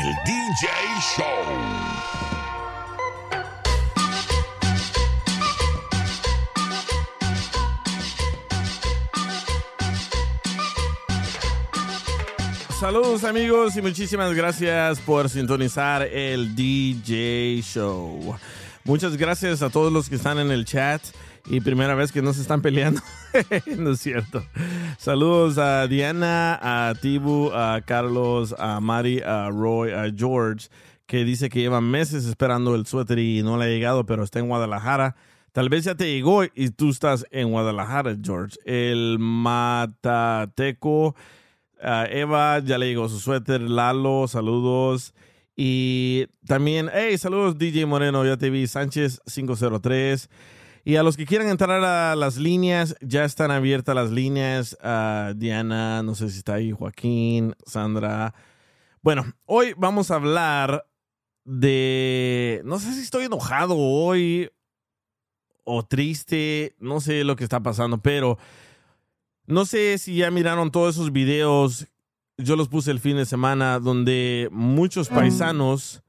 El DJ Show. Saludos amigos y muchísimas gracias por sintonizar el DJ Show. Muchas gracias a todos los que están en el chat y primera vez que no se están peleando. no es cierto. Saludos a Diana, a Tibu, a Carlos, a Mari, a Roy, a George, que dice que lleva meses esperando el suéter y no le ha llegado, pero está en Guadalajara. Tal vez ya te llegó y tú estás en Guadalajara, George. El Matateco. Eva ya le llegó su suéter. Lalo, saludos. Y también, hey, saludos DJ Moreno, ya te vi. Sánchez 503. Y a los que quieran entrar a las líneas, ya están abiertas las líneas. Uh, Diana, no sé si está ahí, Joaquín, Sandra. Bueno, hoy vamos a hablar de... No sé si estoy enojado hoy o triste, no sé lo que está pasando, pero no sé si ya miraron todos esos videos, yo los puse el fin de semana, donde muchos paisanos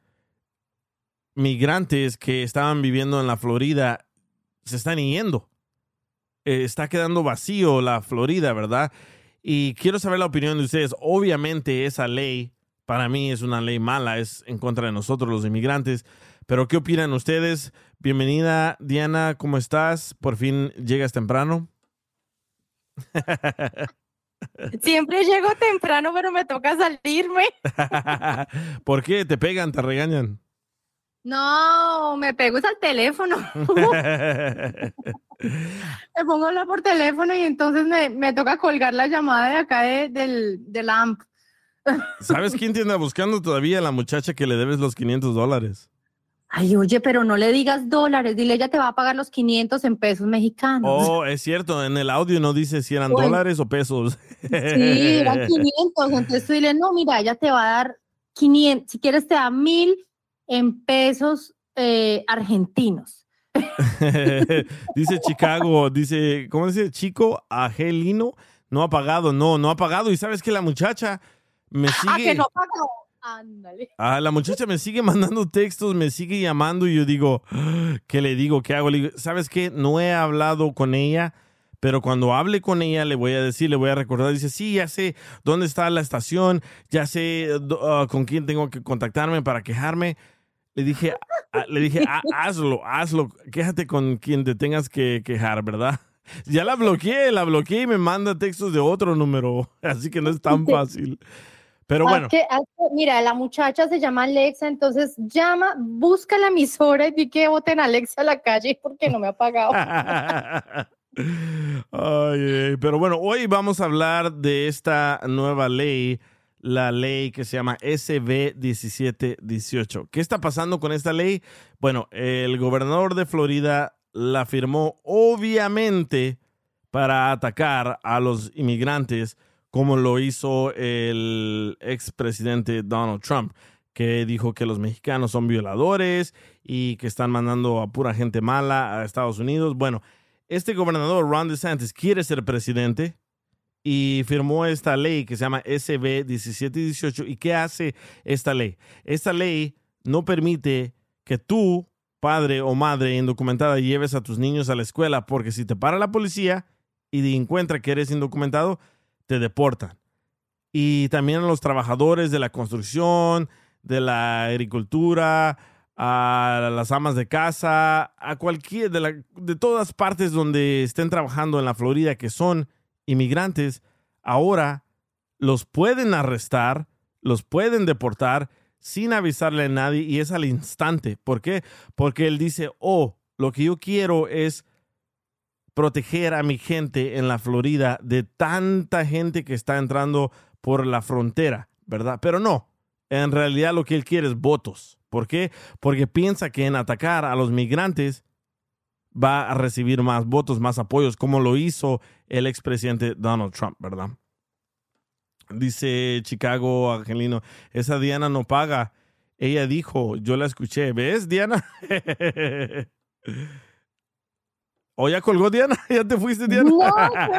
migrantes que estaban viviendo en la Florida se están yendo. Eh, está quedando vacío la Florida, ¿verdad? Y quiero saber la opinión de ustedes. Obviamente esa ley para mí es una ley mala, es en contra de nosotros los inmigrantes. Pero ¿qué opinan ustedes? Bienvenida, Diana, ¿cómo estás? Por fin llegas temprano. Siempre llego temprano, pero me toca salirme. ¿Por qué? ¿Te pegan? ¿Te regañan? No, me pego es al teléfono. me pongo a hablar por teléfono y entonces me, me toca colgar la llamada de acá de, del, del AMP. ¿Sabes quién te anda buscando todavía? La muchacha que le debes los 500 dólares. Ay, oye, pero no le digas dólares, dile, ella te va a pagar los 500 en pesos mexicanos. Oh, es cierto, en el audio no dice si eran dólares o pesos. Sí, eran 500, entonces tú dile, no, mira, ella te va a dar 500, si quieres te da mil en pesos eh, argentinos. dice Chicago, dice, ¿cómo dice? Chico Angelino, no ha pagado, no, no ha pagado. Y sabes que la muchacha me sigue... Ah, que no pagado. Ándale. Ah, la muchacha me sigue mandando textos, me sigue llamando y yo digo, ¿qué le digo? ¿Qué hago? Le digo, ¿sabes qué? No he hablado con ella, pero cuando hable con ella le voy a decir, le voy a recordar. Dice, sí, ya sé dónde está la estación, ya sé uh, con quién tengo que contactarme para quejarme. Le dije, le dije, ah, hazlo, hazlo, quéjate con quien te tengas que quejar, ¿verdad? Ya la bloqueé, la bloqueé y me manda textos de otro número, así que no es tan fácil. Pero bueno. Que, mira, la muchacha se llama Alexa, entonces llama, busca la emisora y di que voten a Alexa a la calle porque no me ha pagado. Ay, pero bueno, hoy vamos a hablar de esta nueva ley, la ley que se llama SB 1718. ¿Qué está pasando con esta ley? Bueno, el gobernador de Florida la firmó obviamente para atacar a los inmigrantes como lo hizo el expresidente Donald Trump, que dijo que los mexicanos son violadores y que están mandando a pura gente mala a Estados Unidos. Bueno, este gobernador, Ron DeSantis, quiere ser presidente y firmó esta ley que se llama SB 1718. ¿Y qué hace esta ley? Esta ley no permite que tú, padre o madre indocumentada, lleves a tus niños a la escuela, porque si te para la policía y encuentra que eres indocumentado, te deportan. y también a los trabajadores de la construcción, de la agricultura, a las amas de casa, a cualquier de, la, de todas partes donde estén trabajando en la Florida que son inmigrantes, ahora los pueden arrestar, los pueden deportar sin avisarle a nadie y es al instante. ¿Por qué? Porque él dice, oh, lo que yo quiero es proteger a mi gente en la Florida de tanta gente que está entrando por la frontera, ¿verdad? Pero no, en realidad lo que él quiere es votos. ¿Por qué? Porque piensa que en atacar a los migrantes va a recibir más votos, más apoyos, como lo hizo el expresidente Donald Trump, ¿verdad? Dice Chicago Angelino, esa Diana no paga. Ella dijo, yo la escuché, ¿ves, Diana? ¿O ya colgó Diana? ¿Ya te fuiste, Diana? No, yo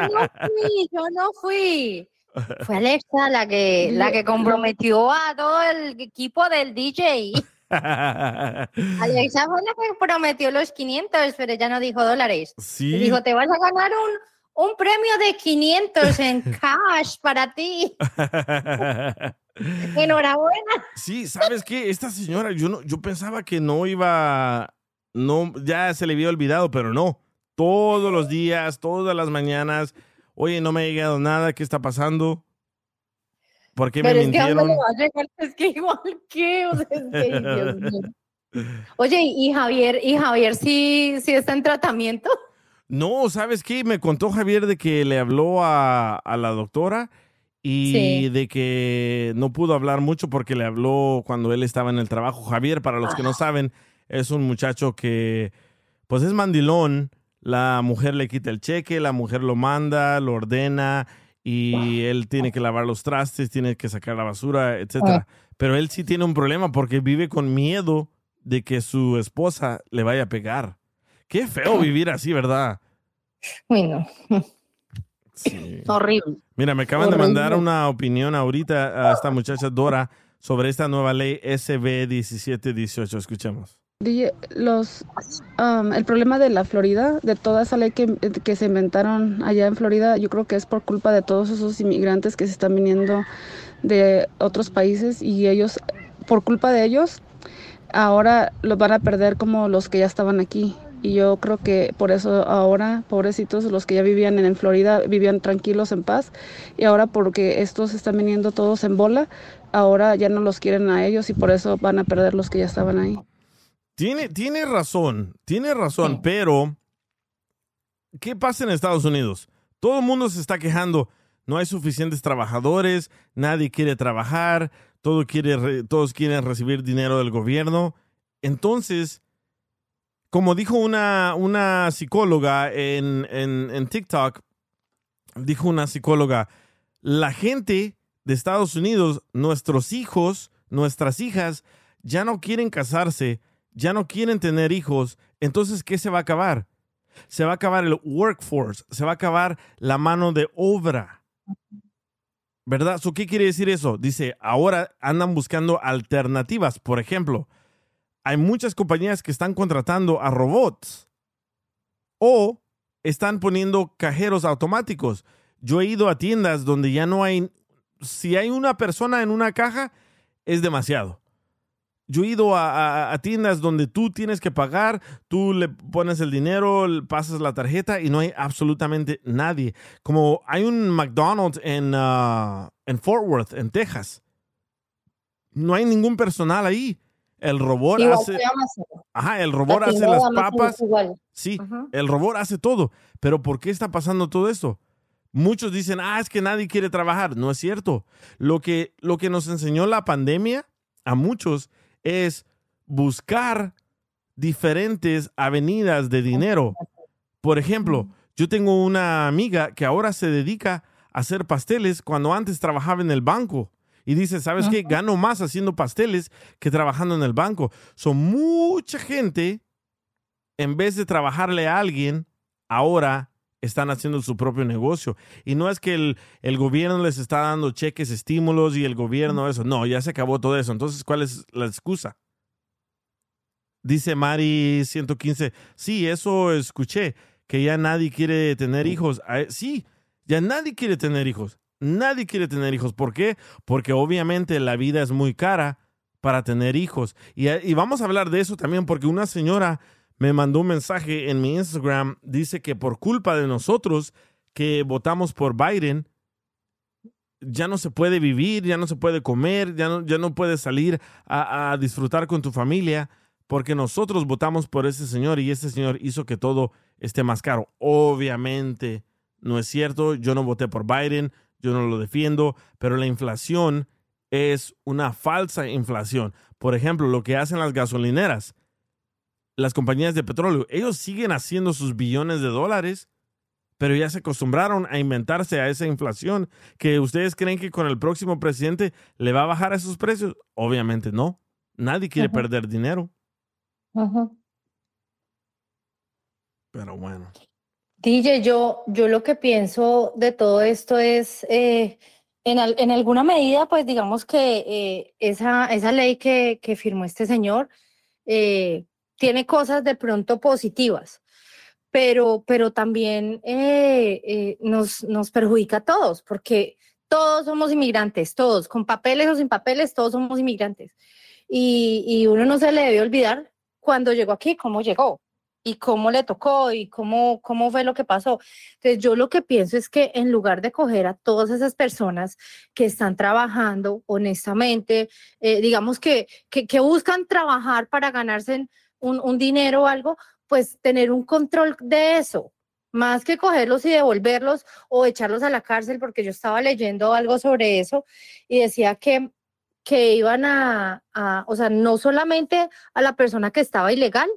no fui, yo no fui. Fue Alexa la que, la que comprometió a todo el equipo del DJ. Alexa fue la que prometió los 500, pero ya no dijo dólares. Sí. Dijo, te vas a ganar un, un premio de 500 en cash para ti. Enhorabuena. Sí, ¿sabes qué? Esta señora, yo, no, yo pensaba que no iba, no, ya se le había olvidado, pero no. Todos los días, todas las mañanas, oye, no me ha llegado nada, ¿qué está pasando? ¿Por qué Pero me mintieron? es que igual que, o sea, es que, Dios mío. Oye, y Javier, y Javier sí, sí está en tratamiento. No, ¿sabes qué? Me contó Javier de que le habló a, a la doctora y Sí. de que no pudo hablar mucho porque le habló cuando él estaba en el trabajo. Javier, para los que no saben, es un muchacho que, pues es mandilón. La mujer le quita el cheque, la mujer lo manda, lo ordena y él tiene que lavar los trastes, tiene que sacar la basura, etcétera. Pero él sí tiene un problema porque vive con miedo de que su esposa le vaya a pegar. Qué feo vivir así, ¿verdad? Uy, no, Sí. horrible. Mira, me acaban de mandar una opinión ahorita a esta muchacha Dora sobre esta nueva ley SB 1718. Escuchemos. Los, um, el problema de la Florida, de toda esa ley que, que se inventaron allá en Florida, yo creo que es por culpa de todos esos inmigrantes que se están viniendo de otros países y ellos, por culpa de ellos, ahora los van a perder como los que ya estaban aquí. Y yo creo que por eso ahora, pobrecitos, los que ya vivían en Florida, vivían tranquilos, en paz, y ahora porque estos están viniendo todos en bola, ahora ya no los quieren a ellos y por eso van a perder los que ya estaban ahí. Tiene, tiene razón, tiene razón, pero ¿qué pasa en Estados Unidos? Todo el mundo se está quejando. No hay suficientes trabajadores, nadie quiere trabajar, todo quiere re- todos quieren recibir dinero del gobierno. Entonces, como dijo una, una psicóloga en, en, en TikTok, dijo una psicóloga, la gente de Estados Unidos, nuestros hijos, nuestras hijas, ya no quieren casarse, ya no quieren tener hijos, entonces, ¿qué se va a acabar? Se va a acabar el workforce, se va a acabar la mano de obra. ¿Verdad? So, ¿Qué quiere decir eso? Dice, ahora andan buscando alternativas. Por ejemplo, hay muchas compañías que están contratando a robots o están poniendo cajeros automáticos. Yo he ido a tiendas donde ya no hay, si hay una persona en una caja, es demasiado. Yo he ido a, a- a tiendas donde tú tienes que pagar, tú le pones el dinero, pasas la tarjeta y no hay absolutamente nadie. Como hay un McDonald's en, ah, en Fort Worth, en Texas. No hay ningún personal ahí. El robot Igual hace, ajá, el robot La hace las papas. Sí, el robot hace todo. Pero ¿por qué está pasando todo esto? Muchos dicen, ah, es que nadie quiere trabajar. No es cierto. Lo que, lo que nos enseñó la pandemia a muchos es buscar diferentes avenidas de dinero. Por ejemplo, yo tengo una amiga que ahora se dedica a hacer pasteles cuando antes trabajaba en el banco. Y dice, ¿sabes qué? Gano más haciendo pasteles que trabajando en el banco. Son mucha gente, en vez de trabajarle a alguien, ahora están haciendo su propio negocio. Y no es que el, el gobierno les está dando cheques, estímulos y el gobierno eso. No, ya se acabó todo eso. Entonces, ¿cuál es la excusa? Dice Mari 115, sí, eso escuché, que ya nadie quiere tener hijos. Ah, Sí, ya nadie quiere tener hijos. Nadie quiere tener hijos. ¿Por qué? Porque obviamente la vida es muy cara para tener hijos. Y, y vamos a hablar de eso también porque una señora me mandó un mensaje en mi Instagram, dice que por culpa de nosotros que votamos por Biden, ya no se puede vivir, ya no se puede comer, ya no, ya no puedes salir a, a disfrutar con tu familia, porque nosotros votamos por ese señor y ese señor hizo que todo esté más caro. Obviamente no es cierto, yo no voté por Biden, yo no lo defiendo, pero la inflación es una falsa inflación. Por ejemplo, lo que hacen las gasolineras, las compañías de petróleo, ellos siguen haciendo sus billones de dólares pero ya se acostumbraron a inventarse a esa inflación que ustedes creen que con el próximo presidente le va a bajar esos precios. Obviamente no. Nadie quiere perder dinero. Pero bueno. DJ, yo, yo lo que pienso de todo esto es, eh, en, al- en alguna medida, pues digamos que eh, esa, esa ley que, que firmó este señor eh, tiene cosas de pronto positivas, pero, pero también eh, eh, nos, nos perjudica a todos, porque todos somos inmigrantes, todos, con papeles o sin papeles, todos somos inmigrantes. Y, y uno no se le debe olvidar cuando llegó aquí, cómo llegó y cómo le tocó y cómo, cómo fue lo que pasó. Entonces, yo lo que pienso es que en lugar de coger a todas esas personas que están trabajando honestamente, eh, digamos que, que, que buscan trabajar para ganarse un, un dinero o algo, pues tener un control de eso, más que cogerlos y devolverlos o echarlos a la cárcel, porque yo estaba leyendo algo sobre eso y decía que que iban a, a, o sea, no solamente a la persona que estaba ilegal,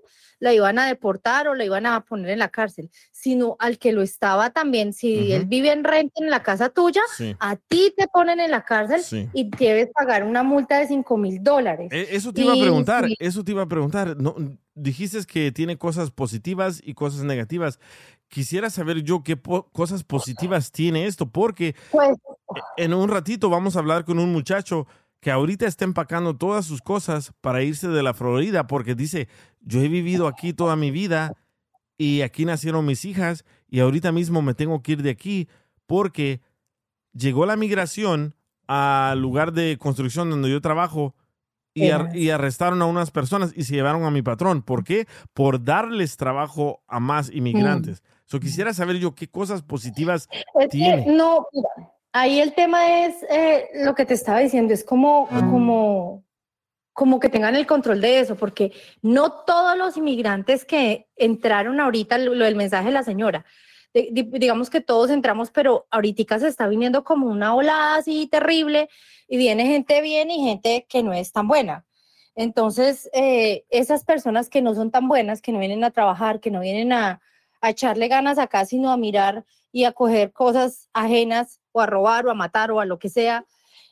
la iban a deportar o la iban a poner en la cárcel, sino al que lo estaba también. Si él vive en renta en la casa tuya, Sí. a ti te ponen en la cárcel Sí. y debes pagar una multa de 5 mil dólares. E- Eso te iba a preguntar, sí. eso te iba a preguntar. No, dijiste que tiene cosas positivas y cosas negativas. Quisiera saber yo qué po- cosas positivas tiene esto, porque Pues en un ratito vamos a hablar con un muchacho que ahorita está empacando todas sus cosas para irse de la Florida, porque dice, yo he vivido aquí toda mi vida y aquí nacieron mis hijas y ahorita mismo me tengo que ir de aquí porque llegó la migración al lugar de construcción donde yo trabajo y, ar- Ajá. y arrestaron a unas personas y se llevaron a mi patrón. ¿Por qué? Por darles trabajo a más inmigrantes. So, quisiera saber yo qué cosas positivas Es que tiene. no, mira, ahí el tema es eh, lo que te estaba diciendo, es como, como, como que tengan el control de eso, porque no todos los inmigrantes que entraron ahorita, lo, lo del mensaje de la señora, de- digamos que todos entramos, pero ahorita se está viniendo como una olada así terrible y viene gente bien y gente que no es tan buena. Entonces, eh, esas personas que no son tan buenas, que no vienen a trabajar, que no vienen a, a echarle ganas acá, sino a mirar y a coger cosas ajenas o a robar o a matar o a lo que sea,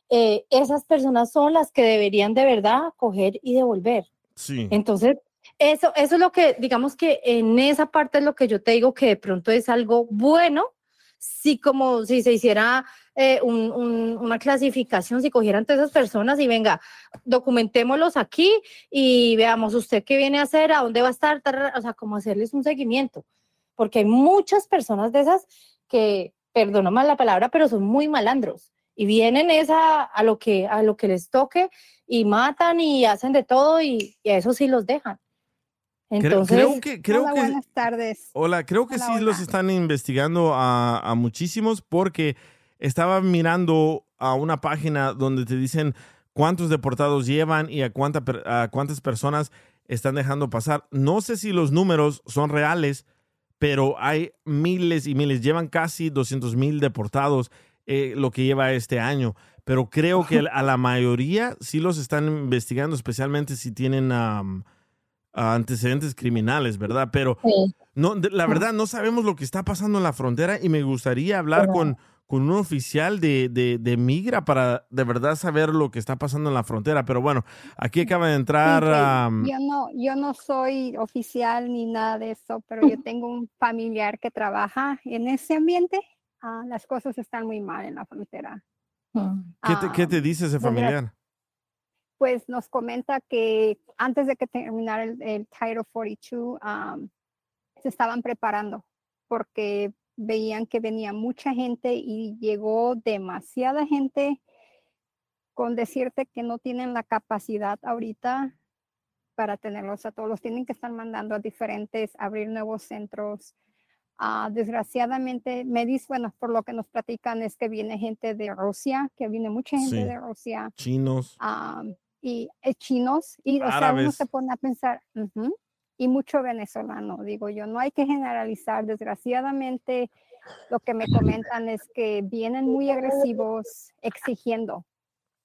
eh, esas personas son las que deberían de verdad coger y devolver. Sí. Entonces, eso, eso es lo que, digamos que en esa parte es lo que yo te digo que de pronto es algo bueno, sí como si se hiciera eh, un- un- una clasificación, si cogieran todas esas personas y venga, documentémoslos aquí y veamos usted qué viene a hacer, a dónde va a estar, o sea, como hacerles un seguimiento, porque hay muchas personas de esas que, perdona mal la palabra, pero son muy malandros y vienen esa a lo que a lo que les toque y matan y hacen de todo y, y a eso sí los dejan. Entonces, creo que, creo Hola, que, buenas tardes. hola, creo que Hola, sí hola. los están investigando a, a muchísimos porque estaba mirando a una página donde te dicen cuántos deportados llevan y a, cuánta, a cuántas personas están dejando pasar. No sé si los números son reales, pero hay miles y miles. Llevan casi 200 mil deportados eh, lo que lleva este año. Pero creo que a la mayoría sí los están investigando, especialmente si tienen antecedentes criminales, ¿verdad? Pero sí. no, la verdad no sabemos lo que está pasando en la frontera y me gustaría hablar con, con un oficial de, de, de Migra para de verdad saber lo que está pasando en la frontera. Pero bueno, aquí acaba de entrar... Am, yo no, yo no soy oficial ni nada de eso, pero yo tengo un familiar que trabaja en ese ambiente. Ah, las cosas están muy mal en la frontera. Mm. ¿qué, te, qué te Ah, dice ese familiar? Pues nos comenta que antes de que terminara el, el Title 42, am, se estaban preparando porque veían que venía mucha gente y llegó demasiada gente con decirte que no tienen la capacidad ahorita para tenerlos a todos. Los tienen que estar mandando a diferentes, abrir nuevos centros. Ah, desgraciadamente, me dice, bueno, por lo que nos platican es que viene gente de Rusia, que viene mucha gente Sí. de Rusia Chinos. ah, y eh, chinos, y o sea, uno Árabes. se pone a pensar, y mucho venezolano, digo yo, no hay que generalizar, desgraciadamente lo que me comentan es que vienen muy agresivos exigiendo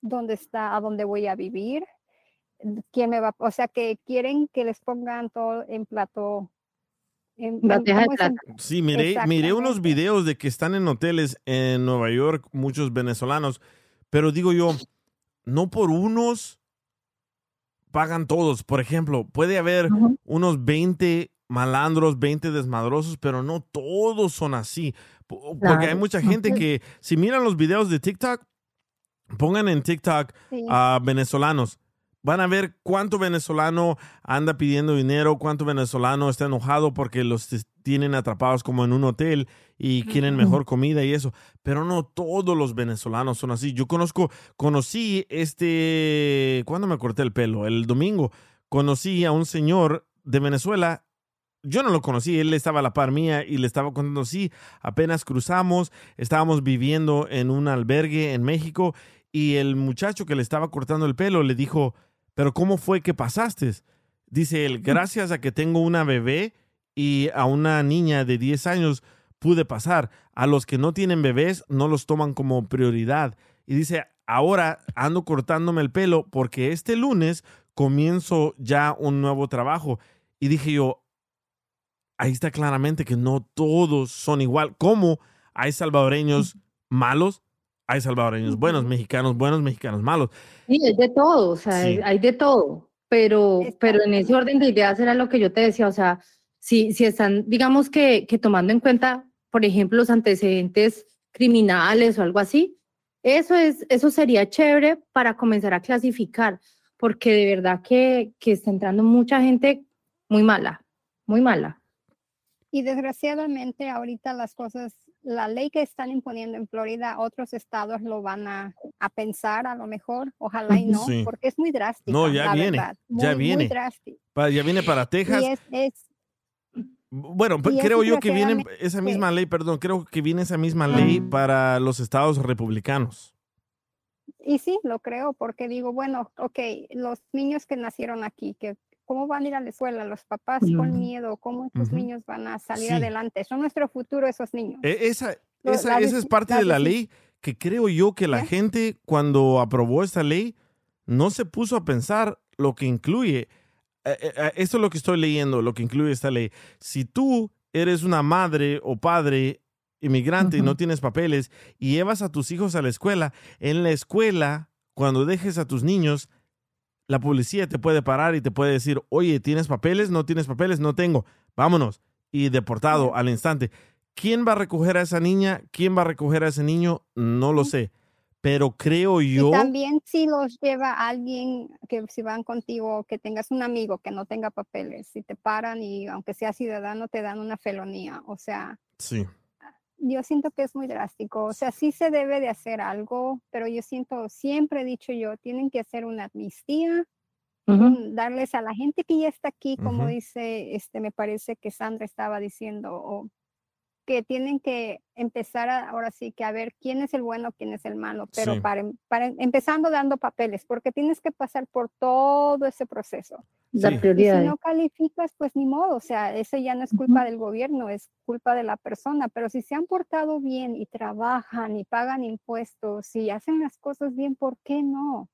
dónde está, a dónde voy a vivir, quién me va, o sea, que quieren que les pongan todo en plato. En. Sí, miré, miré unos videos de que están en hoteles en Nueva York, muchos venezolanos, pero digo yo, no por unos pagan todos. Por ejemplo, puede haber unos 20 malandros, 20 desmadrosos, pero no todos son así. Po- Porque hay mucha gente que, si miran los videos de TikTok, pongan en TikTok Sí. a venezolanos. Van a ver cuánto venezolano anda pidiendo dinero, cuánto venezolano está enojado porque los tienen atrapados como en un hotel y quieren mejor comida y eso. Pero no todos los venezolanos son así. Yo conozco, conocí este, ¿cuándo me corté el pelo? El domingo. Conocí a un señor de Venezuela. Yo no lo conocí, él estaba a la par mía y le estaba contando, sí, apenas cruzamos, estábamos viviendo en un albergue en México y el muchacho que le estaba cortando el pelo le dijo, pero ¿cómo fue que pasaste? Dice él, gracias a que tengo una bebé y a una niña de 10 años pude pasar. A los que no tienen bebés no los toman como prioridad. Y dice, ahora ando cortándome el pelo porque este lunes comienzo ya un nuevo trabajo. Y dije yo, ahí está claramente que no todos son igual. Como hay salvadoreños malos, hay salvadoreños buenos, mexicanos buenos, mexicanos malos. Sí, es de todo, o sea, Sí. hay de todo, pero, pero en ese orden de ideas era lo que yo te decía, o sea, si, si están, digamos que, que tomando en cuenta, por ejemplo, los antecedentes criminales o algo así, eso es, eso sería chévere para comenzar a clasificar, porque de verdad que, que está entrando mucha gente muy mala, muy mala. Y desgraciadamente ahorita las cosas, la ley que están imponiendo en Florida, otros estados lo van a, a pensar a lo mejor, ojalá y no, Sí. porque es muy drástico. No, ya la viene, verdad, ya muy, viene. Muy Ya viene para Texas. Y es, es- Bueno, pues Y creo yo que viene esa misma ley, perdón, creo que viene esa misma ley para los estados republicanos. y sí, lo creo, porque digo, bueno, ok, los niños que nacieron aquí, que ¿cómo van a ir a la escuela? Los papás con miedo, ¿cómo estos niños van a salir Sí. adelante? Son nuestro futuro esos niños. E- Esa, esa, la esa es parte la de la ley que creo yo que la gente cuando aprobó esta ley no se puso a pensar lo que incluye. Eh, eh, eh, Esto es lo que estoy leyendo, lo que incluye esta ley. Si tú eres una madre o padre inmigrante y no tienes papeles y llevas a tus hijos a la escuela, en la escuela, cuando dejes a tus niños, la policía te puede parar y te puede decir, oye, ¿tienes papeles? ¿No tienes papeles? No tengo. Vámonos. Y deportado al instante. ¿Quién va a recoger a esa niña? ¿Quién va a recoger a ese niño? No lo sé. Pero creo yo... Y también si los lleva alguien que si van contigo, que tengas un amigo que no tenga papeles, si te paran y aunque sea ciudadano te dan una felonía. O sea, Sí. Yo siento que es muy drástico. O sea, sí se debe de hacer algo, pero yo siento, siempre he dicho yo, tienen que hacer una amnistía, darles a la gente que ya está aquí, como dice, este, me parece que Sandra estaba diciendo, o que tienen que empezar a- ahora sí que a ver quién es el bueno, quién es el malo, pero Sí. para, em- para empezando dando papeles, porque tienes que pasar por todo ese proceso. Sí. Y si no calificas, pues ni modo, o sea, eso ya no es culpa del gobierno, es culpa de la persona, pero si se han portado bien y trabajan y pagan impuestos y hacen las cosas bien, ¿por qué no?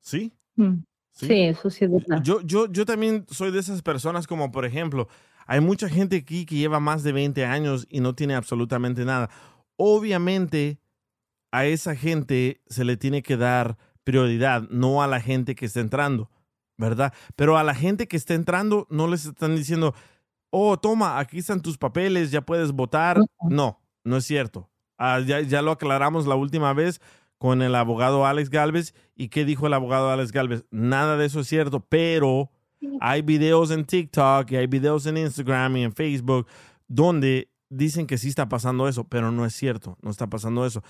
Sí. Mm. Sí. Sí, eso sí es verdad. Yo, yo, yo también soy de esas personas como, por ejemplo, hay mucha gente aquí que lleva más de 20 años y no tiene absolutamente nada. Obviamente, a esa gente se le tiene que dar prioridad, no a la gente que está entrando, ¿verdad? Pero a la gente que está entrando no les están diciendo, oh, toma, aquí están tus papeles, ya puedes votar. No, no es cierto. Ah, ya, ya lo aclaramos la última vez con el abogado Alex Galvez. ¿Y qué dijo el abogado Alex Galvez? Nada de eso es cierto, pero. Hay videos en TikTok y hay videos en Instagram y en Facebook donde dicen que sí está pasando eso, pero no es cierto, no está pasando eso.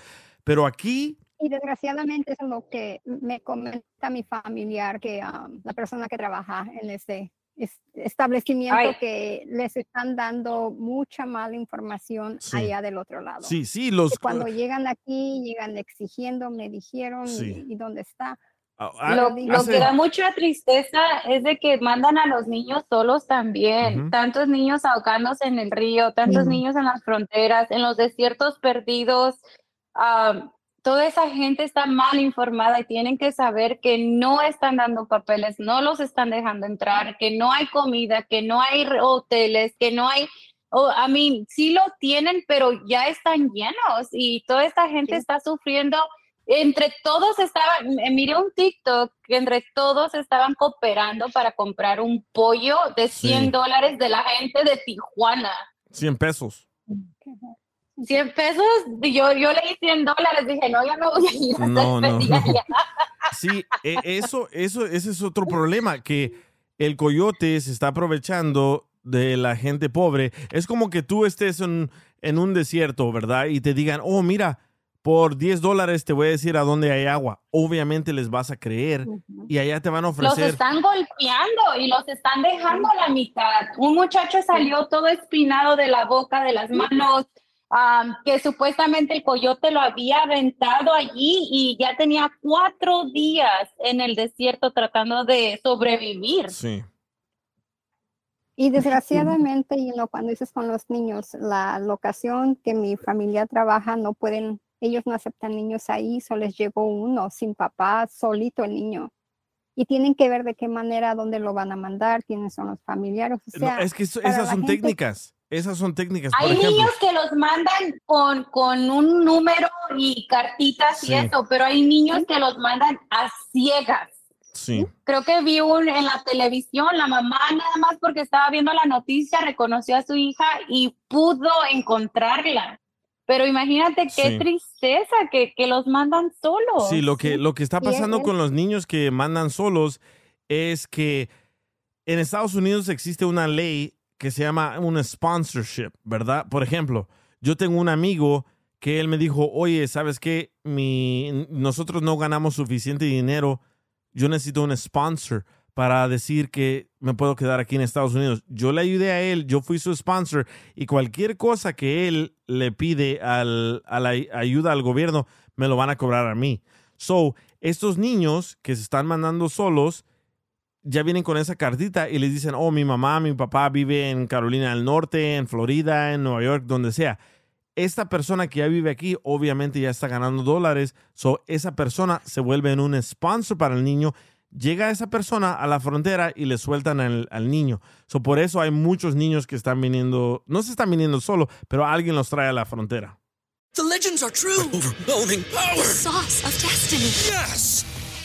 Pero aquí Y desgraciadamente es lo que me comenta mi familiar, que um, la persona que trabaja en ese es- establecimiento, Ay. que les están dando mucha mala información Sí. allá del otro lado. sí, sí, los... Que cuando llegan aquí, llegan exigiendo, me dijeron, y- y, dónde está. Ah, ah, Lo, lo hace- que da mucha tristeza es de que mandan a los niños solos también. Tantos niños ahogándose en el río, tantos niños en las fronteras, en los desiertos perdidos. Toda esa gente está mal informada y tienen que saber que no están dando papeles, no los están dejando entrar, que no hay comida, que no hay hoteles, que no hay... Oh, I mean, sí lo tienen, pero ya están llenos y toda esta gente Sí. está sufriendo entre todos estaban, miré un TikTok que entre todos estaban cooperando para comprar un pollo de 100 Sí. dólares de la gente de Tijuana. 100 pesos. 100 pesos, yo, yo leí 100 dólares, dije, no, ya me voy a ir a No, no, feria no. ya". Sí, e- eso, eso, ese es otro problema, que el coyote se está aprovechando de la gente pobre. Es como que tú estés en, en un desierto, ¿verdad? Y te digan, oh, mira, por 10 dólares te voy a decir a dónde hay agua. Obviamente les vas a creer y allá te van a Los ofrecer. están golpeando y los están dejando a la mitad. Un muchacho salió todo espinado de la boca, de las manos, que supuestamente el coyote lo había aventado allí y ya tenía cuatro días en el desierto tratando de sobrevivir. Sí. Y desgraciadamente, y no, cuando dices con los niños, la locación que mi familia trabaja, no pueden, ellos no aceptan niños ahí, solo les llegó uno sin papá, solito el niño. Y tienen que ver de qué manera, dónde lo van a mandar, quiénes son los familiares. O No, es que eso- esas son gente- técnicas. Esas son técnicas. Por Hay ejemplo, niños que los mandan con, con un número y cartitas Sí. y eso, pero hay niños que los mandan a ciegas. sí. Creo que vi un en la televisión, la mamá nada más porque estaba viendo la noticia reconoció a su hija y pudo encontrarla. Pero imagínate qué Sí. tristeza que, que los mandan solos. Sí, lo que, lo que está pasando con los niños que mandan solos es que en Estados Unidos existe una ley que se llama un sponsorship, ¿verdad? Por ejemplo, yo tengo un amigo que él me dijo, oye, ¿sabes qué? Mi, nosotros no ganamos suficiente dinero, yo necesito un sponsor para decir que me puedo quedar aquí en Estados Unidos. Yo le ayudé a él, yo fui su sponsor y cualquier cosa que él le pide al, a la ayuda al gobierno, me lo van a cobrar a mí. So, estos niños que se están mandando solos, ya vienen con esa cartita y les dicen, oh, mi mamá, mi papá vive en Carolina del Norte, en Florida, en Nueva York, donde sea. Esta persona que ya vive aquí, obviamente ya está ganando dólares, so esa persona se vuelve en un sponsor para el niño. Llega esa persona a la frontera y le sueltan al, al niño. So, por eso hay muchos niños que están viniendo, no se están viniendo solo, pero alguien los trae a la frontera. The legends are true. Overwhelming power! Sauce of destiny. Yes!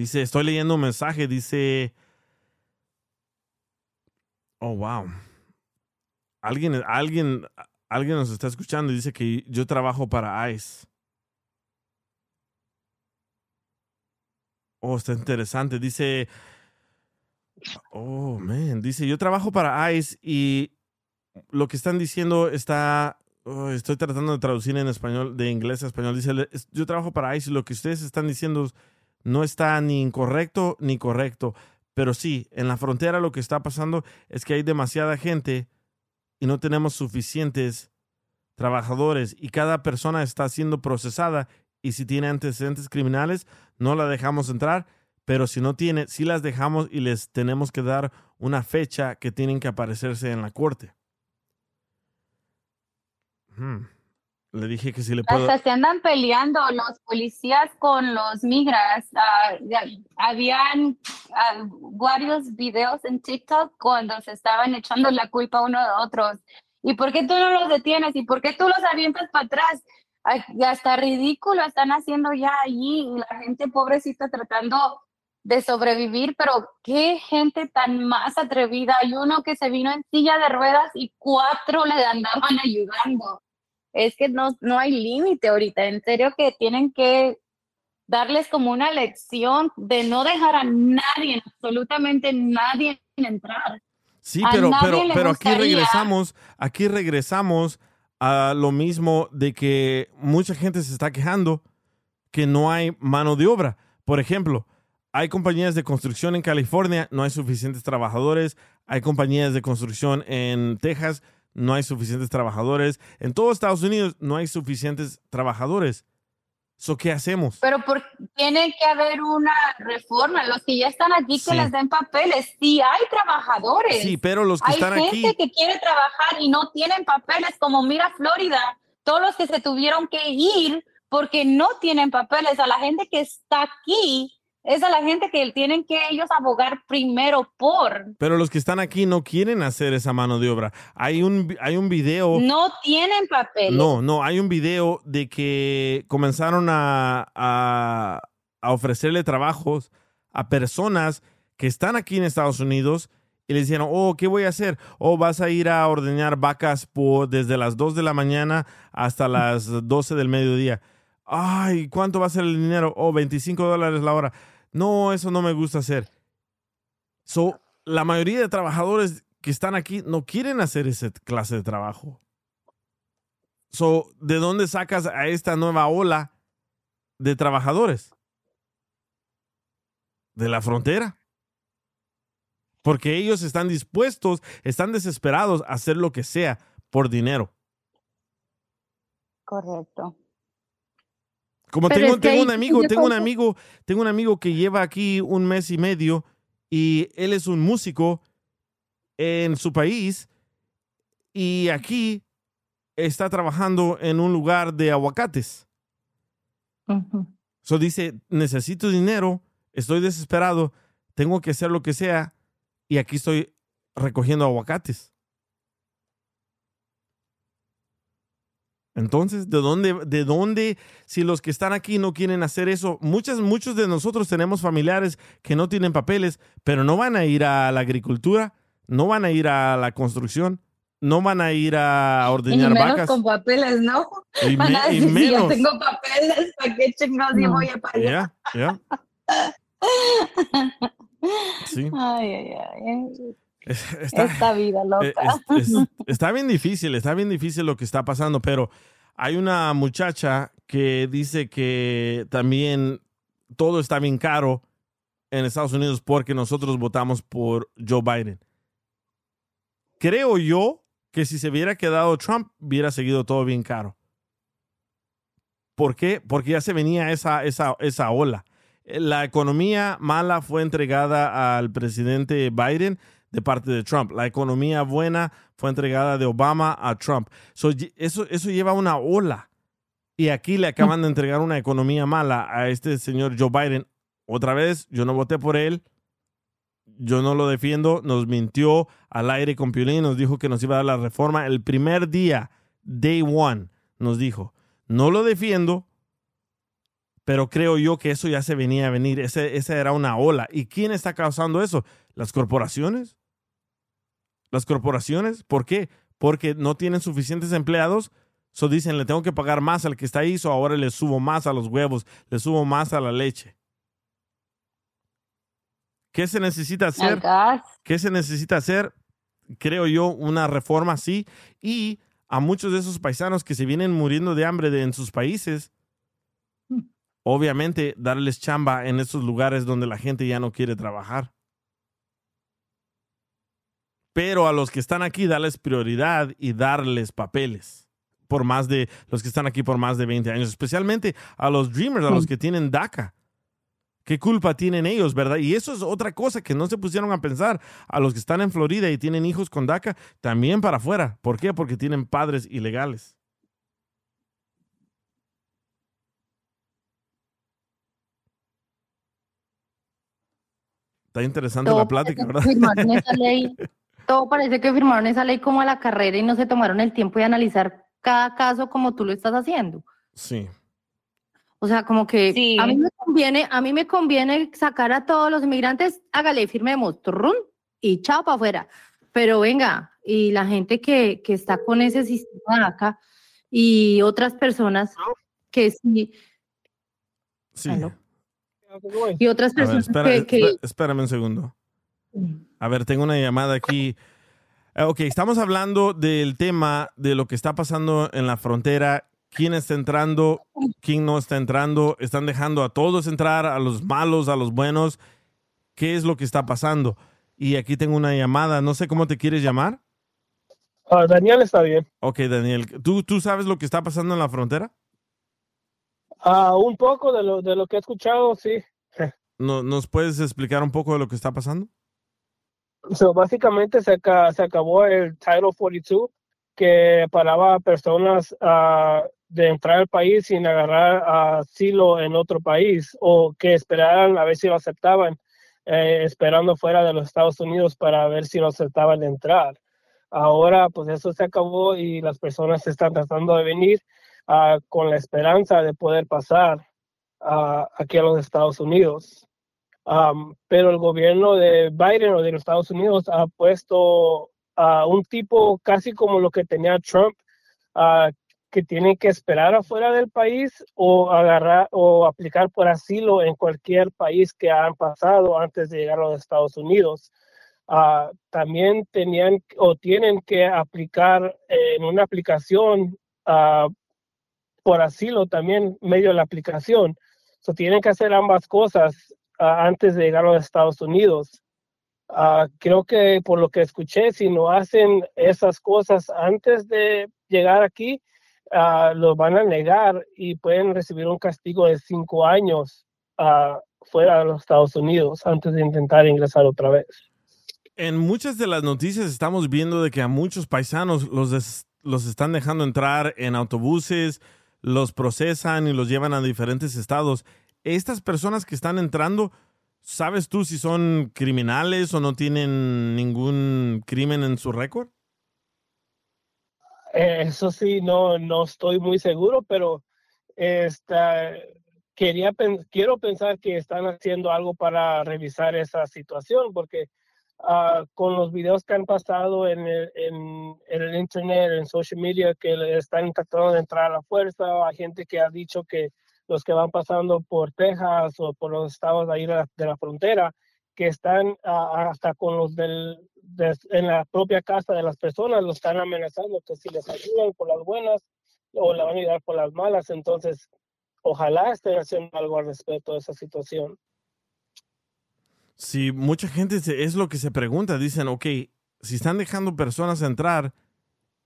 Dice, estoy leyendo un mensaje, dice... Oh, wow. Alguien, alguien, alguien nos está escuchando y dice que yo trabajo para ICE. Oh, está interesante. Dice... Oh, man. Dice, yo trabajo para ICE y lo que están diciendo está... oh, estoy tratando de traducir en español, de inglés a español. Dice, yo trabajo para ICE y lo que ustedes están diciendo no está ni incorrecto ni correcto. Pero sí, en la frontera lo que está pasando es que hay demasiada gente y no tenemos suficientes trabajadores y cada persona está siendo procesada y si tiene antecedentes criminales, no la dejamos entrar, pero si no tiene, sí las dejamos y les tenemos que dar una fecha que tienen que aparecerse en la corte. Hmm. Le dije que si le puedo... Hasta se andan peleando los policías con los migras. Ya- habían ah, varios videos en TikTok cuando se estaban echando la culpa uno de otros. ¿Y por qué tú no los detienes? ¿Y por qué tú los avientas para atrás? Hasta ridículo están haciendo ya allí. Y la gente pobrecita tratando de sobrevivir, pero qué gente tan más atrevida. Hay uno que se vino en silla de ruedas y cuatro le andaban ayudando. Es que no, no hay límite ahorita. En serio que tienen que darles como una lección de no dejar a nadie, absolutamente nadie entrar. Sí, A pero, pero, pero aquí regresamos, aquí regresamos a lo mismo de que mucha gente se está quejando que no hay mano de obra. Por ejemplo, hay compañías de construcción en California, no hay suficientes trabajadores. Hay compañías de construcción en Texas, no hay suficientes trabajadores. En todo Estados Unidos no hay suficientes trabajadores. So, ¿Qué hacemos? Pero por, tiene que haber una reforma. Los que ya están aquí, Sí. que les den papeles. Sí hay trabajadores. Sí, pero los que hay están gente aquí... que quiere trabajar y no tienen papeles, como mira Florida, todos los que se tuvieron que ir porque no tienen papeles. A la gente que está aquí es a la gente que tienen que ellos abogar primero por. Pero los que están aquí no quieren hacer esa mano de obra. Hay un, hay un video... No tienen papeles. No, no, hay un video de que comenzaron a, a- a ofrecerle trabajos a personas que están aquí en Estados Unidos y les dijeron, oh, ¿qué voy a hacer? Oh, vas a ir a ordeñar vacas por, desde las 2 de la mañana hasta las 12 del mediodía. Ay, ¿cuánto va a ser el dinero? Oh, 25 dólares la hora. No, eso no me gusta hacer. So, la mayoría de trabajadores que están aquí no quieren hacer esa clase de trabajo. So, ¿de dónde sacas a esta nueva ola de trabajadores? De la frontera. Porque ellos están dispuestos, están desesperados a hacer lo que sea por dinero. Correcto. Como Pero tengo, un amigo, tengo un amigo, tengo un amigo que lleva aquí un mes y medio y él es un músico en su país y aquí está trabajando en un lugar de aguacates. So dice, necesito dinero, estoy desesperado, tengo que hacer lo que sea y aquí estoy recogiendo aguacates. Entonces, ¿de dónde, ¿de dónde, si los que están aquí no quieren hacer eso? Muchas, muchos de nosotros tenemos familiares que no tienen papeles, pero no van a ir a la agricultura, no van a ir a la construcción, no van a ir a Y ordeñar menos vacas. con papeles, ¿no? Y Van a me- y decir, si menos. tengo papeles, ¿para qué chingados yo voy a pagar? Ya, ya. Sí. Ay, ay, ay. Es- Está, Esta vida loca. Es- es- está bien difícil, está bien difícil lo que está pasando, pero hay una muchacha que dice que también todo está bien caro en Estados Unidos porque nosotros votamos por Joe Biden. Creo yo que si se hubiera quedado Trump, hubiera seguido todo bien caro. ¿Por qué? Porque ya se venía esa, esa, esa ola. La economía mala fue entregada al presidente Biden de parte de Trump. La economía buena fue entregada de Obama a Trump. So, eso, eso lleva una ola. Y aquí le acaban de entregar una economía mala a este señor Joe Biden. Otra vez, yo no voté por él. Yo no lo defiendo. Nos mintió al aire con Piolín. Nos dijo que nos iba a dar la reforma. El primer día, day one, nos dijo, no lo defiendo, pero creo yo que eso ya se venía a venir. Ese, esa era una ola. ¿Y quién está causando eso? ¿Las corporaciones? ¿Las corporaciones? ¿Por qué? Porque no tienen suficientes empleados. So dicen, le tengo que pagar más al que está ahí, so ahora le subo más a los huevos, le subo más a la leche. ¿Qué se necesita hacer? ¿Qué se necesita hacer? Creo yo, una reforma así. Y a muchos de esos paisanos que se vienen muriendo de hambre de- en sus países, obviamente darles chamba en esos lugares donde la gente ya no quiere trabajar. Pero a los que están aquí, darles prioridad y darles papeles. por más de los que están aquí por más de 20 años, especialmente a los Dreamers, a los que tienen DACA. ¿Qué culpa tienen ellos, verdad? Y eso es otra cosa que no se pusieron a pensar. A los que están en Florida y tienen hijos con DACA, también para afuera. ¿Por qué? Porque tienen padres ilegales. Está interesante la plática, ¿verdad? Esa ley, todo parece que firmaron esa ley como a la carrera y no se tomaron el tiempo de analizar cada caso como tú lo estás haciendo. Sí. O sea, como que Sí. a mí me conviene, a mí me conviene sacar a todos los inmigrantes, hágale, firmemos, turrún, y chao para afuera. Pero venga, y la gente que, que está con ese sistema de acá y otras personas que sí, Sí. Aló. y otras ver, personas espera- que, espérame un segundo. A ver, tengo una llamada aquí. Eh, Ok, estamos hablando del tema de lo que está pasando en la frontera. ¿Quién está entrando? ¿Quién no está entrando? ¿Están dejando a todos entrar? ¿A los malos? ¿A los buenos? ¿Qué es lo que está pasando? Y aquí tengo una llamada. No sé cómo te quieres llamar. Ah, Daniel está bien. Ok, Daniel. ¿Tú, ¿Tú sabes lo que está pasando en la frontera? Ah, un poco de lo, de lo que he escuchado, sí. No- ¿Nos puedes explicar un poco de lo que está pasando? So, básicamente se, aca- se acabó el Title 42 que paraba a personas ah, de entrar al país sin agarrar asilo en otro país o que esperaran a ver si lo aceptaban, eh, esperando fuera de los Estados Unidos para ver si lo aceptaban de entrar. Ahora, pues eso se acabó y las personas están tratando de venir ah, con la esperanza de poder pasar ah, aquí a los Estados Unidos. Um, pero el gobierno de Biden o de los Estados Unidos ha puesto a un tipo casi como lo que tenía Trump, ah, que tienen que esperar afuera del país o agarrar o aplicar por asilo en cualquier país que han pasado antes de llegar a los Estados Unidos. Ah, también tenían o tienen que aplicar en una aplicación por asilo también medio de la aplicación. So, tienen que hacer ambas cosas antes de llegar a los Estados Unidos. Ah, creo que por lo que escuché, si no hacen esas cosas antes de llegar aquí, ah, los van a negar y pueden recibir un castigo de cinco años ah, fuera de los Estados Unidos antes de intentar ingresar otra vez. En muchas de las noticias estamos viendo de que a muchos paisanos los, los están dejando entrar en autobuses, los procesan y los llevan a diferentes estados. Estas personas que están entrando, ¿sabes tú si son criminales o no tienen ningún crimen en su récord? Eh, Eso sí, no, no estoy muy seguro, pero esta, quería, quiero pensar que están haciendo algo para revisar esa situación, porque ah, con los videos que han pasado en el, internet, en social media, que están tratando de entrar a la fuerza, hay gente que ha dicho que los que van pasando por Texas o por los estados de ahí de la, la frontera, que están ah, hasta con los del, de- en la propia casa de las personas, los están amenazando que si les ayudan por las buenas o le van a ayudar por las malas. Entonces, ojalá estén haciendo algo al respecto de esa situación. Si mucha gente es lo que se pregunta, dicen, ok, si están dejando personas entrar,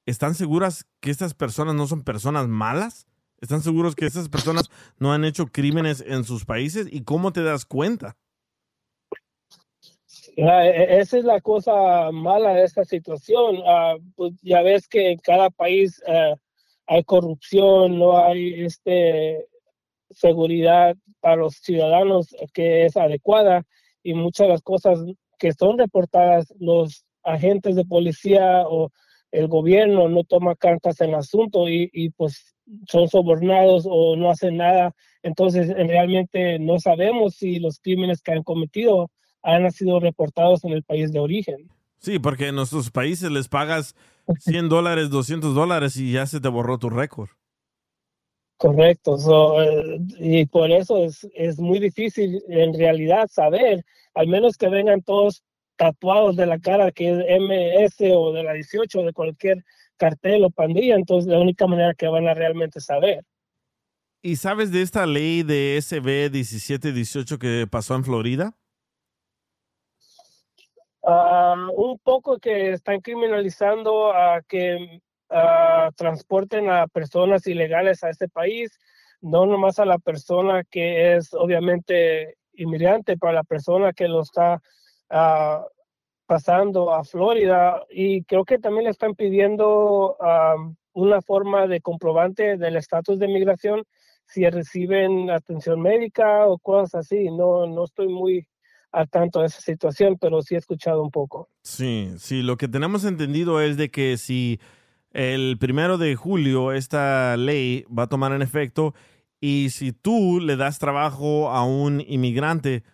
¿están seguras que estas personas no son personas malas? ¿Están seguros que estas personas no han hecho crímenes en sus países? ¿Y cómo te das cuenta? Ya, e- e- esa es la cosa mala de esta situación. Ah, pues ya ves que en cada país eh, hay corrupción, no hay este seguridad para los ciudadanos que es adecuada y muchas de las cosas que son reportadas los agentes de policía o el gobierno no toma cartas en el asunto y, y, pues son sobornados o no hacen nada. Entonces eh, realmente no sabemos si los crímenes que han cometido han sido reportados en el país de origen. Sí, porque en nuestros países les pagas 100 dólares, 200 dólares y ya se te borró tu récord. Correcto. So, eh, y por eso es, es muy difícil en realidad saber, al menos que vengan todos tatuados de la cara que es MS o de la 18 o de cualquier cartel o pandilla, entonces la única manera que van a realmente saber. ¿Y sabes de esta ley de SB 1718 que pasó en Florida? Ah, un poco que están criminalizando a que transporten a personas ilegales a este país, no nomás a la persona que es obviamente inmigrante, para la persona que lo está ah, pasando a Florida. Y creo que también le están pidiendo ah, una forma de comprobante del estatus de migración si reciben atención médica o cosas así. No, no estoy muy al tanto de esa situación, pero sí he escuchado un poco. Sí, sí, lo que tenemos entendido es de que si el primero de julio esta ley va a tomar en efecto y si tú le das trabajo a un inmigrante,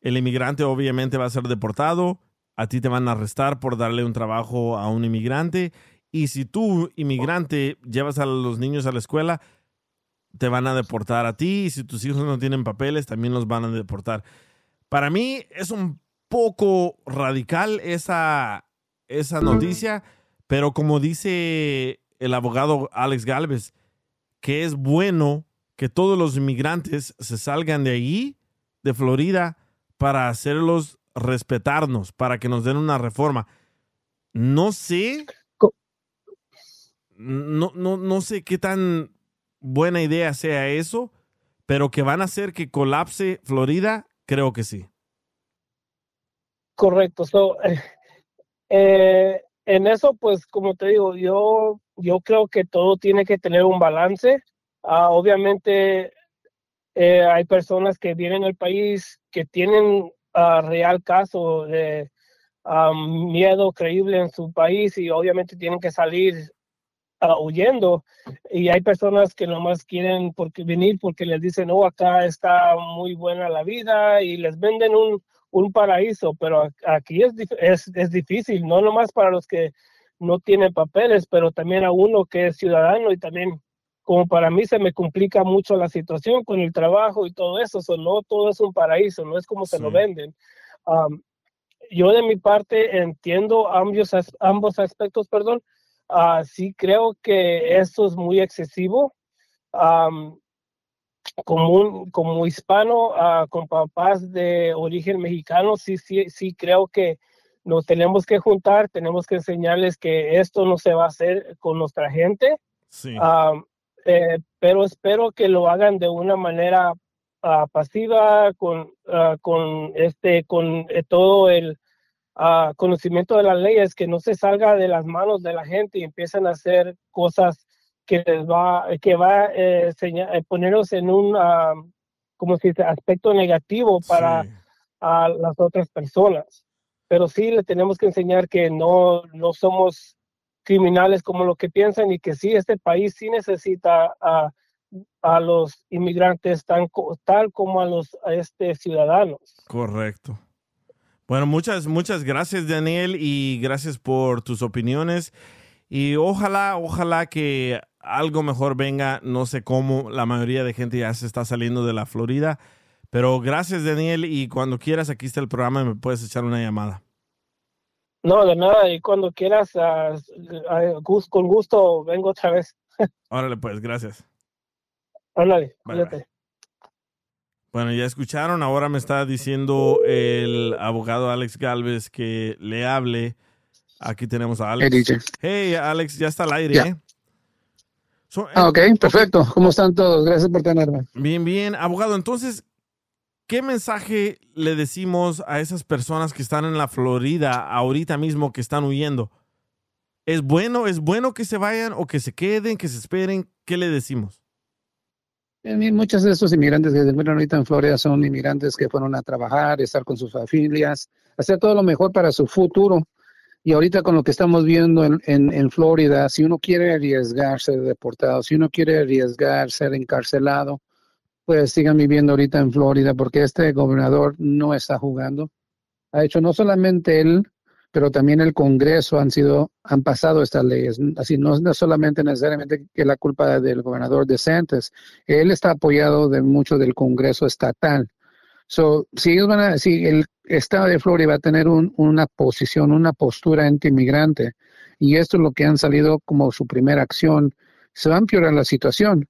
el inmigrante obviamente va a ser deportado, a ti te van a arrestar por darle un trabajo a un inmigrante y si tú, inmigrante, llevas a los niños a la escuela, te van a deportar a ti y si tus hijos no tienen papeles, también los van a deportar. Para mí es un poco radical esa, esa noticia, pero como dice el abogado Alex Galvez, que es bueno que todos los inmigrantes se salgan de ahí, de Florida, para hacerlos respetarnos, para que nos den una reforma. No sé, no, no, no sé qué tan buena idea sea eso, pero que van a hacer que colapse Florida, Creo que sí. Correcto. So, eh, en eso, pues, como te digo, yo, yo creo que todo tiene que tener un balance. Ah, obviamente, eh, hay personas que vienen al país que tienen uh, real caso de miedo creíble en su país y obviamente tienen que salir uh, huyendo. Y hay personas que nomás quieren porque, venir porque les dicen, oh, acá está muy buena la vida y les venden un, un paraíso, pero aquí es, es, es difícil, no nomás para los que no tienen papeles, pero también a uno que es ciudadano y también como para mí se me complica mucho la situación con el trabajo y todo eso, so, no todo es un paraíso, no es como se lo venden. yo de mi parte entiendo ambos, ambos aspectos, perdón, Uh, sí creo que esto es muy excesivo. como, como hispano, uh, con papás de origen mexicano, sí, sí, sí creo que nos tenemos que juntar, tenemos que enseñarles que esto no se va a hacer con nuestra gente. Sí. Eh, pero espero que lo hagan de una manera uh, pasiva, con, con, este, con eh, todo el conocimiento de las leyes, que no se salga de las manos de la gente y empiezan a hacer cosas que les va, que va a eh, eh, ponernos en un, como si aspecto negativo para a las otras personas. Pero sí le tenemos que enseñar que no, no somos criminales como lo que piensan y que sí, este país sí necesita a, a los inmigrantes tan, tal como a los a este, ciudadanos. Correcto. Bueno, muchas, muchas gracias, Daniel, y gracias por tus opiniones. Y ojalá, ojalá que algo mejor venga. No sé cómo, la mayoría de gente ya se está saliendo de la Florida. Pero gracias, Daniel, y cuando quieras, aquí está el programa me puedes echar una llamada. No, de nada, y cuando quieras, con gusto, vengo otra vez. Órale, pues, gracias. Órale, cuídate. Bueno, ya escucharon, ahora me está diciendo el abogado Alex Galvez que le hable. Aquí tenemos a Alex. Hey, Alex, ya está al aire. ¿eh? ah, ok, perfecto. ¿Cómo están todos? Gracias por tenerme. Bien, bien. Abogado, entonces, ¿qué mensaje le decimos a esas personas que están en la Florida ahorita mismo, que están huyendo? ¿Es bueno, es bueno que se vayan o que se queden, que se esperen? ¿Qué le decimos? Muchos de estos inmigrantes que se encuentran ahorita en Florida son inmigrantes que fueron a trabajar, estar con sus familias, hacer todo lo mejor para su futuro. Y ahorita con lo que estamos viendo en, en, Florida, si uno quiere arriesgar ser deportado, si uno quiere arriesgar ser encarcelado, pues sigan viviendo ahorita en Florida porque este gobernador no está jugando. Ha hecho no solamente él pero también el Congreso han sido, han pasado estas leyes. Así no es solamente necesariamente que la culpa del gobernador de Santos, él está apoyado de mucho del Congreso estatal. So, si ellos van a, si el estado de Florida va a tener una posición, una postura anti-inmigrante, y esto es lo que han salido como su primera acción, se va a empeorar la situación.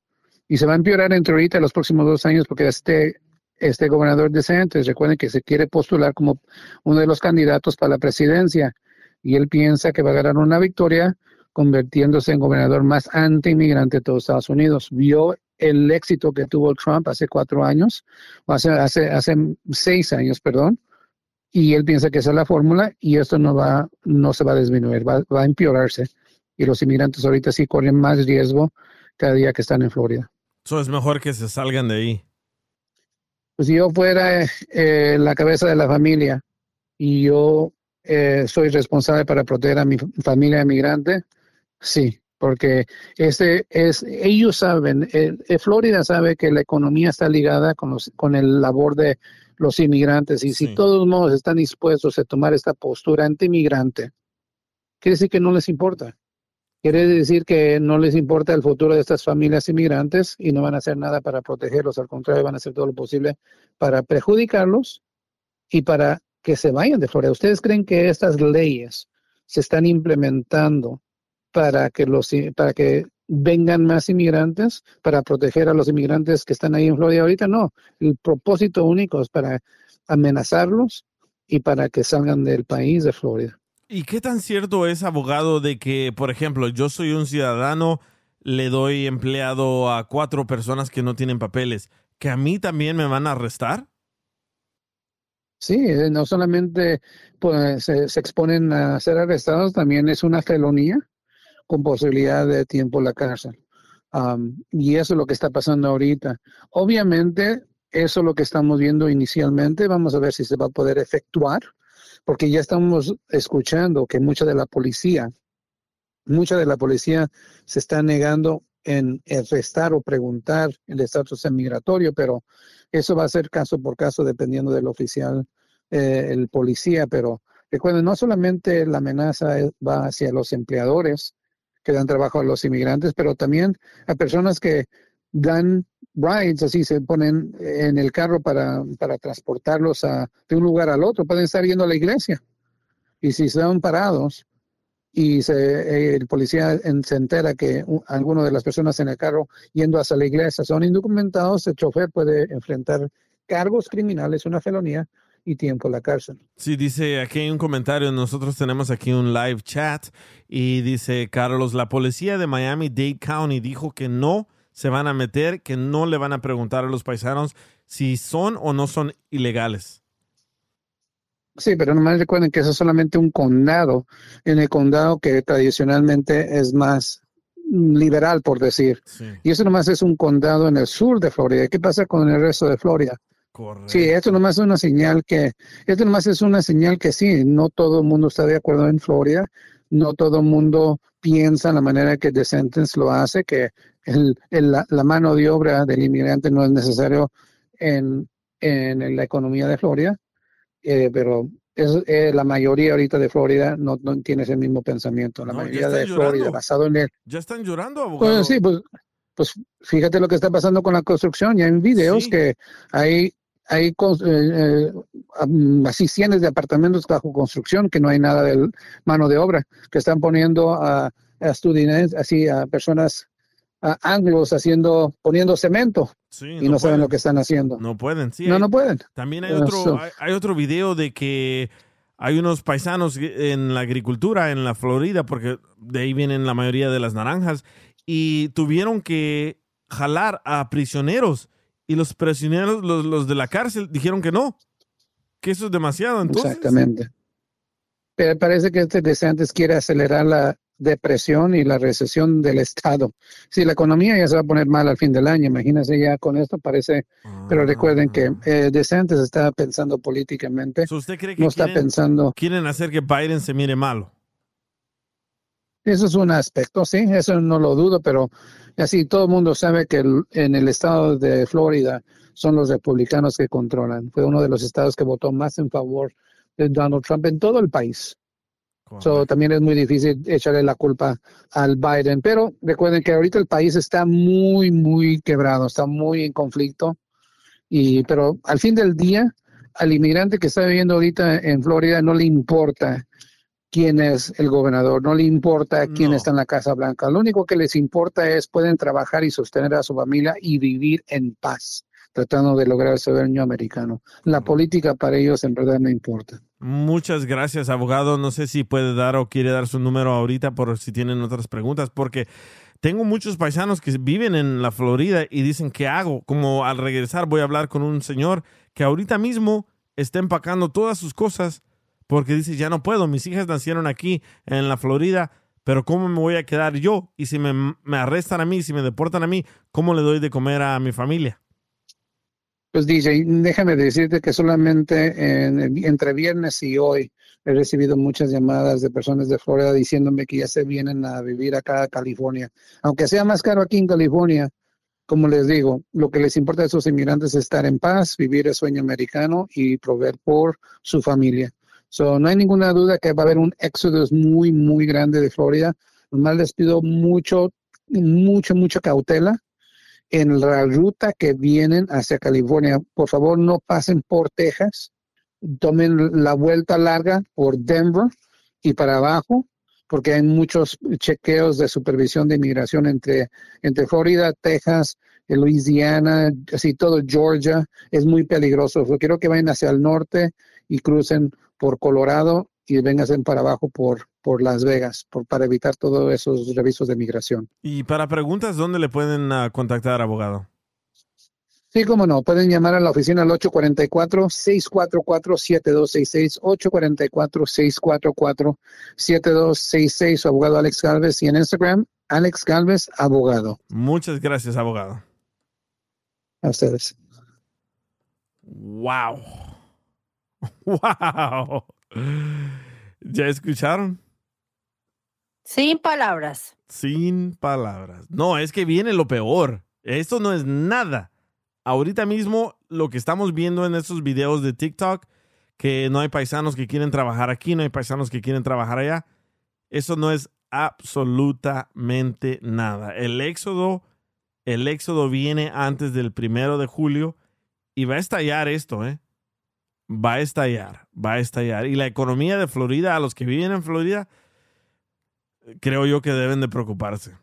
Y se va a empeorar entre ahorita y los próximos dos años porque este este gobernador de Santos, recuerden que se quiere postular como uno de los candidatos para la presidencia y él piensa que va a ganar una victoria convirtiéndose en gobernador más anti-inmigrante de todos Estados Unidos. Vio el éxito que tuvo Trump hace cuatro años, o hace, hace, hace seis años, perdón, y él piensa que esa es la fórmula y esto no va, no se va a disminuir, va, va a empeorarse. Y los inmigrantes ahorita sí corren más riesgo cada día que están en Florida. Eso es mejor que se salgan de ahí. Pues si yo fuera eh, la cabeza de la familia y yo eh, soy responsable para proteger a mi familia inmigrante, sí, porque este es, ellos saben, eh, Florida sabe que la economía está ligada con, los, con el labor de los inmigrantes y si todos modos están dispuestos a tomar esta postura anti-inmigrante, quiere decir que no les importa. Quiere decir que no les importa el futuro de estas familias inmigrantes y no van a hacer nada para protegerlos, al contrario, van a hacer todo lo posible para perjudicarlos y para que se vayan de Florida. ¿Ustedes creen que estas leyes se están implementando para que los para que vengan más inmigrantes, para proteger a los inmigrantes que están ahí en Florida ahorita? No, el propósito único es para amenazarlos y para que salgan del país de Florida. ¿Y qué tan cierto es, abogado, de que, por ejemplo, yo soy un ciudadano, le doy empleado a cuatro personas que no tienen papeles, que a mí también me van a arrestar? Sí, eh, no solamente pues, se, exponen a ser arrestados, también es una felonía con posibilidad de tiempo en la cárcel. y eso es lo que está pasando ahorita. Obviamente, eso es lo que estamos viendo inicialmente. Vamos a ver si se va a poder efectuar porque ya estamos escuchando que mucha de la policía, mucha de la policía se está negando en arrestar o preguntar el estatus migratorio, pero eso va a ser caso por caso dependiendo del oficial, eh, el policía, pero recuerden, no solamente la amenaza va hacia los empleadores que dan trabajo a los inmigrantes, pero también a personas que dan rides, así se ponen en el carro para, para transportarlos de un lugar al otro. Pueden estar yendo a la iglesia. Y si están parados y se, el policía se entera que alguna de las personas en el carro yendo hacia la iglesia son indocumentados, el chofer puede enfrentar cargos criminales, una felonía y tiempo en la cárcel. Sí, dice aquí un comentario, nosotros tenemos aquí un live chat y dice Carlos, la policía de Miami-Dade County dijo que no se van a meter que no le van a preguntar a los paisanos si son o no son ilegales. Sí, pero nomás recuerden que eso es solamente un condado, en el condado que tradicionalmente es más liberal, por decir. Y eso nomás es un condado en el sur de Florida. ¿Qué pasa con el resto de Florida? Sí, esto nomás es una señal que, esto nomás es una señal que sí, no todo el mundo está de acuerdo en Florida, no todo el mundo piensa en la manera que The Sentence lo hace, que la, mano de obra del inmigrante no es necesario en, la economía de Florida, eh, pero es, eh, la mayoría ahorita de Florida no, tiene ese mismo pensamiento. La mayoría de Florida, basado en él. Ya están llorando, abogado. Pues sí, pues, pues fíjate lo que está pasando con la construcción. Ya en videos que hay hay eh, así cientos de apartamentos bajo construcción que no hay nada de mano de obra, que están poniendo a, a estudiantes, así a personas anglos haciendo, poniendo cemento y no, saben lo que están haciendo. No pueden, sí. No, no pueden. También hay otro, hay, otro video de que hay unos paisanos en la agricultura en la Florida, porque de ahí vienen la mayoría de las naranjas, y tuvieron que jalar a prisioneros y los prisioneros, los, los de la cárcel, dijeron que no, que eso es demasiado. Entonces. Exactamente. Pero parece que este DeSantis quiere acelerar la, depresión y la recesión del Estado. Si la economía ya se va a poner mal al fin del año, imagínense ya con esto parece, pero recuerden que ah. eh, DeSantis está pensando políticamente. ¿Usted cree que no está pensando... quieren hacer que Biden se mire malo? Eso es un aspecto, sí, eso no lo dudo, pero así todo el mundo sabe que en el estado de Florida son los republicanos que controlan. Fue uno de los estados que votó más en favor de Donald Trump en todo el país. So, también es muy difícil echarle la culpa al Biden. Pero recuerden que ahorita el país está muy, muy quebrado, está muy en conflicto. Y, pero al fin del día, al inmigrante que está viviendo ahorita en Florida no le importa quién es el gobernador, no le importa quién está en la Casa Blanca. Lo único que les importa es pueden trabajar y sostener a su familia y vivir en paz tratando de lograr el sueño americano. La política para ellos en verdad no importa. Muchas gracias, abogado. No sé si puede dar o quiere dar su número ahorita por si tienen otras preguntas, porque tengo muchos paisanos que viven en la Florida y dicen, ¿qué hago? Como al regresar voy a hablar con un señor que ahorita mismo está empacando todas sus cosas porque dice, ya no puedo, mis hijas nacieron aquí en la Florida, pero ¿cómo me voy a quedar yo? Y si me, me arrestan a mí, si me deportan a mí, ¿cómo le doy de comer a mi familia? Pues DJ, déjame decirte que solamente en- entre viernes y hoy he recibido muchas llamadas de personas de Florida diciéndome que ya se vienen a vivir acá a California. Aunque sea más caro aquí en California, como les digo, lo que les importa a esos inmigrantes es estar en paz, vivir el sueño americano y proveer por su familia. So, no hay ninguna duda que va a haber un éxodo muy, muy grande de Florida. Nomás les pido mucho, mucho, mucha cautela en la ruta que vienen hacia California. Por favor, no pasen por Texas. Tomen la vuelta larga por Denver y para abajo, porque hay muchos chequeos de supervisión de inmigración entre, entre Florida, Texas, Louisiana, así todo Georgia. Es muy peligroso. Quiero que vayan hacia el norte y crucen por Colorado y vengan para abajo por, por Las Vegas, por, para evitar todos esos revisos de migración. Y para preguntas, ¿dónde le pueden ah, contactar, abogado? Sí, cómo no. Pueden llamar a la oficina al 844-644-7266, 844-644-7266, su abogado Alex Galvez, y en Instagram, Alex Galvez, abogado. Muchas gracias, abogado. A ustedes. Wow. Wow. ¿Ya escucharon? Sin palabras. Sin palabras. No, es que viene lo peor. Esto no es nada. Ahorita mismo lo que estamos viendo en estos videos de TikTok, que no hay paisanos que quieren trabajar aquí, no hay paisanos que quieren trabajar allá, eso no es absolutamente nada. El éxodo, el éxodo viene antes del primero de julio y va a estallar esto, ¿eh? Va a estallar, va a estallar. Y la economía de Florida, a los que viven en Florida, creo yo que deben de preocuparse.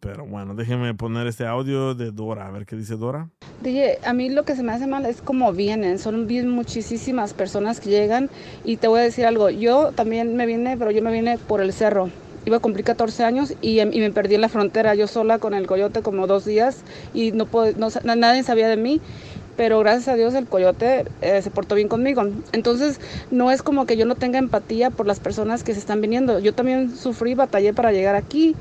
Pero bueno, déjenme poner este audio de Dora, a ver qué dice Dora. DJ, a mí lo que se me hace mal es cómo vienen. Son bien muchísimas personas que llegan y te voy a decir algo. Yo también me vine, pero yo me vine por el cerro. Iba a cumplir 14 años y, y me perdí en la frontera yo sola con el coyote como dos días y no, no nadie sabía de mí. Pero gracias a Dios el coyote eh, se portó bien conmigo. Entonces no es como que yo no tenga empatía por las personas que se están viniendo. Yo también sufrí, batallé para llegar aquí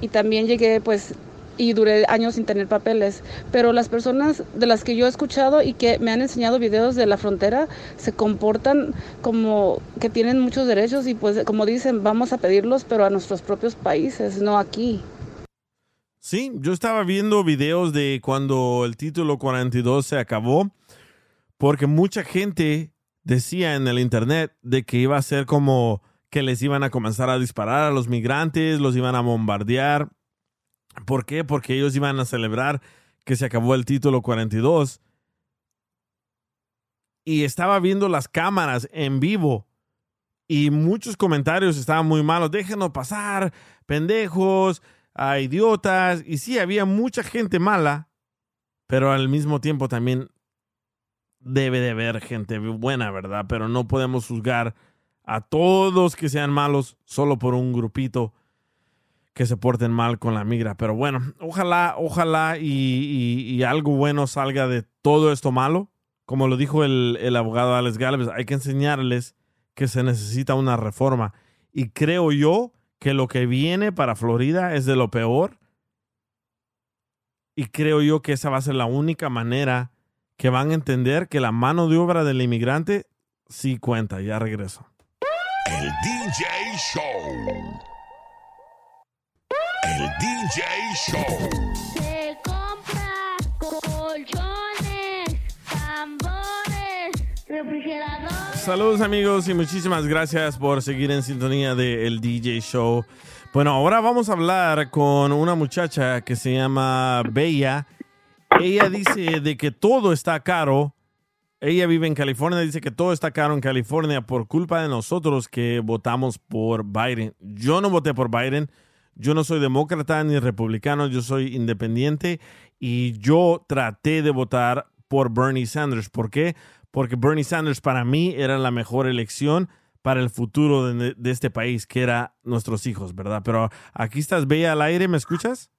y también llegué pues y duré años sin tener papeles. Pero las personas de las que yo he escuchado y que me han enseñado videos de la frontera se comportan como que tienen muchos derechos y pues como dicen, vamos a pedirlos, pero a nuestros propios países, no aquí. Sí, yo estaba viendo videos de cuando el título 42 se acabó, porque mucha gente decía en el internet de que iba a ser como que les iban a comenzar a disparar a los migrantes, los iban a bombardear. ¿Por qué? Porque ellos iban a celebrar que se acabó el título 42. Y estaba viendo las cámaras en vivo y muchos comentarios estaban muy malos. Déjenos pasar, pendejos, a idiotas. Y sí, había mucha gente mala, pero al mismo tiempo también debe de haber gente buena, ¿verdad? Pero no podemos juzgar a todos que sean malos solo por un grupito que se porten mal con la migra. Pero bueno, ojalá, ojalá y, algo bueno salga de todo esto malo. Como lo dijo el, el abogado Alex Galvez, hay que enseñarles que se necesita una reforma. Y creo yo que lo que viene para Florida es de lo peor. Y creo yo que esa va a ser la única manera que van a entender que la mano de obra del inmigrante sí cuenta. Ya regreso. El DJ Show. El DJ Show. Se compra colchones, tambores, refrigeradores. Saludos amigos y muchísimas gracias por seguir en sintonía de El DJ Show. Bueno, ahora vamos a hablar con una muchacha que se llama Bella. Ella dice de que todo está caro. Ella vive en California, dice que todo está caro en California por culpa de nosotros que votamos por Biden. Yo no voté por Biden. Yo no soy demócrata ni republicano, yo soy independiente y yo traté de votar por Bernie Sanders. ¿Por qué? Porque Bernie Sanders para mí era la mejor elección para el futuro de, de este país, que era nuestros hijos, ¿verdad? Pero aquí estás, Bella, al aire, ¿me escuchas?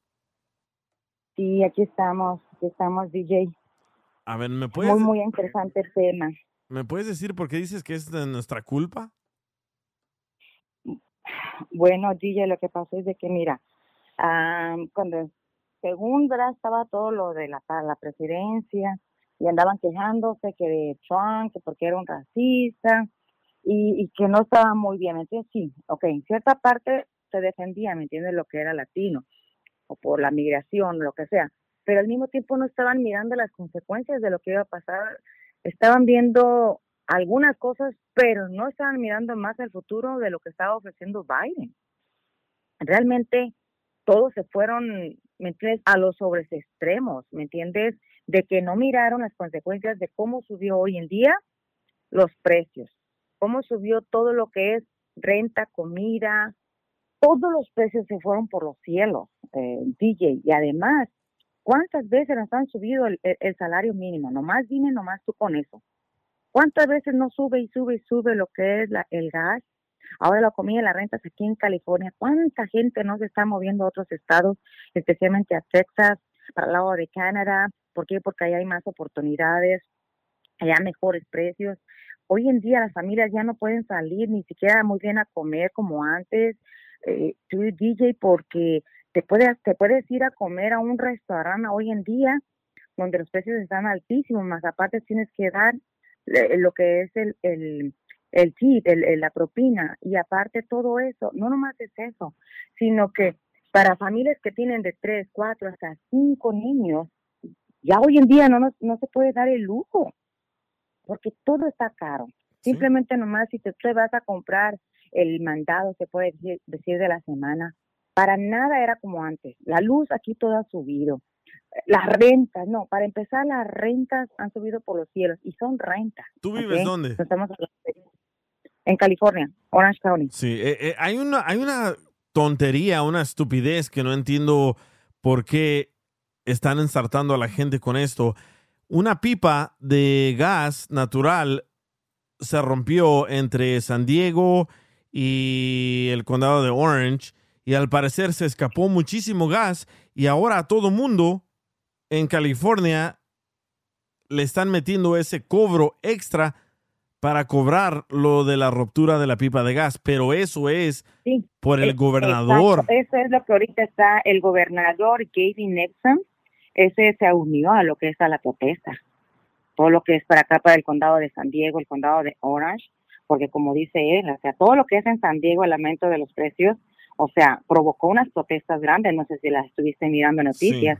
Sí, aquí estamos, aquí estamos, DJ. A ver, ¿me puedes, Muy, muy interesante el tema. ¿me puedes decir por qué dices que es de nuestra culpa? Bueno, DJ, lo que pasó es de que, mira, ah, cuando según ¿verdad? estaba todo lo de la, la presidencia y andaban quejándose que de Trump, que porque era un racista y, y que no estaba muy bien, ¿me entiendes? Sí, ok, en cierta parte se defendía, ¿me entiendes? Lo que era latino o por la migración, lo que sea, pero al mismo tiempo no estaban mirando las consecuencias de lo que iba a pasar, estaban viendo algunas cosas, pero no estaban mirando más el futuro de lo que estaba ofreciendo Biden. Realmente todos se fueron, ¿me entiendes?, a los sobres extremos, ¿me entiendes? De que no miraron las consecuencias de cómo subió hoy en día los precios, cómo subió todo lo que es renta, comida, todos los precios se fueron por los cielos, eh, DJ, y además, ¿cuántas veces nos han subido el, el- el salario mínimo? Nomás dime nomás tú con eso. ¿Cuántas veces no sube y sube y sube lo que es la, el gas? Ahora la comida y las rentas aquí en California. ¿Cuánta gente no se está moviendo a otros estados, especialmente a Texas, para el lado de Canadá? ¿Por qué? Porque ahí hay más oportunidades, allá mejores precios. Hoy en día las familias ya no pueden salir ni siquiera muy bien a comer como antes. Eh, tú, DJ, porque te puedes, te puedes ir a comer a un restaurante hoy en día donde los precios están altísimos, más aparte tienes que dar lo que es el, el, el tip, el- el- la propina, y aparte todo eso, no nomás es eso, sino que para familias que tienen de tres, cuatro, hasta cinco niños, ya hoy en día no, nos- no se puede dar el lujo, porque todo está caro. Simplemente nomás si te, te vas a comprar el mandado, se puede decir, decir de la semana, para nada era como antes. La luz aquí todo ha subido. Las rentas, no, para empezar las rentas han subido por los cielos y son rentas. ¿Tú vives dónde? Estamos en California, Orange County. Sí, eh, eh, hay, una, hay una tontería, una estupidez que no entiendo por qué están ensartando a la gente con esto. Una pipa de gas natural se rompió entre San Diego y el condado de Orange y al parecer se escapó muchísimo gas y ahora a todo mundo en California le están metiendo ese cobro extra para cobrar lo de la ruptura de la pipa de gas, pero eso es Sí, por el gobernador. exacto. Eso es lo que ahorita está el gobernador Gavin Newsom, ese se unió a lo que es a la protesta. Todo lo que es para acá, para el condado de San Diego, el condado de Orange, porque como dice él, o sea, todo lo que es en San Diego, el aumento de los precios, o sea, provocó unas protestas grandes, no sé si las estuviste mirando en noticias,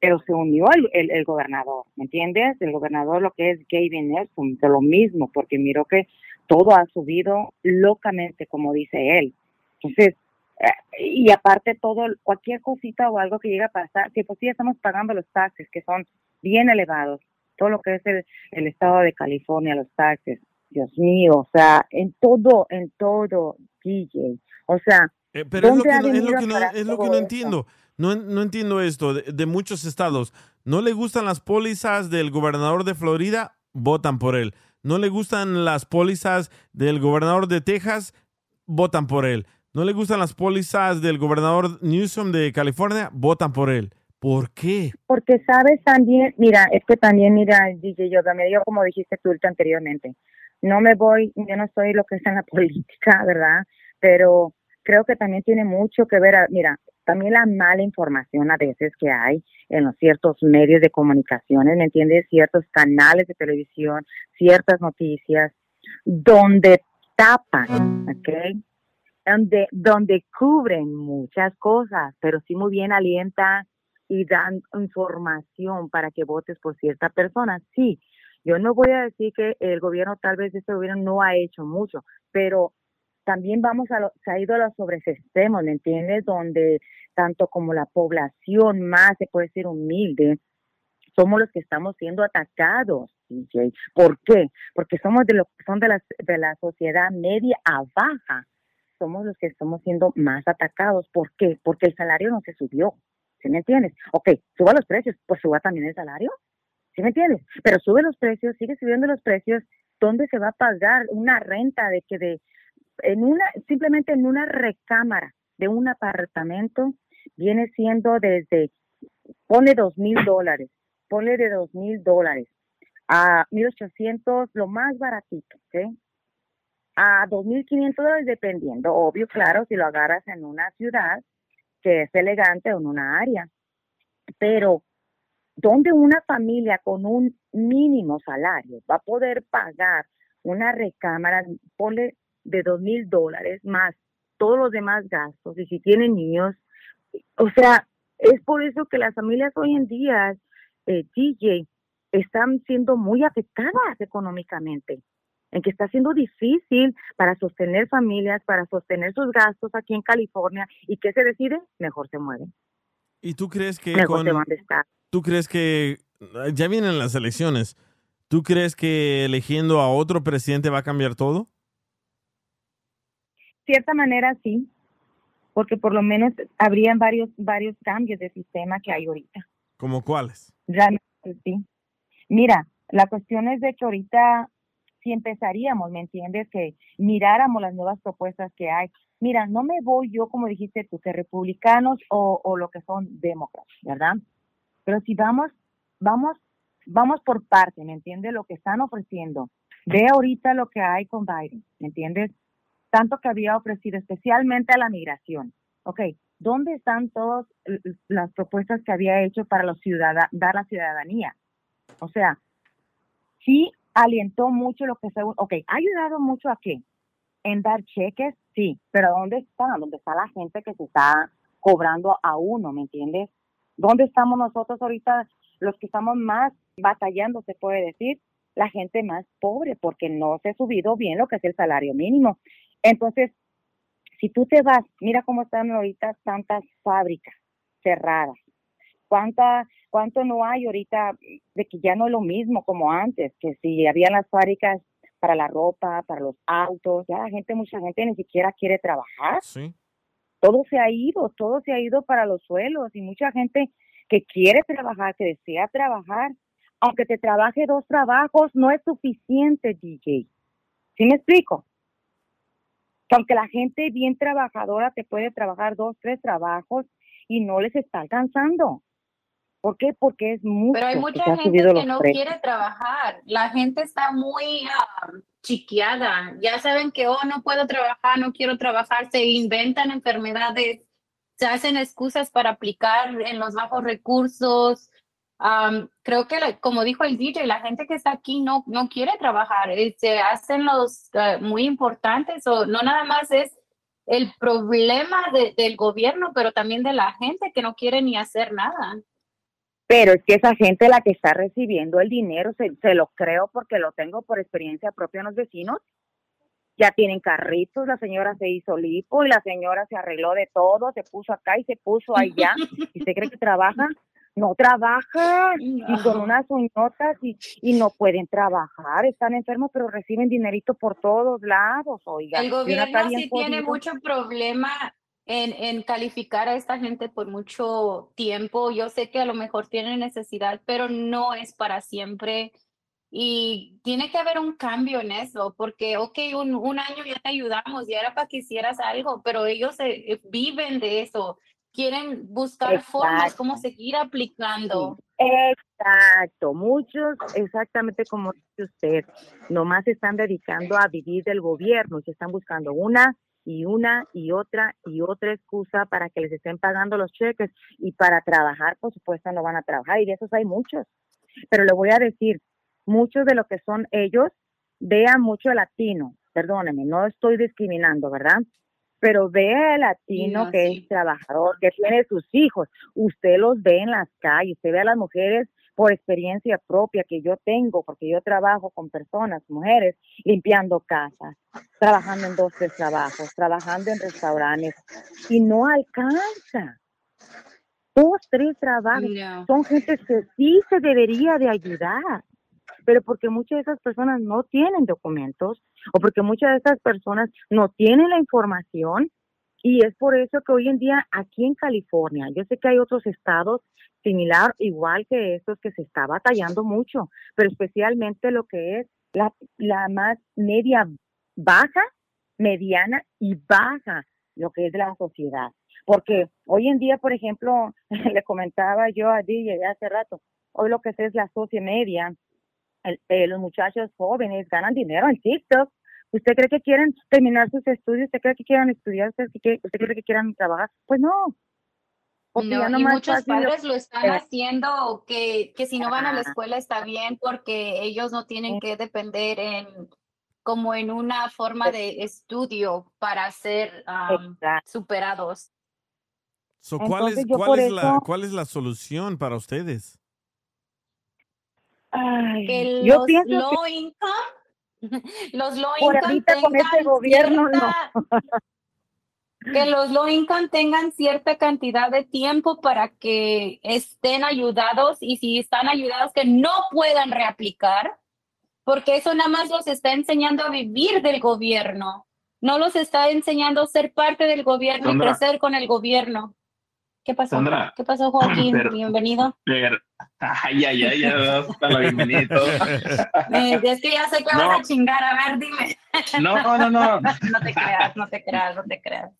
pero se unió el, el, el gobernador, ¿me entiendes? El gobernador lo que es Gavin Newsom, de lo mismo, porque miró que todo ha subido locamente, como dice él. Entonces, eh, y aparte todo, cualquier cosita o algo que llegue a pasar, que pues sí estamos pagando los taxes, que son bien elevados, todo lo que es el, el estado de California, los taxes, Dios mío, o sea, en todo, en todo, DJ, o sea, Eh, Pero es lo ¿dónde que es lo que no, es lo que no entiendo. No, no entiendo esto de, de muchos estados. ¿No le gustan las pólizas del gobernador de Florida? Votan por él. ¿No le gustan las pólizas del gobernador de Texas? Votan por él. ¿No le gustan las pólizas del gobernador Newsom de California? Votan por él. ¿Por qué? Porque sabes también, mira, es que también, mira, DJ Yoga, me dio como dijiste tú anteriormente, no me voy, yo no soy lo que es en la política, ¿verdad? Pero creo que también tiene mucho que ver, a- mira, también la mala información a veces que hay en los ciertos medios de comunicaciones, ¿me entiendes? Ciertos canales de televisión, ciertas noticias, donde tapan, ¿ok? Donde, donde cubren muchas cosas, pero sí muy bien alientan y dan información para que votes por cierta persona. Sí, yo no voy a decir que el gobierno, tal vez este gobierno no ha hecho mucho, pero también vamos a, lo- se ha ido a los sobresextremos, ¿me entiendes? Donde tanto como la población más, se puede decir humilde, somos los que estamos siendo atacados, DJ. ¿Por qué? Porque somos de los que son de la, de la sociedad media a baja. somos los que estamos siendo más atacados. ¿Por qué? Porque el salario no se subió. ¿Sí me entiendes? Ok, suba los precios, pues suba también el salario. ¿Sí me entiendes? Pero sube los precios, sigue subiendo los precios. ¿Dónde se va a pagar una renta de que de en una simplemente en una recámara de un apartamento viene siendo desde pone dos mil dólares, ponle de dos mil dólares a mil ochocientos, lo más baratito, ¿ok? A dos mil quinientos dólares dependiendo, obvio, claro, si lo agarras en una ciudad que es elegante o en una área. Pero donde una familia con un mínimo salario va a poder pagar una recámara, ponle de dos mil dólares más todos los demás gastos y si tienen niños, o sea, es por eso que las familias hoy en día, eh, DJ, están siendo muy afectadas económicamente, en que está siendo difícil para sostener familias, para sostener sus gastos aquí en California y que se decide, mejor se mueven. ¿Y tú crees que Mejor con, tú crees que ya vienen las elecciones? ¿Tú crees que eligiendo a otro presidente va a cambiar todo? Cierta manera sí, porque por lo menos habrían varios varios cambios de sistema que hay ahorita. ¿Como cuáles? Realmente sí. Mira, la cuestión es de que ahorita si empezaríamos, ¿me entiendes? Que miráramos las nuevas propuestas que hay. Mira, no me voy yo, como dijiste tú, que republicanos o, o lo que son demócratas, ¿verdad? Pero si vamos, vamos, vamos por parte, ¿me entiendes? Lo que están ofreciendo. Ve ahorita lo que hay con Biden, ¿me entiendes? Tanto que había ofrecido especialmente a la migración. Ok, ¿dónde están todas las propuestas que había hecho para los ciudadanos, dar la ciudadanía? O sea, sí alientó mucho lo que se, ok, ha ayudado mucho a qué? En dar cheques, sí, pero ¿dónde está? ¿Dónde está la gente que se está cobrando a uno, me entiendes? ¿Dónde estamos nosotros ahorita, los que estamos más batallando, se puede decir? La gente más pobre, porque no se ha subido bien lo que es el salario mínimo. Entonces, si tú te vas, mira cómo están ahorita tantas fábricas cerradas. ¿Cuánta, ¿Cuánto no hay ahorita de que ya no es lo mismo como antes? Que si habían las fábricas para la ropa, para los autos, ya la gente, mucha gente ni siquiera quiere trabajar. Sí. Todo se ha ido, todo se ha ido para los suelos y mucha gente que quiere trabajar, que desea trabajar, aunque te trabaje dos trabajos, no es suficiente, DJ. ¿Sí me explico? Que aunque la gente bien trabajadora te puede trabajar dos, tres trabajos y no les está alcanzando. ¿Por qué? Porque es mucho. Pero hay que mucha han gente que no precios. quiere trabajar. La gente está muy ah, chiqueada. Ya saben que, oh, no puedo trabajar, no quiero trabajar. Se inventan enfermedades, se hacen excusas para aplicar en los bajos recursos. Am, creo que, la- como dijo el DJ, la gente que está aquí no, no quiere trabajar. Se hacen los eh, muy importantes o no nada más es el problema de- del gobierno, pero también de la gente que no quiere ni hacer nada. Pero es que esa gente la que está recibiendo el dinero, se, se lo creo porque lo tengo por experiencia propia en los vecinos, ya tienen carritos, la señora se hizo lipo y la señora se arregló de todo, se puso acá y se puso allá, y se cree que trabaja, no trabaja, y con unas uñotas y, y no pueden trabajar, están enfermos pero reciben dinerito por todos lados, oiga. El gobierno sí tiene mucho problema en, en calificar a esta gente por mucho tiempo. Yo sé que a lo mejor tienen necesidad, pero no es para siempre. Y tiene que haber un cambio en eso, porque, ok, un, un año ya te ayudamos, ya era para que hicieras algo, pero ellos eh, viven de eso. Quieren buscar formas como seguir aplicando. Exacto, muchos, exactamente como dice usted, nomás se están dedicando a vivir del gobierno y se están buscando una y una y otra y otra excusa para que les estén pagando los cheques y para trabajar, por supuesto, no van a trabajar y de esos hay muchos. Pero le voy a decir, muchos de lo que son ellos, vean mucho latino, perdónenme, no estoy discriminando, ¿verdad? Pero vea el latino No, que sí. es trabajador, que tiene sus hijos. Usted los ve en las calles, usted ve a las mujeres por experiencia propia que yo tengo, porque yo trabajo con personas, mujeres, limpiando casas, trabajando en dos, tres trabajos, trabajando en restaurantes, y no alcanza. Dos, tres trabajos. No. Son gente que sí se debería de ayudar. pero porque muchas de esas personas no tienen documentos o porque muchas de esas personas no tienen la información y es por eso que hoy en día aquí en California, yo sé que hay otros estados similar, igual que estos, que se está batallando mucho, pero especialmente lo que es la, la más media baja, mediana y baja, lo que es la sociedad. Porque hoy en día, por ejemplo, le comentaba yo a DJ hace rato, hoy lo que es la socia media, el- eh, los muchachos jóvenes ganan dinero en TikTok. ¿Usted cree que quieren terminar sus estudios? ¿Usted cree que quieran estudiar? ¿Usted cree, usted cree que quieran trabajar? Pues no. Porque No, y muchos padres lo están eh, haciendo que, que si no van a la escuela está bien porque ellos no tienen que depender en como en una forma de estudio para ser superados. So, ¿cuál, es, Entonces, cuál, es la, ¿Cuál es la solución para ustedes? Ay, Que yo los que- low income, los low Por income ahorita con este tengan gobierno, no. que los low income tengan cierta cantidad de tiempo para que estén ayudados y si están ayudados que no puedan reaplicar, porque eso nada más los está enseñando a vivir del gobierno, no los está enseñando a ser parte del gobierno Sandra. y crecer con el gobierno. ¿Qué pasó? Sandra. ¿Qué pasó, Joaquín? Pero- Bienvenido. Pero, ay, ay, ay, ya vas a dar la todo. Eh, es que ya sé que No. vas a chingar, a ver, dime. No, no, no. No te creas, no te creas, no te creas.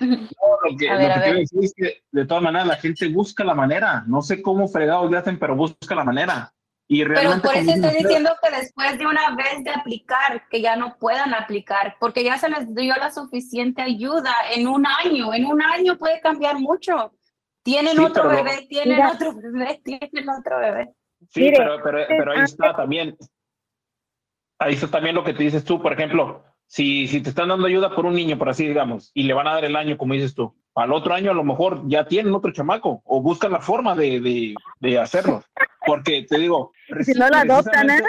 No, lo que, A ver, lo a que ver. quiero decir es que de todas maneras la gente busca la manera. No sé cómo fregados le hacen, pero busca la manera. Y Pero realmente. por eso estoy diciendo que después de una vez de aplicar, que ya no puedan aplicar, porque ya se les dio la suficiente ayuda en un año. En un año puede cambiar mucho. Tienen Sí, otro pero bebé, tienen Mira. otro bebé, tienen otro bebé. Sí, Mire, pero, pero, pero ahí ah, está también. Ahí está también lo que te dices tú, por ejemplo, si, si te están dando ayuda por un niño, por así digamos, y le van a dar el año, como dices tú, al otro año a lo mejor ya tienen otro chamaco o buscan la forma de, de, de hacerlo. Porque te digo, Si no la adoptan, ¿eh?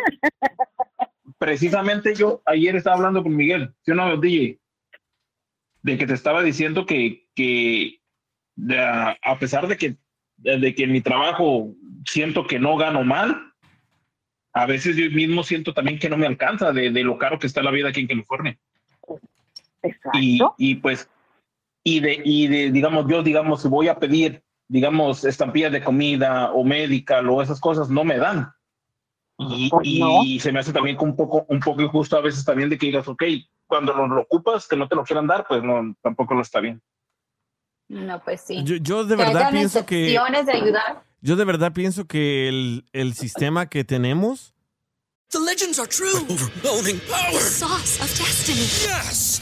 precisamente yo ayer estaba hablando con Miguel, ¿sí o no, DJ? De que te estaba diciendo que, que de a, pesar de que, de, que en mi trabajo siento que no gano mal, a veces yo mismo siento también que no me alcanza de, de lo caro que está la vida aquí en California. Y, y pues, y de, y de, digamos, yo, digamos, si voy a pedir, digamos, estampillas de comida o medical o esas cosas, no me dan. Y, y se me hace también un poco, un poco injusto a veces también de que digas, ok, cuando lo, lo ocupas, que no te lo quieran dar, pues no, tampoco lo está bien. No, pues sí. Yo, yo de verdad pienso que... de ayudar. Yo de verdad pienso que el, el sistema que tenemos The legends are true. Overwhelming power! The sauce of destiny. Yes!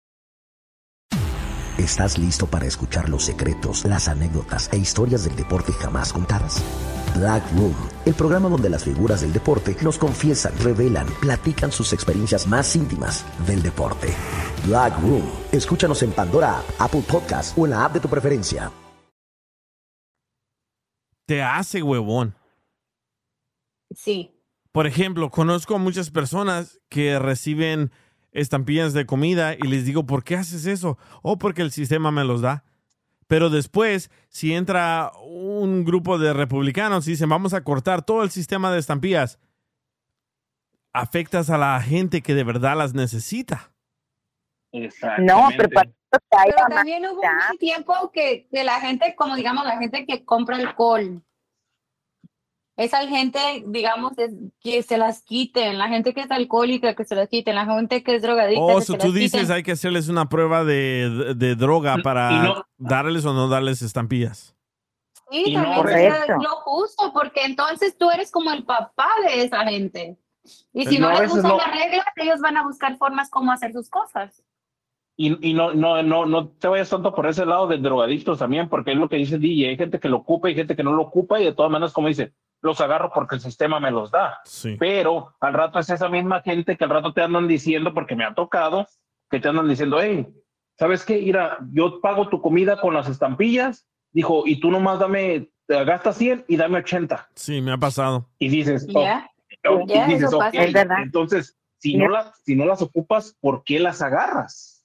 ¿Estás listo para escuchar los secretos, las anécdotas e historias del deporte jamás contadas? Black Room, el programa donde las figuras del deporte nos confiesan, revelan, platican sus experiencias más íntimas del deporte. Black Room, escúchanos en Pandora App, Apple Podcast o en la app de tu preferencia. te hace huevón. Sí. Por ejemplo, conozco a muchas personas que reciben estampillas de comida y les digo, ¿por qué haces eso? O porque el sistema me los da. Pero después, si entra un grupo de republicanos y dicen, vamos a cortar todo el sistema de estampillas, afectas a la gente que de verdad las necesita. No, pero Pero más también hubo un tiempo que, que la gente, como digamos, la gente que compra alcohol, esa gente, digamos, es- que se las quiten, la gente que es alcohólica, que se las quiten, la gente que es drogadicta, O que si se Oh, tú las dices, quiten. hay que hacerles una prueba de, de droga para no- darles o no darles estampillas. Sí, y no- también Correcto. es lo justo, porque entonces tú eres como el papá de esa gente. Y si No, no, a les gustan no. las reglas, ellos van a buscar formas como hacer sus cosas. Y, y no, no, no, no te vayas tanto por ese lado de drogadictos también, porque es lo que dice DJ, hay gente que lo ocupa y gente que no lo ocupa, y de todas maneras, como dice, los agarro porque el sistema me los da. Sí. Pero al rato es esa misma gente que al rato te andan diciendo, porque me ha tocado, que te andan diciendo, hey, ¿sabes qué? Mira, yo pago tu comida con las estampillas, dijo, y tú nomás dame, te gastas 100 y dame 80. Sí, me ha pasado. Y dices, oh, Ya. oh, y dices, eso ok, pasa. Es verdad. entonces, si no, las, si no las ocupas, ¿por qué las agarras?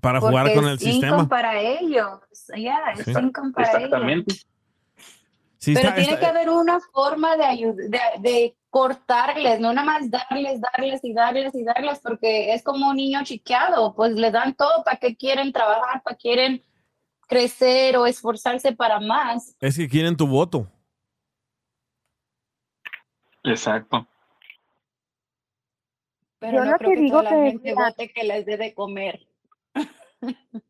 Para jugar con el es sistema. para ellos. Ya, es Sí. income para ellos. Sí, Pero está- tiene está- que haber una forma de, de, de cortarles, no nada más darles, darles y darles y darles, porque es como un niño chiqueado, pues le dan todo para que quieren trabajar, para quieren crecer o esforzarse para más. Es que quieren tu voto. Exacto. Pero Yo no lo creo que que, digo toda la que, gente vote que les dé de comer.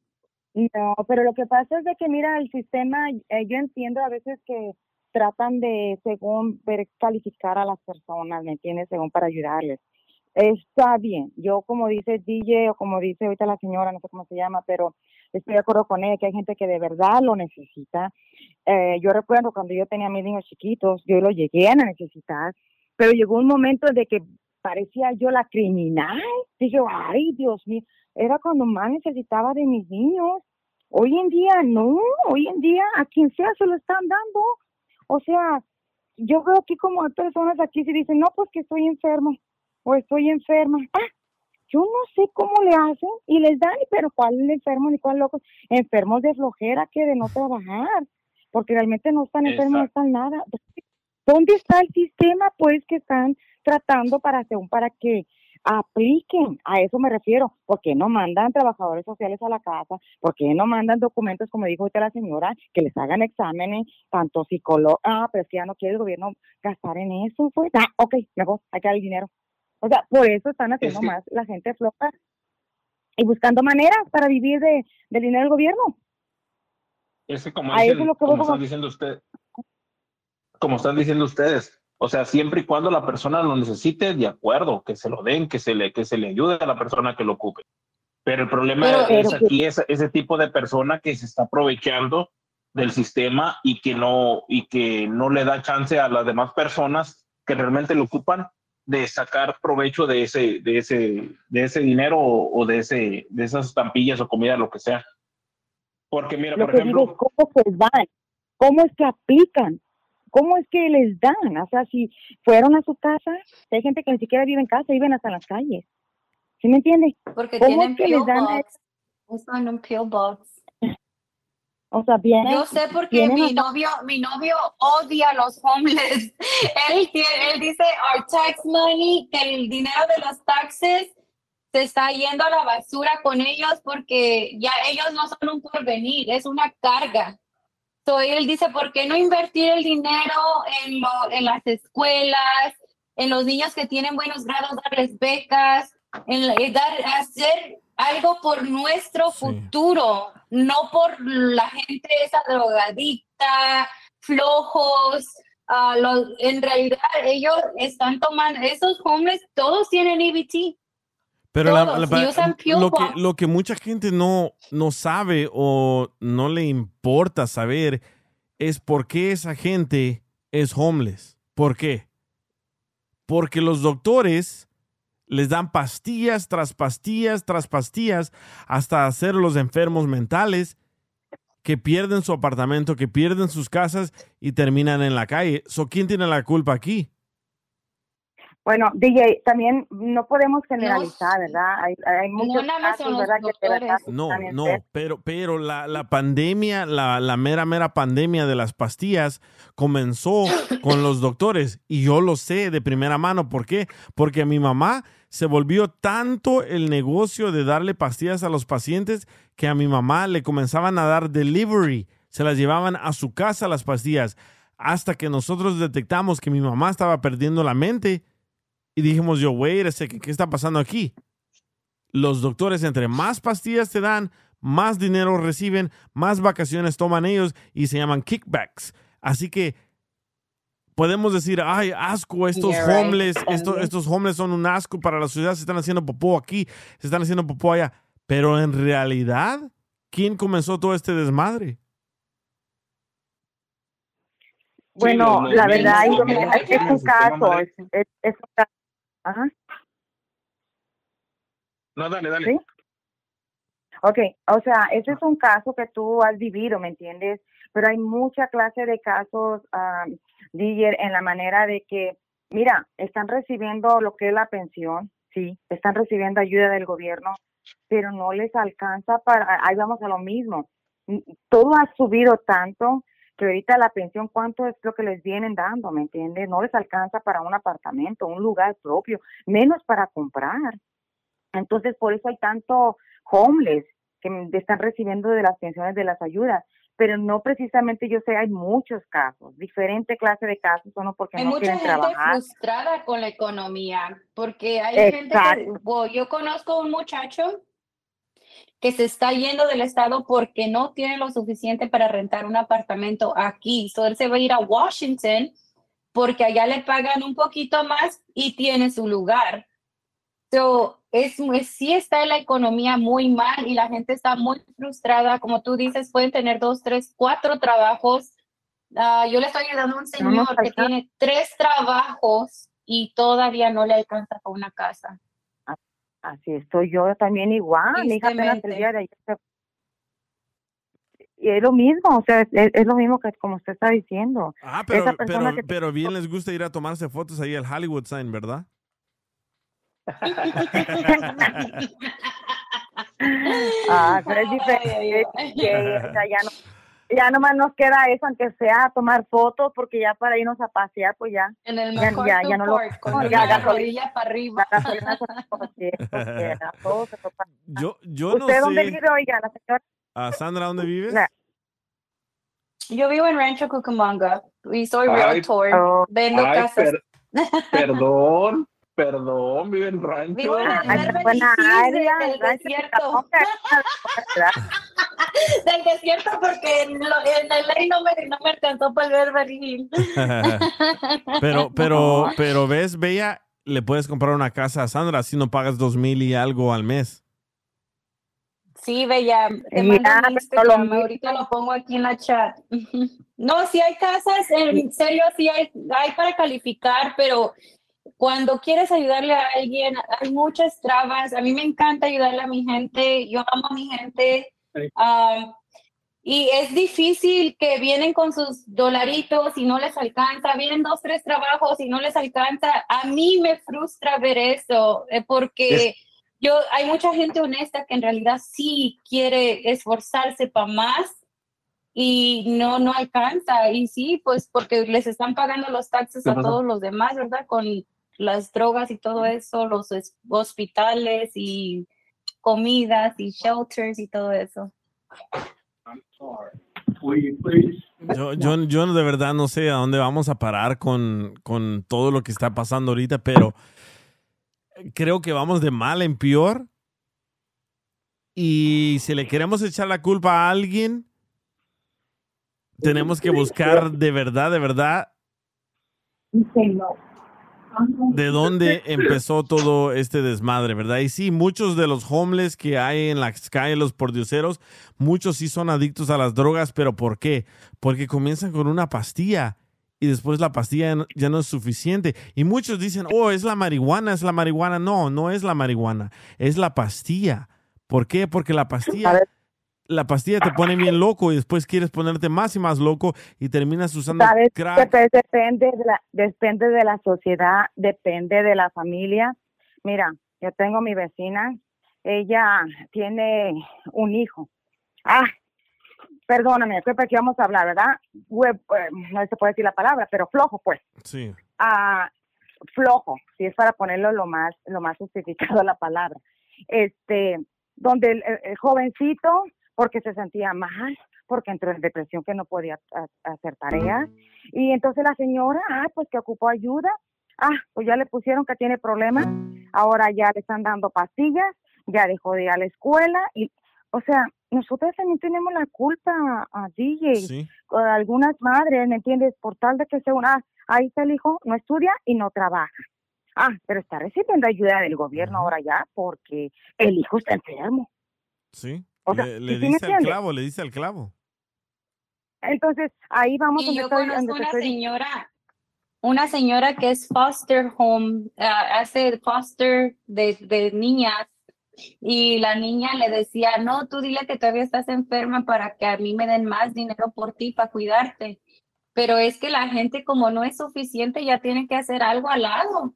No, pero lo que pasa es de que, mira, el sistema, eh, yo entiendo a veces que tratan de, según, ver, calificar a las personas, ¿me entiendes? Según para ayudarles. Está bien. Yo, como dice DJ o como dice ahorita la señora, no sé cómo se llama, pero estoy de acuerdo con ella que hay gente que de verdad lo necesita. Eh, yo recuerdo cuando yo tenía mis niños chiquitos, yo lo llegué a necesitar, pero llegó un momento de que parecía yo la criminal. Dije, ay, Dios mío, era cuando más necesitaba de mis niños. Hoy en día no, hoy en día a quien sea se lo están dando. O sea, yo veo aquí como hay personas aquí se dicen, no, pues que estoy enfermo o estoy enferma. Ah, yo no sé cómo le hacen y les dan, pero cuál enfermo ni cuál loco. Enfermos de flojera que de no trabajar, porque realmente no están enfermos, no están nada. ¿Dónde está el sistema, pues, que están tratando para hacer, para que apliquen? A eso me refiero. ¿Por qué no mandan trabajadores sociales a la casa? ¿Por qué no mandan documentos, como dijo ahorita la señora, que les hagan exámenes, tanto psicólogo? Ah, pero si ya no quiere el gobierno gastar en eso, pues, ah, ok, mejor, hay que dar el dinero. O sea, por eso están haciendo que- más la gente floja y buscando maneras para vivir de, del dinero del gobierno. Es que como, dicen- es lo que como están diciendo ustedes, como están diciendo ustedes, o sea, siempre y cuando la persona lo necesite, de acuerdo, que se lo den, que se le, que se le ayude a la persona que lo ocupe. Pero el problema Pero- es aquí ese, ese tipo de persona que se está aprovechando del sistema y que no y que no le da chance a las demás personas que realmente lo ocupan de sacar provecho de ese de ese de ese dinero o, o de ese de esas estampillas o comida lo que sea. Porque mira, Lo por que digo ejemplo, es cómo se dan, cómo es que aplican, cómo es que les dan. O sea, si fueron a su casa, hay gente que ni siquiera vive en casa, viven hasta en las calles. ¿Sí me entiende? Porque ¿Cómo tienen es que les dan? box. En un PO box. O sea, vienen. Yo sé porque mi hasta- novio, mi novio odia a los homeless. Él, él dice, our tax money, que el dinero de los taxes se está yendo a la basura con ellos porque ya ellos no son un porvenir, es una carga. So, él dice, ¿por qué no invertir el dinero en, lo- en las escuelas, en los niños que tienen buenos grados, darles becas, en, en dar, hacer algo por nuestro futuro, no por la gente esa drogadicta, flojos. ah, los- en realidad ellos están tomando, esos hombres todos tienen EBT. Pero la- la- lo, que, lo que mucha gente no, no sabe o no le importa saber es por qué esa gente es homeless. ¿Por qué? Porque los doctores les dan pastillas tras pastillas tras pastillas hasta hacerlos enfermos mentales que pierden su apartamento, que pierden sus casas y terminan en la calle. So, ¿Quién tiene la culpa aquí? Bueno, DJ, también no podemos generalizar, ¿verdad? Hay, hay muchos son casos, ¿verdad? Que de verdad No, no, enfermos. pero, pero la, la pandemia, la, la mera, mera pandemia de las pastillas comenzó con los doctores y yo lo sé de primera mano. ¿Por qué? Porque a mi mamá se volvió tanto el negocio de darle pastillas a los pacientes que a mi mamá le comenzaban a dar delivery. Se las llevaban a su casa las pastillas hasta que nosotros detectamos que mi mamá estaba perdiendo la mente y dijimos yo, wait a second, ¿qué está pasando aquí? los doctores entre más pastillas te dan, más dinero reciben, más vacaciones toman ellos y se llaman kickbacks. Así que podemos decir, ay, asco, estos Yeah, right. homeless, estos, estos homeless son un asco para la sociedad, se están haciendo popó aquí, se están haciendo popó allá. Pero en realidad, ¿quién comenzó todo este desmadre? Bueno, la verdad, es, un caso, es un caso. Ajá. No, dale, dale. ¿Sí? Ok, o sea, ese es un caso que tú has vivido, ¿me entiendes? Pero hay mucha clase de casos, ah, DJ, en la manera de que, mira, están recibiendo lo que es la pensión, sí, están recibiendo ayuda del gobierno, pero no les alcanza para, ahí vamos a lo mismo. Todo ha subido tanto que ahorita la pensión, ¿cuánto es lo que les vienen dando? ¿Me entiendes? No les alcanza para un apartamento, un lugar propio, menos para comprar. Entonces, por eso hay tanto homeless que están recibiendo de las pensiones de las ayudas. Pero no precisamente, yo sé, hay muchos casos, diferente clase de casos, uno porque Hay no mucha quieren gente trabajar. frustrada con la economía, porque hay gente que, yo conozco un muchacho que se está yendo del estado porque no tiene lo suficiente para rentar un apartamento aquí. So él se va a ir a Washington porque allá le pagan un poquito más y tiene su lugar. So, es, es- sí está la economía muy mal y la gente está muy frustrada. Como tú dices, pueden tener dos, tres, cuatro trabajos. Ah, yo le estoy ayudando a un señor que tiene tres trabajos y todavía no le alcanza para una casa. Así estoy yo también igual. Mi hija apenas el día de ayer se- Y es lo mismo, o sea, es, es lo mismo que como usted está diciendo. Ah, pero, Esa persona pero, que- pero bien les gusta ir a tomarse fotos ahí al Hollywood Sign, ¿verdad? Ah, pero es diferente. que, o sea, ya no, ya nomás nos queda eso, aunque sea tomar fotos, porque ya para irnos a pasear, pues ya. En el ya, MacArthur ya, ya no lo. Con no, ya gasolina, rodilla para arriba. la gasolina la- todo se. Yo, yo no ¿Usted dónde sé. vive, oiga, la señora? Ah, Sandra, ¿dónde vives? Yo vivo en Rancho Cucamonga y soy realtor. oh. Vendo Ay, casas. per- perdón, perdón, vive en rancho. Vivo en el área, del, desierto. del desierto porque en, lo- en el ley no me, no me alcanzó para el Beverly Hills. pero, pero, pero ves, Bella, le puedes comprar una casa a Sandra si no pagas dos mil y algo al mes. Sí, Bella, te mando un Instagram, ahorita lo pongo aquí en la chat. No, sí hay casas, en serio, sí hay, hay para calificar, pero cuando quieres ayudarle a alguien, hay muchas trabas. A mí me encanta ayudarle a mi gente, yo amo a mi gente. ah, y es difícil que vienen con sus dolaritos y no les alcanza, vienen dos, tres trabajos y no les alcanza. A mí me frustra ver eso, eh, porque yo, hay mucha gente honesta que en realidad sí quiere esforzarse para más y no, no alcanza. Y sí, pues porque les están pagando los taxes ¿Qué a todos los demás, ¿verdad? Con las drogas y todo eso, los es- hospitales y comidas y shelters y todo eso. Yo, yo, yo de verdad no sé a dónde vamos a parar con, con todo lo que está pasando ahorita, pero creo que vamos de mal en peor. Y si le queremos echar la culpa a alguien, tenemos que buscar de verdad, de verdad, de dónde empezó todo este desmadre, ¿verdad? Y sí, muchos de los homeless que hay en las calles, los pordioseros, muchos sí son adictos a las drogas, pero ¿por qué? Porque comienzan con una pastilla y después la pastilla ya no es suficiente. Y muchos dicen, oh, es la marihuana, es la marihuana. No, no es la marihuana, es la pastilla. ¿Por qué? Porque la pastilla... La pastilla te pone bien loco y después quieres ponerte más y más loco y terminas usando ¿Sabes? crack. Que pues, depende, de la, depende de la sociedad, depende de la familia. Mira, yo tengo mi vecina, ella tiene un hijo. Ah, perdóname, creo que aquí vamos a hablar, ¿verdad? Hue- eh, no se puede decir la palabra, pero flojo, pues. Sí. Ah, flojo, si es para ponerlo lo más, lo más justificado la palabra. Este, donde el jovencito, porque se sentía mal, porque entró en depresión que no podía ha- hacer tareas, y entonces la señora, ah, pues que ocupó ayuda, ah, pues ya le pusieron que tiene problemas, ahora ya le están dando pastillas, ya dejó de ir a la escuela, y, o sea, nosotros también tenemos la culpa a DJ, Sí. algunas madres, ¿me entiendes? Por tal de que sea una, ah, ahí está el hijo, no estudia y no trabaja. Ah, pero está recibiendo ayuda del gobierno ahora ya porque el hijo está enfermo. Sí. O sea, le le ¿sí me dice al clavo, le dice al clavo. Entonces, ahí vamos Y yo estoy- conozco una estoy- señora, una señora que es foster home, ah, hace foster de, de niñas y la niña le decía, no, tú dile que todavía estás enferma para que a mí me den más dinero por ti, para cuidarte. Pero es que la gente como no es suficiente, ya tiene que hacer algo al lado.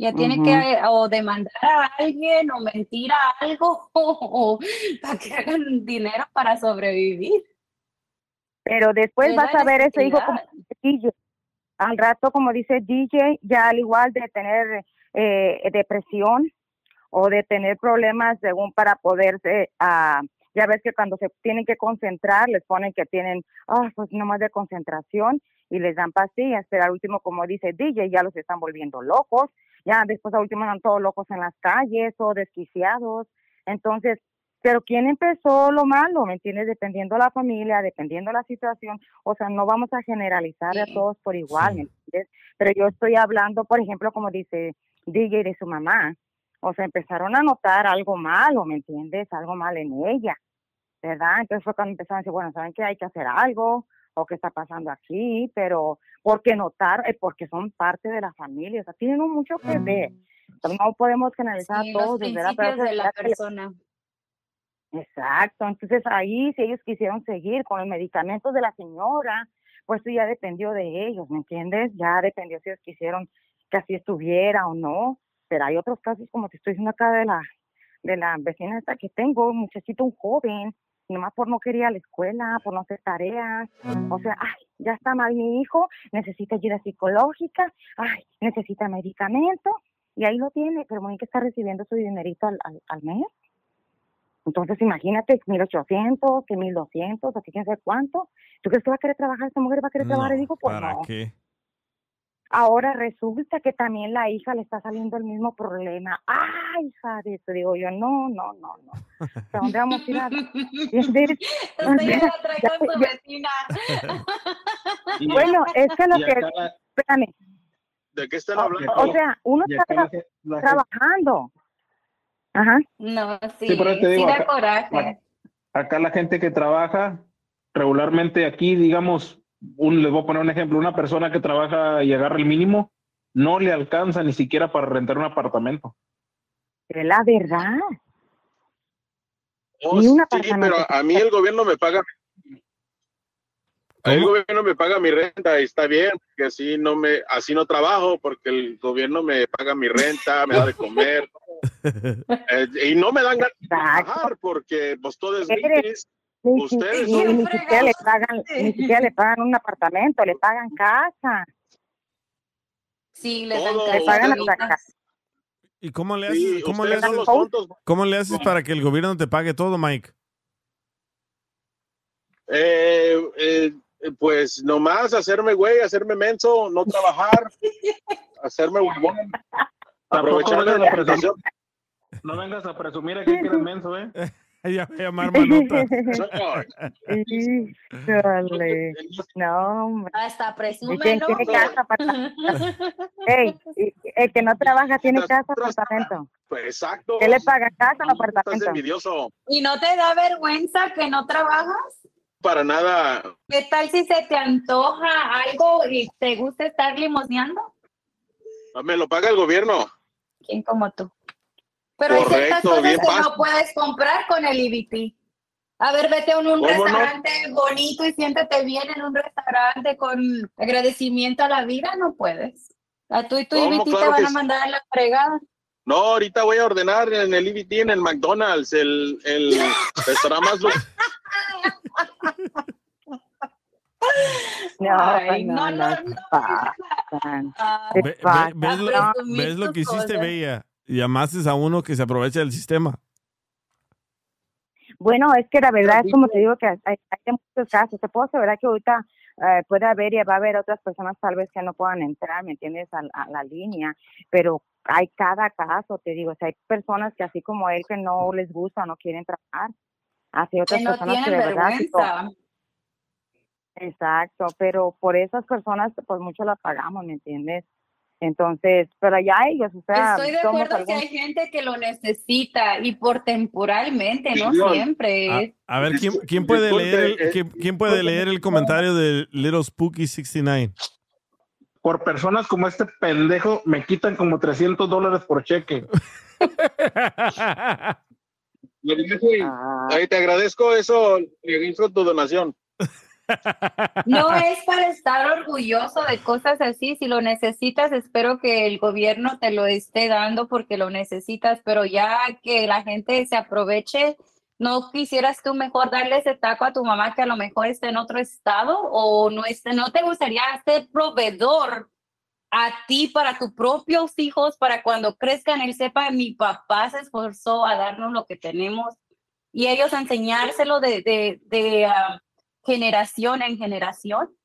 Ya tiene que o demandar a alguien o mentir a algo o, para que hagan dinero para sobrevivir. Pero después Es vas a ver ese hijo como DJ. Al rato, como dice DJ, ya al igual de tener eh, depresión o de tener problemas según para poderse, ah, ya ves que cuando se tienen que concentrar, les ponen que tienen, ah, pues nomás de concentración y les dan pastillas, pero al último, como dice DJ, ya los están volviendo locos, ya después al último están todos locos en las calles o desquiciados. Entonces, pero ¿quién empezó lo malo? ¿Me entiendes? Dependiendo de la familia, dependiendo de la situación. O sea, no vamos a generalizar a todos por igual, ¿me entiendes? Pero yo estoy hablando, por ejemplo, como dice DJ de su mamá. O sea, empezaron a notar algo malo, ¿me entiendes? Algo mal en ella, ¿verdad? Entonces fue cuando empezaron a decir, bueno, ¿saben que hay que hacer algo? ¿O qué está pasando aquí? Pero, porque notar, eh, porque son parte de la familia, o sea, tienen mucho que ver. No podemos generalizar Sí, todos. Pero principios de la persona. Exacto, entonces ahí si ellos quisieron seguir con los medicamentos de la señora, pues eso ya dependió de ellos, ¿me entiendes? Ya dependió si ellos quisieron que así estuviera o no, pero hay otros casos como te estoy diciendo acá de la de la vecina esta que tengo, un muchachito, un joven, nomás por no querer ir a la escuela, por no hacer tareas, o sea, ay, ya está mal mi hijo, necesita ayuda psicológica, ay, necesita medicamento, y ahí lo tiene, pero muy que está recibiendo su dinerito al, al, al mes. Entonces, imagínate, 1800, que 1200, así quién sabe cuánto. ¿Tú crees que va a querer trabajar? ¿Esta mujer va a querer trabajar? Y digo, pues ¿Para no. qué? Ahora resulta que también la hija le está saliendo el mismo problema. ¡Ay, hija de eso! Digo yo, no, no, no, no. ¿Hasta dónde vamos a ir a...? ¿Entiendes? Usted ya la trae Ya- con su ya- vecina. Bueno, es que lo que... la- Espérame. ¿De qué están O, hablando? o sea, uno está tra- la trabajando. Ajá. No, sí, Sí, por eso te sí digo, da acá- coraje. acá la gente que trabaja regularmente aquí, digamos, un, les voy a poner un ejemplo, una persona que trabaja y agarra el mínimo, no le alcanza ni siquiera para rentar un apartamento. Es la verdad. Oh, Ni un sí, apartamento. pero a mí el gobierno me paga. El gobierno me paga mi renta y está bien, porque así no me, así no trabajo, porque el gobierno me paga mi renta, me da de comer, eh, y no me dan ganas de trabajar porque pues todo es gratis. Ni, Ustedes ni- son- ni siquiera le pagan, ni siquiera le pagan un apartamento, le pagan casa. Sí, les Todo, dan Le pagan hasta casa. ¿Y cómo le Sí, haces, cómo le haces, cómo le haces para que el gobierno te pague todo, Mike? Eh, eh, pues nomás hacerme güey, hacerme menso, no trabajar, hacerme huevón, aprovechar la situación. No vengas a presumir aquí que eres menso, ¿eh? Ella va a llamar Manota. Híjole. No, hombre. Hasta ¿Y presume, quién ¿no? tiene casa? Ey, el que no trabaja tiene casa, apartamento. Pues exacto. ¿Qué le paga casa o Estás apartamento? envidioso. ¿Y no te da vergüenza que no trabajas? Para nada. ¿Qué tal si se te antoja algo y te gusta estar limosneando? Me lo paga el gobierno. ¿Quién como tú? Pero hay ciertas Correcto, cosas que fácil. no puedes comprar con el EBT. A ver, vete a un, un ¿Cómo no? restaurante bonito y siéntate bien en un restaurante con agradecimiento a la vida, no puedes. A tú y tu ¿Cómo? EBT te Claro van a sí. mandar a la fregada. No, ahorita voy a ordenar en el EBT, en el McDonald's, el, el restaurante más... No, Ay, no, no, no. ¿ves, lo, ves que hiciste. Bella? Llamaste a uno que se aprovecha del sistema. Bueno, es que la verdad es como te digo que hay, muchos casos. Te puedo asegurar que ahorita eh, puede haber y va a haber otras personas tal vez que no puedan entrar, ¿me entiendes? A, a la línea, pero hay cada caso, te digo, o sea, hay personas que así como él que no les gusta, no quieren trabajar. Así otras Que no personas que de verdad... Exacto, pero por esas personas pues mucho las pagamos, ¿me entiendes? Entonces, pero ya ellos, o sea, Estoy de somos acuerdo que hay gente que lo necesita y por temporalmente, no Señor. siempre. A, a ver, ¿quién, quién puede Disculpe, leer el, eh, quién, quién puede leer el comentario de Little Spooky 69? Por personas como este pendejo me quitan como 300 dólares por cheque. Ahí te agradezco eso, agradezco tu donación. No es para estar orgulloso de cosas así. Si lo necesitas, espero que el gobierno te lo esté dando porque lo necesitas, pero ya que la gente se aproveche, ¿no quisieras tú mejor darle ese taco a tu mamá que a lo mejor esté en otro estado o no, esté, no te gustaría ser proveedor a ti para tus propios hijos para cuando crezcan él sepa mi papá se esforzó a darnos lo que tenemos y ellos enseñárselo de, de, de ah, generación en generación.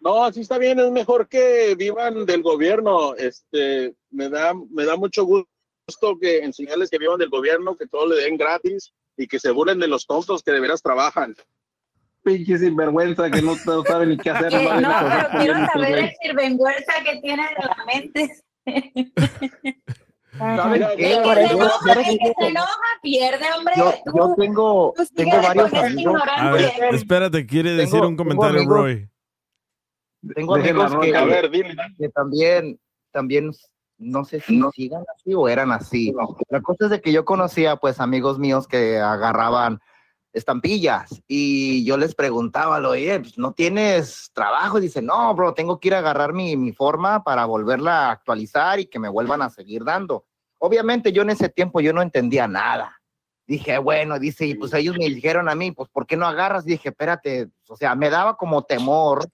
No, así está bien, es mejor que vivan del gobierno. Este, me da, me da mucho gusto que enseñarles que vivan del gobierno, que todo le den gratis y que se burlen de los tontos que de veras trabajan. Pinche sinvergüenza que no, no sabe ni qué hacer. Nomás no, pero quiero saber el sinvergüenza que tiene en la mente. ¿Saben El qué? que se enoja, yo- el que se enoja pierde, hombre. Yo, Tú- yo tengo, tú tengo varios amigos. A ver, espérate, quiere decir Tengo- un tengo comentario, amigos- Roy. Tengo amigos que, A ver, que también, también, no sé si sigan así o eran así. La cosa es de que yo conocía, pues, amigos míos que agarraban estampillas y yo les preguntaba, oye, pues, ¿no tienes trabajo? Y dice, no, bro, tengo que ir a agarrar mi, mi forma para volverla a actualizar y que me vuelvan a seguir dando. Obviamente yo en ese tiempo yo no entendía nada. Dije, bueno, dice, y pues ellos me dijeron a mí, pues, ¿por qué no agarras? dije, espérate, o sea, me daba como temor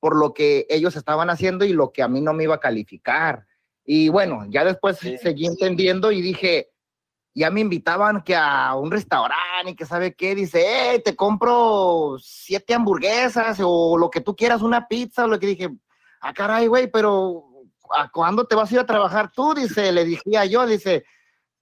por lo que ellos estaban haciendo y lo que a mí no me iba a calificar. Y bueno, ya después seguí entendiendo y dije, ya me invitaban que a un restaurante y que sabe qué, dice, hey, te compro siete hamburguesas o lo que tú quieras, una pizza, o lo que dije, ah, caray, güey, pero ¿a cuándo te vas a ir a trabajar tú? Dice, le dije yo, dice,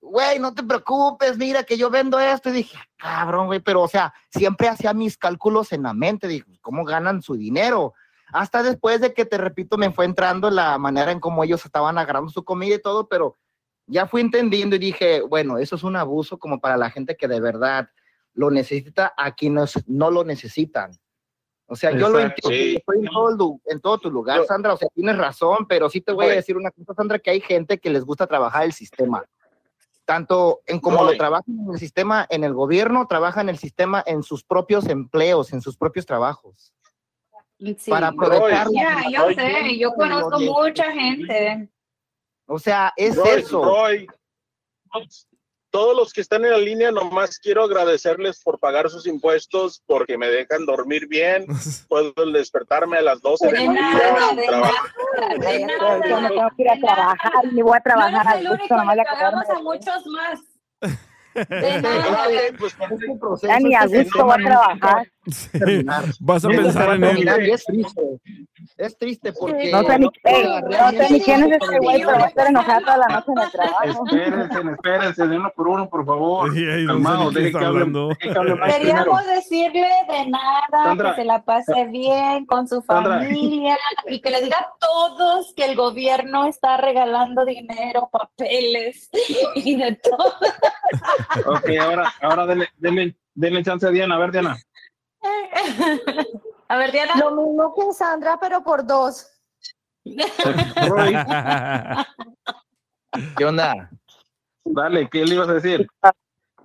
güey, no te preocupes, mira que yo vendo esto. Y dije, cabrón, güey, pero o sea, siempre hacía mis cálculos en la mente, dije, ¿cómo ganan su dinero? Hasta después de que, te repito, me fue entrando la manera en cómo ellos estaban agarrando su comida y todo, pero ya fui entendiendo y dije, bueno, eso es un abuso como para la gente que de verdad lo necesita a quienes no lo necesitan. O sea, yo lo Exacto. entiendo, Sí. estoy en todo, en todo tu lugar, Sandra, o sea, tienes razón, pero sí te voy a Oye. decir una cosa, Sandra, que hay gente que les gusta trabajar el sistema. Tanto en como lo Oye. trabajan en el sistema, en el gobierno, trabajan el sistema en sus propios empleos, en sus propios trabajos. Sí. Para aprovechar Ya, yo sé, yo conozco oye. mucha gente. O sea, es Roy, eso. Roy, todos los que están en la línea, nomás quiero agradecerles por pagar sus impuestos, porque me dejan dormir bien, puedo despertarme a las 12 de De la nada, de nada, de Yo no nada. tengo que ir a trabajar, ni voy a trabajar No a eres el gusto, único, nomás le de pagamos a muchos más. Este, pues, este proceso, Ya ni a este gusto voy a trabajar. Vas a pensar en él. es triste. Es triste porque No sé ni, ey, no sé ni quién es este güey, pero va a estar enojada toda la noche en el trabajo. Espérense, espérense, de uno por uno, por favor. Sí, ahí no sé Calmado, que hablando. Queríamos decirle de nada, Sandra. que se la pase bien con su Sandra. familia y que le diga a todos que el gobierno está regalando dinero, papeles y de todo. Ok, ahora, ahora denle, denle, denle chance a Diana. A ver, Diana. A ver, Diana. Lo mismo que Sandra, pero por dos. ¿Qué onda? dale, ¿qué le ibas a decir?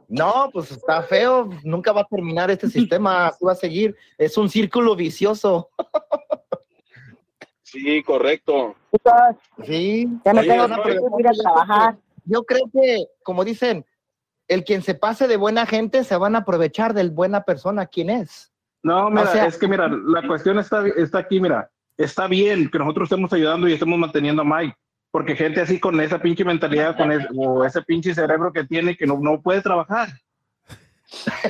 No, pues está feo. Nunca va a terminar este sistema. Así va a seguir. Es un círculo vicioso. Sí, correcto. Sí. Ya me Oye, tengo no, que ir a trabajar. Yo creo que, como dicen, el quien se pase de buena gente se van a aprovechar del buena persona. ¿Quién es? No, mira, O sea- es que mira, la cuestión está, está aquí, mira, está bien que nosotros estemos ayudando y estemos manteniendo a Mike, porque gente así con esa pinche mentalidad, con ese, o ese pinche cerebro que tiene que no, no puede trabajar.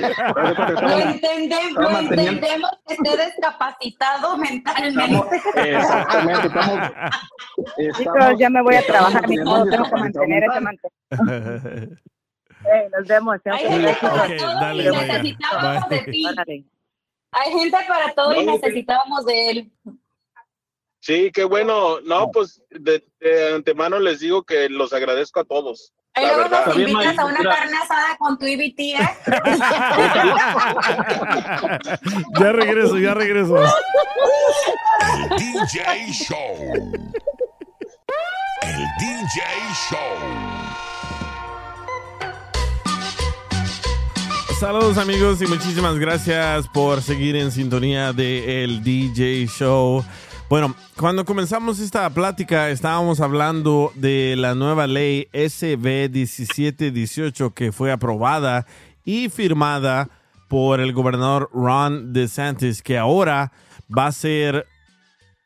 Lo entendemos, lo Estamos entendemos que esté discapacitado Estamos, mentalmente. exactamente, estamos, Chicos, ya me voy a trabajar, modo, tengo que estamos- mantener ese mantener. Nos vemos. Hay gente para todo dale, y necesitábamos de ti. Hay gente para todo y necesitábamos de él. Sí, qué bueno. No, pues de, de antemano les digo que los agradezco a todos. La luego verdad. nos invitas a una mira. carne asada con tu IBT, ¿eh? ya regreso, ya regreso. El DJ Show. El DJ Show. Saludos amigos y muchísimas gracias por seguir en sintonía de el DJ Show. Bueno, cuando comenzamos esta plática estábamos hablando de la nueva ley SB 1718 que fue aprobada y firmada por el gobernador Ron DeSantis que ahora va a ser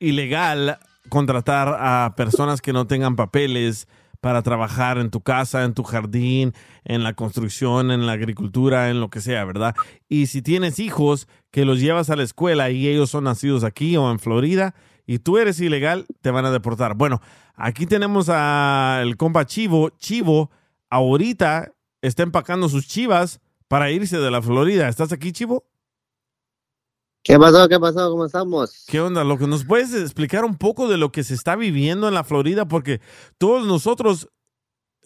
ilegal contratar a personas que no tengan papeles para trabajar en tu casa, en tu jardín, en la construcción, en la agricultura, en lo que sea, ¿verdad? Y si tienes hijos que los llevas a la escuela y ellos son nacidos aquí o en Florida y tú eres ilegal, te van a deportar. Bueno, aquí tenemos al compa Chivo. Chivo ahorita está empacando sus chivas para irse de la Florida. ¿Estás aquí, Chivo? ¿Qué pasó? ¿Qué pasó? ¿Cómo estamos? ¿Qué onda? Lo que nos puedes explicar un poco de lo que se está viviendo en la Florida, porque todos nosotros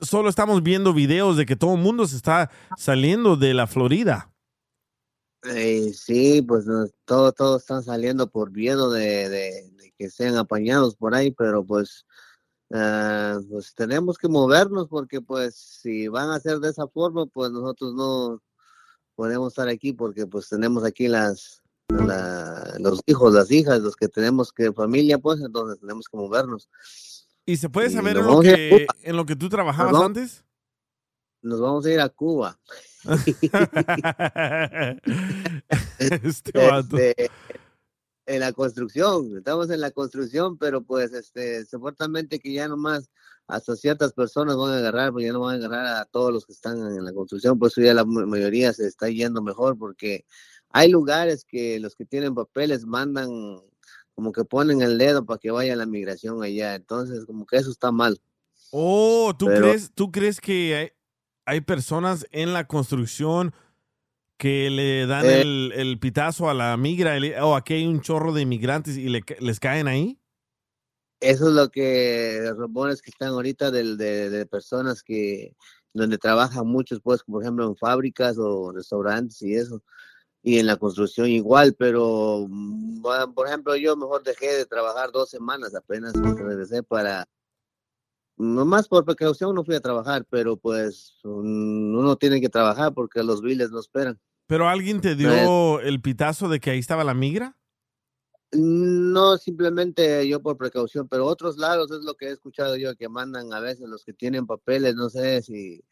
solo estamos viendo videos de que todo el mundo se está saliendo de la Florida. Eh, sí, pues no, todo, todos están saliendo por miedo de, de- de que sean apañados por ahí, pero pues, ah, pues tenemos que movernos porque pues si van a hacer de esa forma, pues nosotros no podemos estar aquí porque pues tenemos aquí las, la- los hijos, las hijas, los que tenemos que familia, pues entonces tenemos que movernos. ¿Y se puede saber en lo, que, en lo que tú trabajabas vamos- antes? Nos vamos a ir a Cuba. Este. Este, en la construcción, estamos en la construcción, pero pues este, supuestamente que ya nomás hasta ciertas personas van a agarrar, pues ya no van a agarrar a todos los que están en la construcción, pues ya la ma- mayoría se está yendo mejor porque hay lugares que los que tienen papeles mandan como que ponen el dedo para que vaya la migración allá, entonces como que eso está mal. Oh, ¿tú, Pero- crees, ¿tú crees que hay, hay personas en la construcción que le dan Eh. el, el pitazo a la migra o aquí hay un chorro de inmigrantes y le les caen ahí? Eso es lo que los rumores que están ahorita del- de, de personas que donde trabajan muchos, pues, por ejemplo, en fábricas o restaurantes y eso, y en la construcción igual, pero, mm, bueno, por ejemplo, yo mejor dejé de trabajar dos semanas apenas regresé para, nomás por precaución no fui a trabajar, pero pues uno tiene que trabajar porque los biles no esperan. ¿Pero alguien te dio el pitazo de que ahí estaba la migra? No, simplemente yo por precaución, pero otros lados es lo que he escuchado yo, que mandan a veces los que tienen papeles, no sé si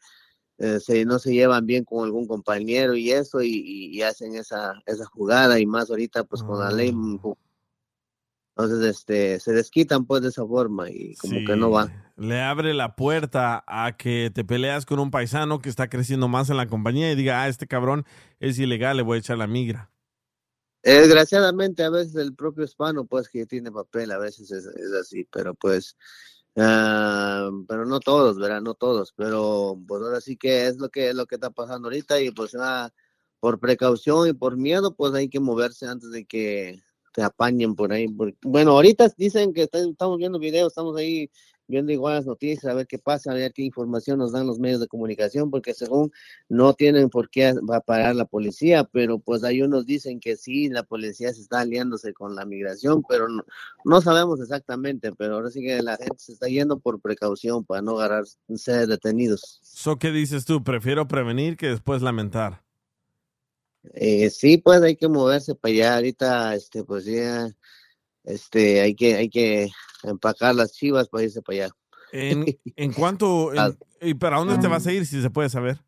eh, se, no se llevan bien con algún compañero y eso, y, y- y hacen esa, esa jugada, y más ahorita pues con la ley, mm, entonces este, se desquitan pues de esa forma y como que no va. Le abre la puerta a que te peleas con un paisano que está creciendo más en la compañía y diga, ah, este cabrón es ilegal, le voy a echar la migra. Eh, Desgraciadamente a veces el propio hispano pues que tiene papel, a veces es, es así, pero pues, ah, pero no todos, ¿verdad? No todos, pero pues ahora sí que es lo que es lo que está pasando ahorita y pues ah, por precaución y por miedo pues hay que moverse antes de que te apañen por ahí. bueno, ahorita dicen que estamos viendo videos, estamos ahí viendo igual las noticias, a ver qué pasa, a ver qué información nos dan los medios de comunicación, porque según no tienen por qué va a parar la policía, pero pues hay unos dicen que sí, la policía se está aliándose con la migración, pero no, no sabemos exactamente, pero ahora sí que la gente se está yendo por precaución para no agarrar, ser detenidos. So, ¿Qué dices tú? Prefiero prevenir que después lamentar. Eh, sí, pues hay que moverse para allá, ahorita, este, pues ya, este, hay que, hay que empacar las chivas para irse para allá. ¿En, en cuánto? en- ¿Y para dónde te vas a ir si se puede saber?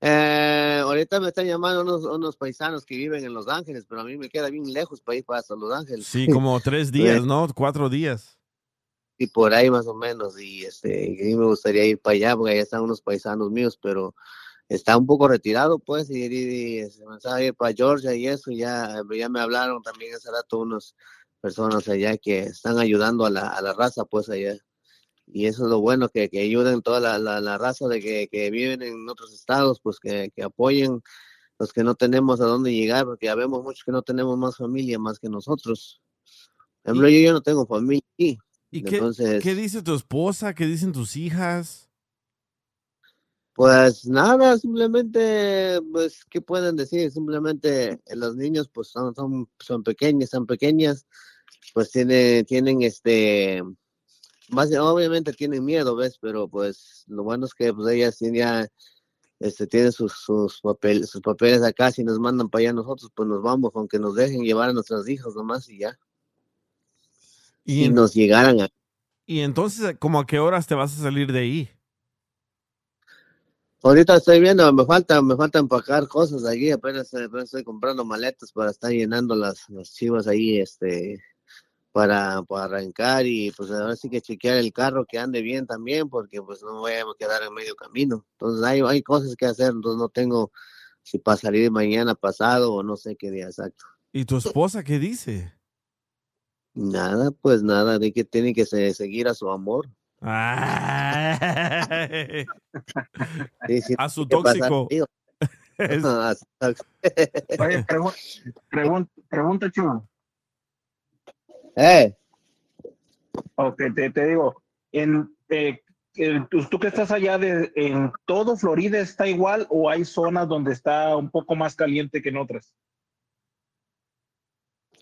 Eh, ahorita me están llamando unos, unos paisanos que viven en Los Ángeles, pero a mí me queda bien lejos para ir para hasta Los Ángeles. Sí, como tres días, ¿no? Cuatro días. Y por ahí más o menos, y este, y a mí me gustaría ir para allá, porque allá están unos paisanos míos, pero está un poco retirado, pues, y, y- y se a ir para Georgia y eso, ya, ya me hablaron también hace rato unas personas allá que están ayudando a la, a la raza, pues, allá. Y eso es lo bueno, que, que ayuden toda la, la, la raza de que, que viven en otros estados, pues, que, que apoyen los que no tenemos a dónde llegar, porque ya vemos muchos que no tenemos más familia más que nosotros. Por ejemplo, yo, yo no tengo familia. ¿Y qué, Entonces, qué dice tu esposa? ¿Qué dicen tus hijas? Pues nada, simplemente, pues, ¿qué pueden decir? Simplemente eh, los niños, pues, son, son, son pequeños, son pequeñas, pues tiene, tienen, este, más, obviamente tienen miedo, ¿ves? Pero pues lo bueno es que pues ellas tienen ya, este, tienen sus, sus, papel, sus papeles acá, si nos mandan para allá nosotros, pues nos vamos, aunque nos dejen llevar a nuestros hijos nomás y ya. Y, en- nos llegaran a... y entonces, ¿cómo a qué horas te vas a salir de ahí? Ahorita estoy viendo, me falta, me falta empacar cosas allí, apenas, apenas estoy comprando maletas para estar llenando las, las chivas ahí, este, para, para arrancar y pues ahora sí que chequear el carro que ande bien también, porque pues no voy a quedar en medio camino. Entonces hay, hay cosas que hacer, entonces no tengo si para salir mañana pasado o no sé qué día exacto. ¿Y tu esposa qué dice? Nada, pues nada, de que tiene que se- seguir a su amor. Sí, sí, a su ¿qué pasa, tóxico. Oye, pregun- pregun- pregunta, Chulo. Eh, Ok, te, te digo, en, eh, tú, tú que estás allá, de, ¿en todo Florida está igual o hay zonas donde está un poco más caliente que en otras?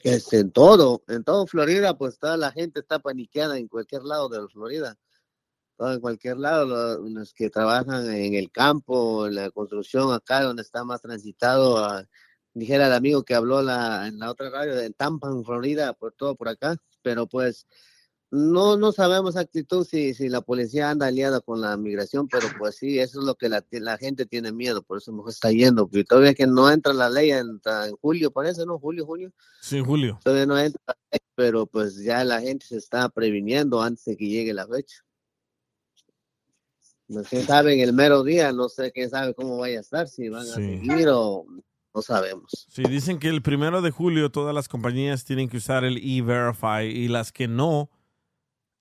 Es en todo, en todo Florida, pues toda la gente está paniqueada en cualquier lado de la Florida. Todo en cualquier lado, lo- los que trabajan en el campo, en la construcción, acá donde está más transitado, ah, dijera el amigo que habló la, en la otra radio, en Tampa, en Florida, por todo por acá, pero pues no, no sabemos actitud si, si la policía anda aliada con la migración, pero pues sí, eso es lo que la, la gente tiene miedo, por eso mejor está yendo, porque todavía que no entra la ley en, en julio, parece, ¿no? Julio, junio. Sí, Julio. Todavía no entra, pero pues ya la gente se está previniendo antes de que llegue la fecha. No sé, saben el mero día, no sé quién sabe cómo vaya a estar, si van a seguir o no sabemos. Sí, dicen que el primero de julio todas las compañías tienen que usar el E-Verify y las que no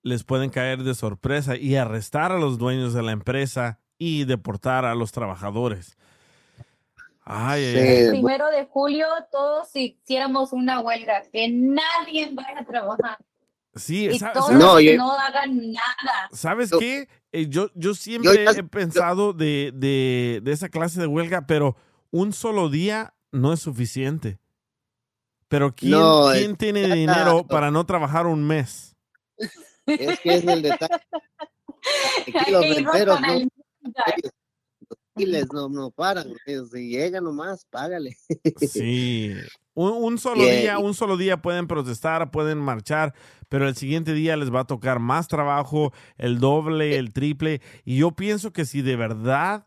les pueden caer de sorpresa y arrestar a los dueños de la empresa y deportar a los trabajadores. Ay, ay, ay. El primero de julio todos hiciéramos una huelga, que nadie vaya a trabajar Sí, y todos no, yo- hagan nada. ¿Sabes qué? Eh, yo, yo siempre he pensado de, de- de esa clase de huelga, pero un solo día no es suficiente. Pero ¿quién, No, quién es- tiene dinero para no trabajar un mes? Es que es el detalle. Aquí los con no, ellos- los no, no paran, ellos si llegan nomás, págale. Sí. Un, un solo eh, día, y- un solo día pueden protestar, pueden marchar, pero el siguiente día les va a tocar más trabajo, el doble, el triple. Y yo pienso que si de verdad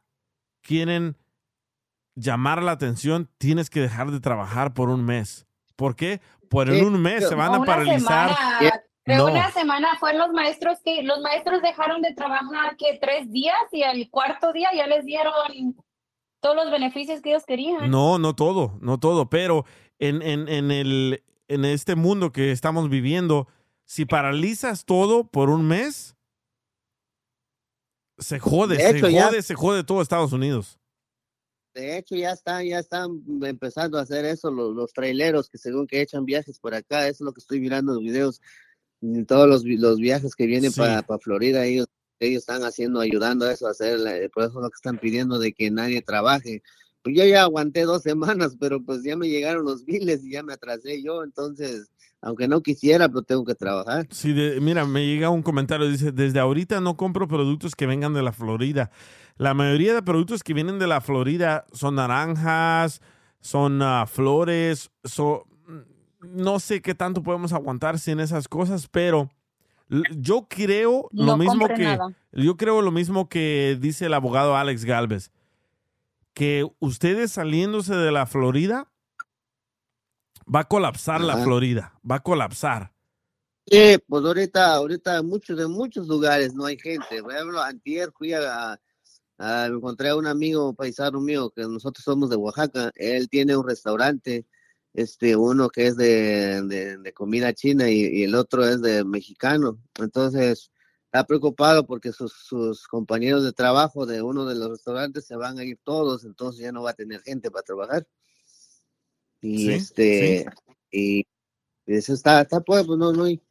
quieren llamar la atención, tienes que dejar de trabajar por un mes. ¿Por qué? Por en un mes se van a paralizar. semana. Creo No. una semana fueron los maestros que los maestros dejaron de trabajar que tres días y al cuarto día ya les dieron todos los beneficios que ellos querían. No, no todo, no todo, pero en, en, en, el, en este mundo que estamos viviendo, si paralizas todo por un mes, se jode, De se ya- jode, se jode todo Estados Unidos. De hecho, ya están, ya están empezando a hacer eso los, los traileros que según que echan viajes por acá, eso es lo que estoy mirando en los videos, todos los, los viajes que vienen Sí. para, para Florida, ellos, ellos están haciendo, ayudando a eso, a hacer, por eso es lo que están pidiendo de que nadie trabaje. Pues yo ya aguanté dos semanas, pero pues ya me llegaron los biles y ya me atrasé yo, entonces, aunque no quisiera, pero tengo que trabajar. Sí, de- mira, me llega un comentario, dice, desde ahorita no compro productos que vengan de la Florida. La mayoría de productos que vienen de la Florida son naranjas, son ah, flores, son, no sé qué tanto podemos aguantar sin esas cosas, pero yo creo lo mismo que nada. yo creo lo mismo que dice el abogado Alex Galvez, que ustedes saliéndose de la Florida va a colapsar la. Florida, va a colapsar. Sí, pues ahorita, ahorita muchos de muchos lugares no hay gente. Por ejemplo, antier fui a, a- me encontré a un amigo paisano mío que nosotros somos de Oaxaca. Él tiene un restaurante, este, uno que es de, de- de comida china y, y el otro es de mexicano. Entonces está preocupado porque sus, sus compañeros de trabajo de uno de los restaurantes se van a ir todos, entonces ya no va a tener gente para trabajar. Y Sí, este, y eso está, está pues, pues no, no hay,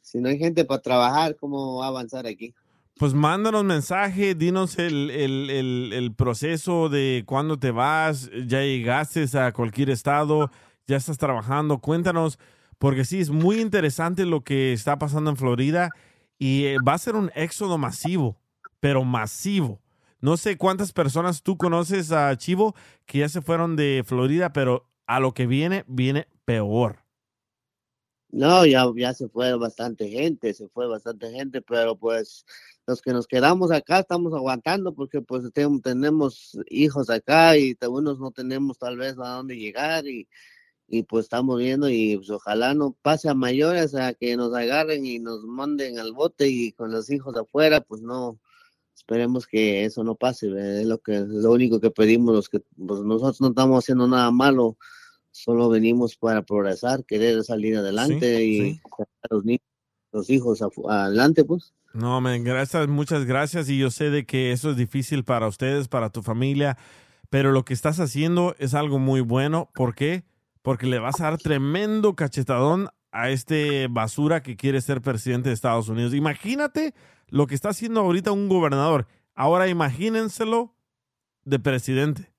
si no hay gente para trabajar, ¿cómo va a avanzar aquí? Pues mándanos mensaje, dinos el, el- el- el proceso de cuándo te vas, ya llegaste a cualquier estado, ya estás trabajando, cuéntanos, porque sí, es muy interesante lo que está pasando en Florida y eh, va a ser un éxodo masivo, pero masivo. No sé cuántas personas tú conoces a Chivo que ya se fueron de Florida, pero a lo que viene, viene peor. No, ya, ya se fue bastante gente, se fue bastante gente, pero pues los que nos quedamos acá estamos aguantando porque pues tenemos hijos acá y algunos no tenemos tal vez a dónde llegar y, y pues estamos viendo y pues ojalá no pase a mayores a que nos agarren y nos manden al bote y con los hijos afuera, pues no, esperemos que eso no pase, ¿verdad? es lo que lo único que pedimos los que pues nosotros no estamos haciendo nada malo, solo venimos para progresar, querer salir adelante y sacar a los niños, los hijos adelante, pues. No, men, gracias, muchas gracias. Y yo sé de que eso es difícil para ustedes, para tu familia, pero lo que estás haciendo es algo muy bueno. ¿Por qué? Porque le vas a dar tremendo cachetadón a este basura que quiere ser presidente de Estados Unidos. Imagínate lo que está haciendo ahorita un gobernador. Ahora imagínenselo de presidente.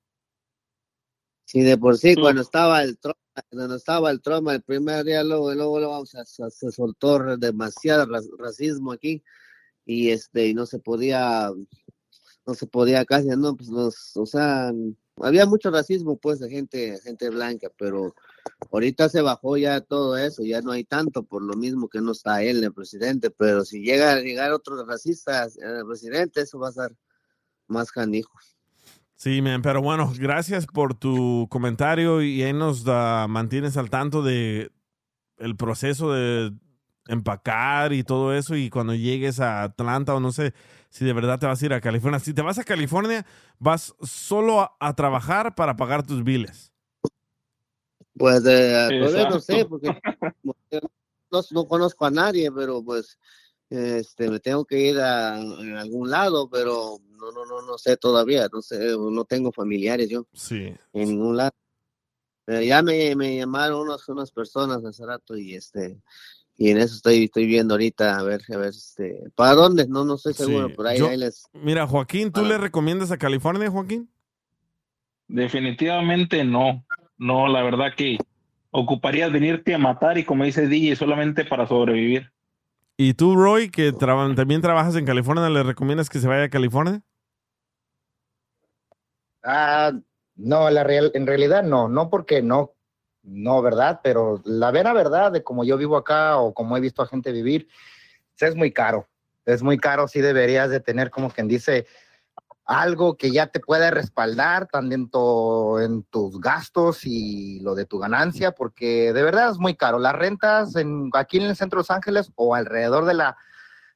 Sí, de por sí, cuando estaba el Trump, cuando estaba el Trump el primer día, luego, luego, luego se, se- se soltó demasiado ra- racismo aquí y este, y no se podía, no se podía casi, no, pues los, o sea, había mucho racismo pues de gente, gente blanca, pero ahorita se bajó ya todo eso, ya no hay tanto por lo mismo que no está él, el presidente, pero si llega a llegar otro racista, el presidente, eso va a ser más canijo. Sí, men, pero bueno, gracias por tu comentario y ahí nos da- mantienes al tanto de el proceso de empacar y todo eso y cuando llegues a Atlanta o no sé si de verdad te vas a ir a California. Si te vas a California, vas solo a, a trabajar para pagar tus biles. Pues eh, todavía no sé, porque no, no conozco a nadie, pero pues este me tengo que ir a, a algún lado, pero no, no, no, no sé todavía, no sé, no tengo familiares yo Sí. en ningún lado. Pero ya me, me llamaron unas, unas personas hace rato y este y en eso estoy, estoy viendo ahorita a ver, a ver, este, para dónde, no, no estoy seguro, Sí. por ahí, Yo- ahí les Mira, Joaquín, ¿tú le recomiendas a California, Joaquín? Definitivamente no. No, la verdad que ocuparías venirte a matar y como dice DJ, solamente para sobrevivir. ¿Y tú, Roy, que traba- también trabajas en California, le recomiendas que se vaya a California? Ah, no, la real, en realidad no, no porque no, no, ¿verdad? Pero la vera verdad de como yo vivo acá o como he visto a gente vivir, es muy caro. Es muy caro, sí deberías de tener como quien dice algo que ya te pueda respaldar tanto en tus gastos y lo de tu ganancia, porque de verdad es muy caro. Las rentas en, aquí en el centro de Los Ángeles o alrededor de la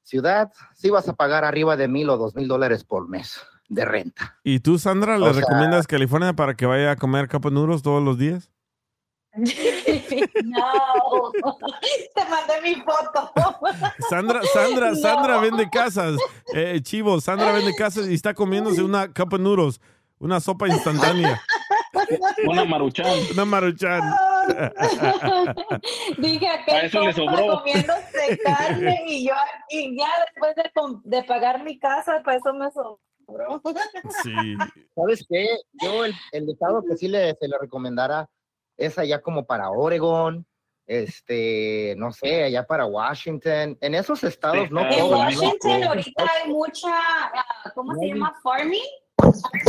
ciudad, sí vas a pagar arriba de mil o dos mil dólares por mes de renta. ¿Y tú, Sandra, le O sea- recomiendas California para que vaya a comer noodles todos los días? No, te mandé mi foto. Sandra, Sandra, No. Sandra vende casas. Eh, chivo, Sandra vende casas y está comiéndose una of noodles, una sopa instantánea. Una maruchan. Una maruchan. Dije que eso le sobró. comiéndose carne y yo aquí ya después de, pagar mi casa, pues eso me sobró. Sí. ¿Sabes qué? Yo el, el estado que sí le, se le recomendara es allá como para Oregon, este, no sé, allá para Washington. En esos estados no En. Washington ahorita hay mucha, ah, ¿cómo se llama? Farming.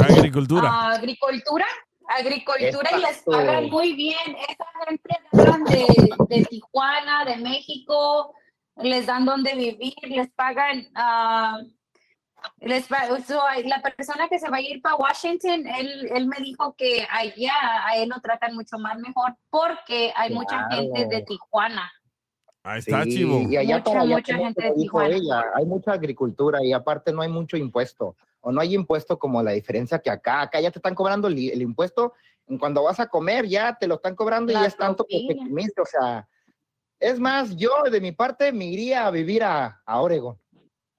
Agricultura. Ah, agricultura. Agricultura y les pagan muy bien. Esa gente de, de Tijuana, de México, les dan donde vivir, les pagan. ah, les pa- so, la persona que se va a ir para Washington, él, él me dijo que allá a él lo tratan mucho más mejor porque hay mucha Claro. gente de Tijuana. Ahí está, Sí, chivo. Y allá Mucha, allá, mucha como gente te de dijo Tijuana. ella, hay mucha agricultura y aparte no hay mucho impuesto. O no hay impuesto como la diferencia que acá. Acá ya te están cobrando el, el impuesto. y Cuando vas a comer ya te lo están cobrando y La ya es tanto que te. O sea, es más, yo de mi parte me iría a vivir a, a Oregon.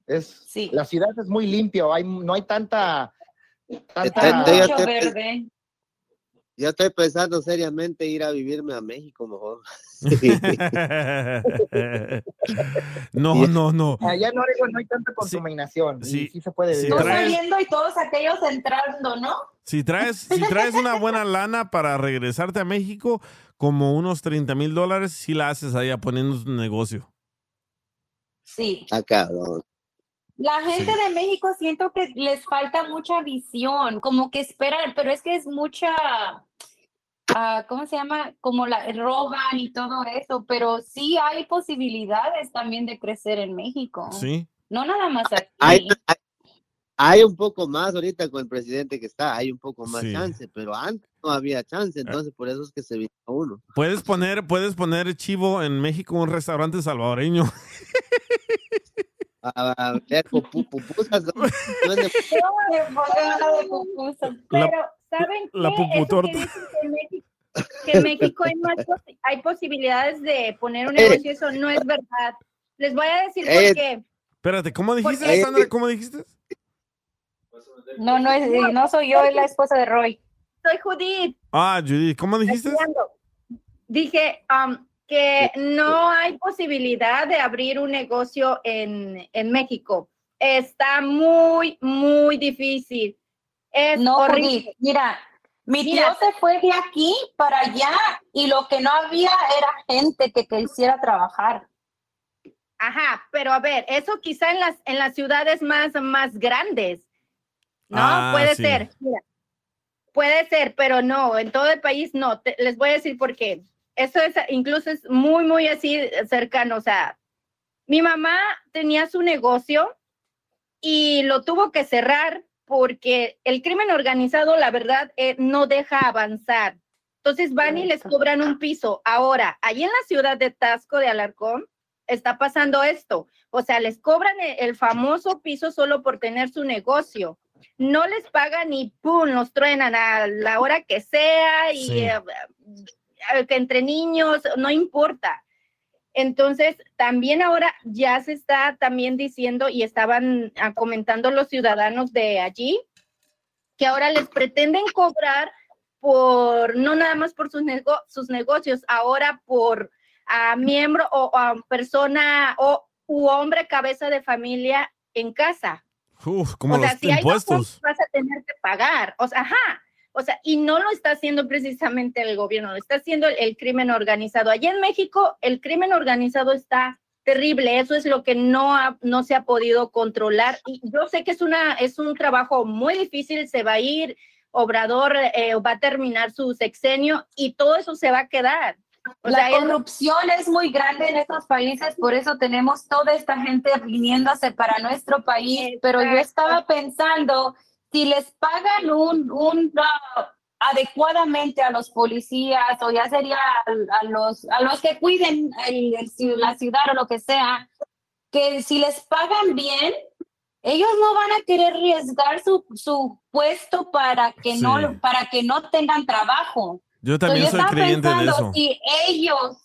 Es, La ciudad es muy limpia, hay, no hay tanta... tanta Te- te- ya te- verde. Ya estoy pensando seriamente ir a vivirme a México mejor. no, no, no. Allá en Oregon no hay tanta contaminación. y sí, sí se puede si vivir. Traes- saliendo y todos aquellos entrando, ¿no? Si traes, si traes una buena lana para regresarte a México, como unos 30 mil dólares, si la haces allá poniendo tu negocio. Sí. Está cabrón. La gente de México siento que les falta mucha visión, como que esperan, pero es que es mucha, ah, ¿cómo se llama? Como la roban y todo eso, pero sí hay posibilidades también de crecer en México. Sí. No nada más aquí. Hay, hay, hay un poco más ahorita con el presidente que está, hay un poco más Sí. chance, pero antes no había chance, entonces por eso es que se vino uno. Puedes poner, puedes poner chivo en México un restaurante salvadoreño. A ver, pupu- pupusas, ¿no? Nada de. La- Pero, ¿saben la qué? Eso puputorta. que dicen que en México, que en México hay, más posi- hay posibilidades de poner un Eh. negocio, eso no es verdad. Les voy a decir Eh. por qué. Espérate, ¿cómo dijiste, Porque- Sandra? ¿Cómo dijiste? No, no, es, no soy yo, es la esposa de Roy. Soy Judith. Ah, Judith, ¿cómo dijiste? Dije um, que no hay posibilidad de abrir un negocio en, en México. Está muy, muy difícil. Es No, horrible. Mira, mi tío Mira. se fue de aquí para allá y lo que no había era gente que quisiera trabajar. Ajá, pero a ver, eso quizá en las, en las ciudades más, más grandes. No, Ah, puede sí. ser. Mira, puede ser, pero no, en todo el país no. Te- les voy a decir por qué. Eso es, incluso es muy, muy así cercano. O sea, mi mamá tenía su negocio y lo tuvo que cerrar porque el crimen organizado, la verdad, eh, no deja avanzar. Entonces van y les cobran un piso. Ahora, allí en la ciudad de Tasco de Alarcón está pasando esto. O sea, les cobran e- el, famoso piso solo por tener su negocio. No les pagan y ¡pum! los truenan a la hora que sea y Sí. eh, entre niños, no importa. Entonces, también ahora ya se está también diciendo y estaban ah, comentando los ciudadanos de allí que ahora les pretenden cobrar por, no nada más por sus, nego- sus negocios, ahora por a miembro o a persona o u hombre cabeza de familia en casa. Uf, como o sea, los hay impuestos. bajos, vas a tener que pagar. O sea, ajá. O sea, y no lo está haciendo precisamente el gobierno, lo está haciendo el, el crimen organizado. Allá en México, el crimen organizado está terrible. Eso es lo que no, ha- no se ha podido controlar. Y yo sé que es, una, es un trabajo muy difícil, se va a ir, Obrador eh, va a terminar su sexenio y todo eso se va a quedar. O la sea, corrupción es muy grande en estos países, por eso tenemos toda esta gente viniéndose para nuestro país. Pero yo estaba pensando, si les pagan un, un ah, adecuadamente a los policías o ya sería a, a los, a los que cuiden el- el la ciudad o lo que sea, que si les pagan bien, ellos no van a querer arriesgar su, su puesto para que, Sí. no, para que no tengan trabajo. Yo también So, soy creyente de pensando, eso. Si ellos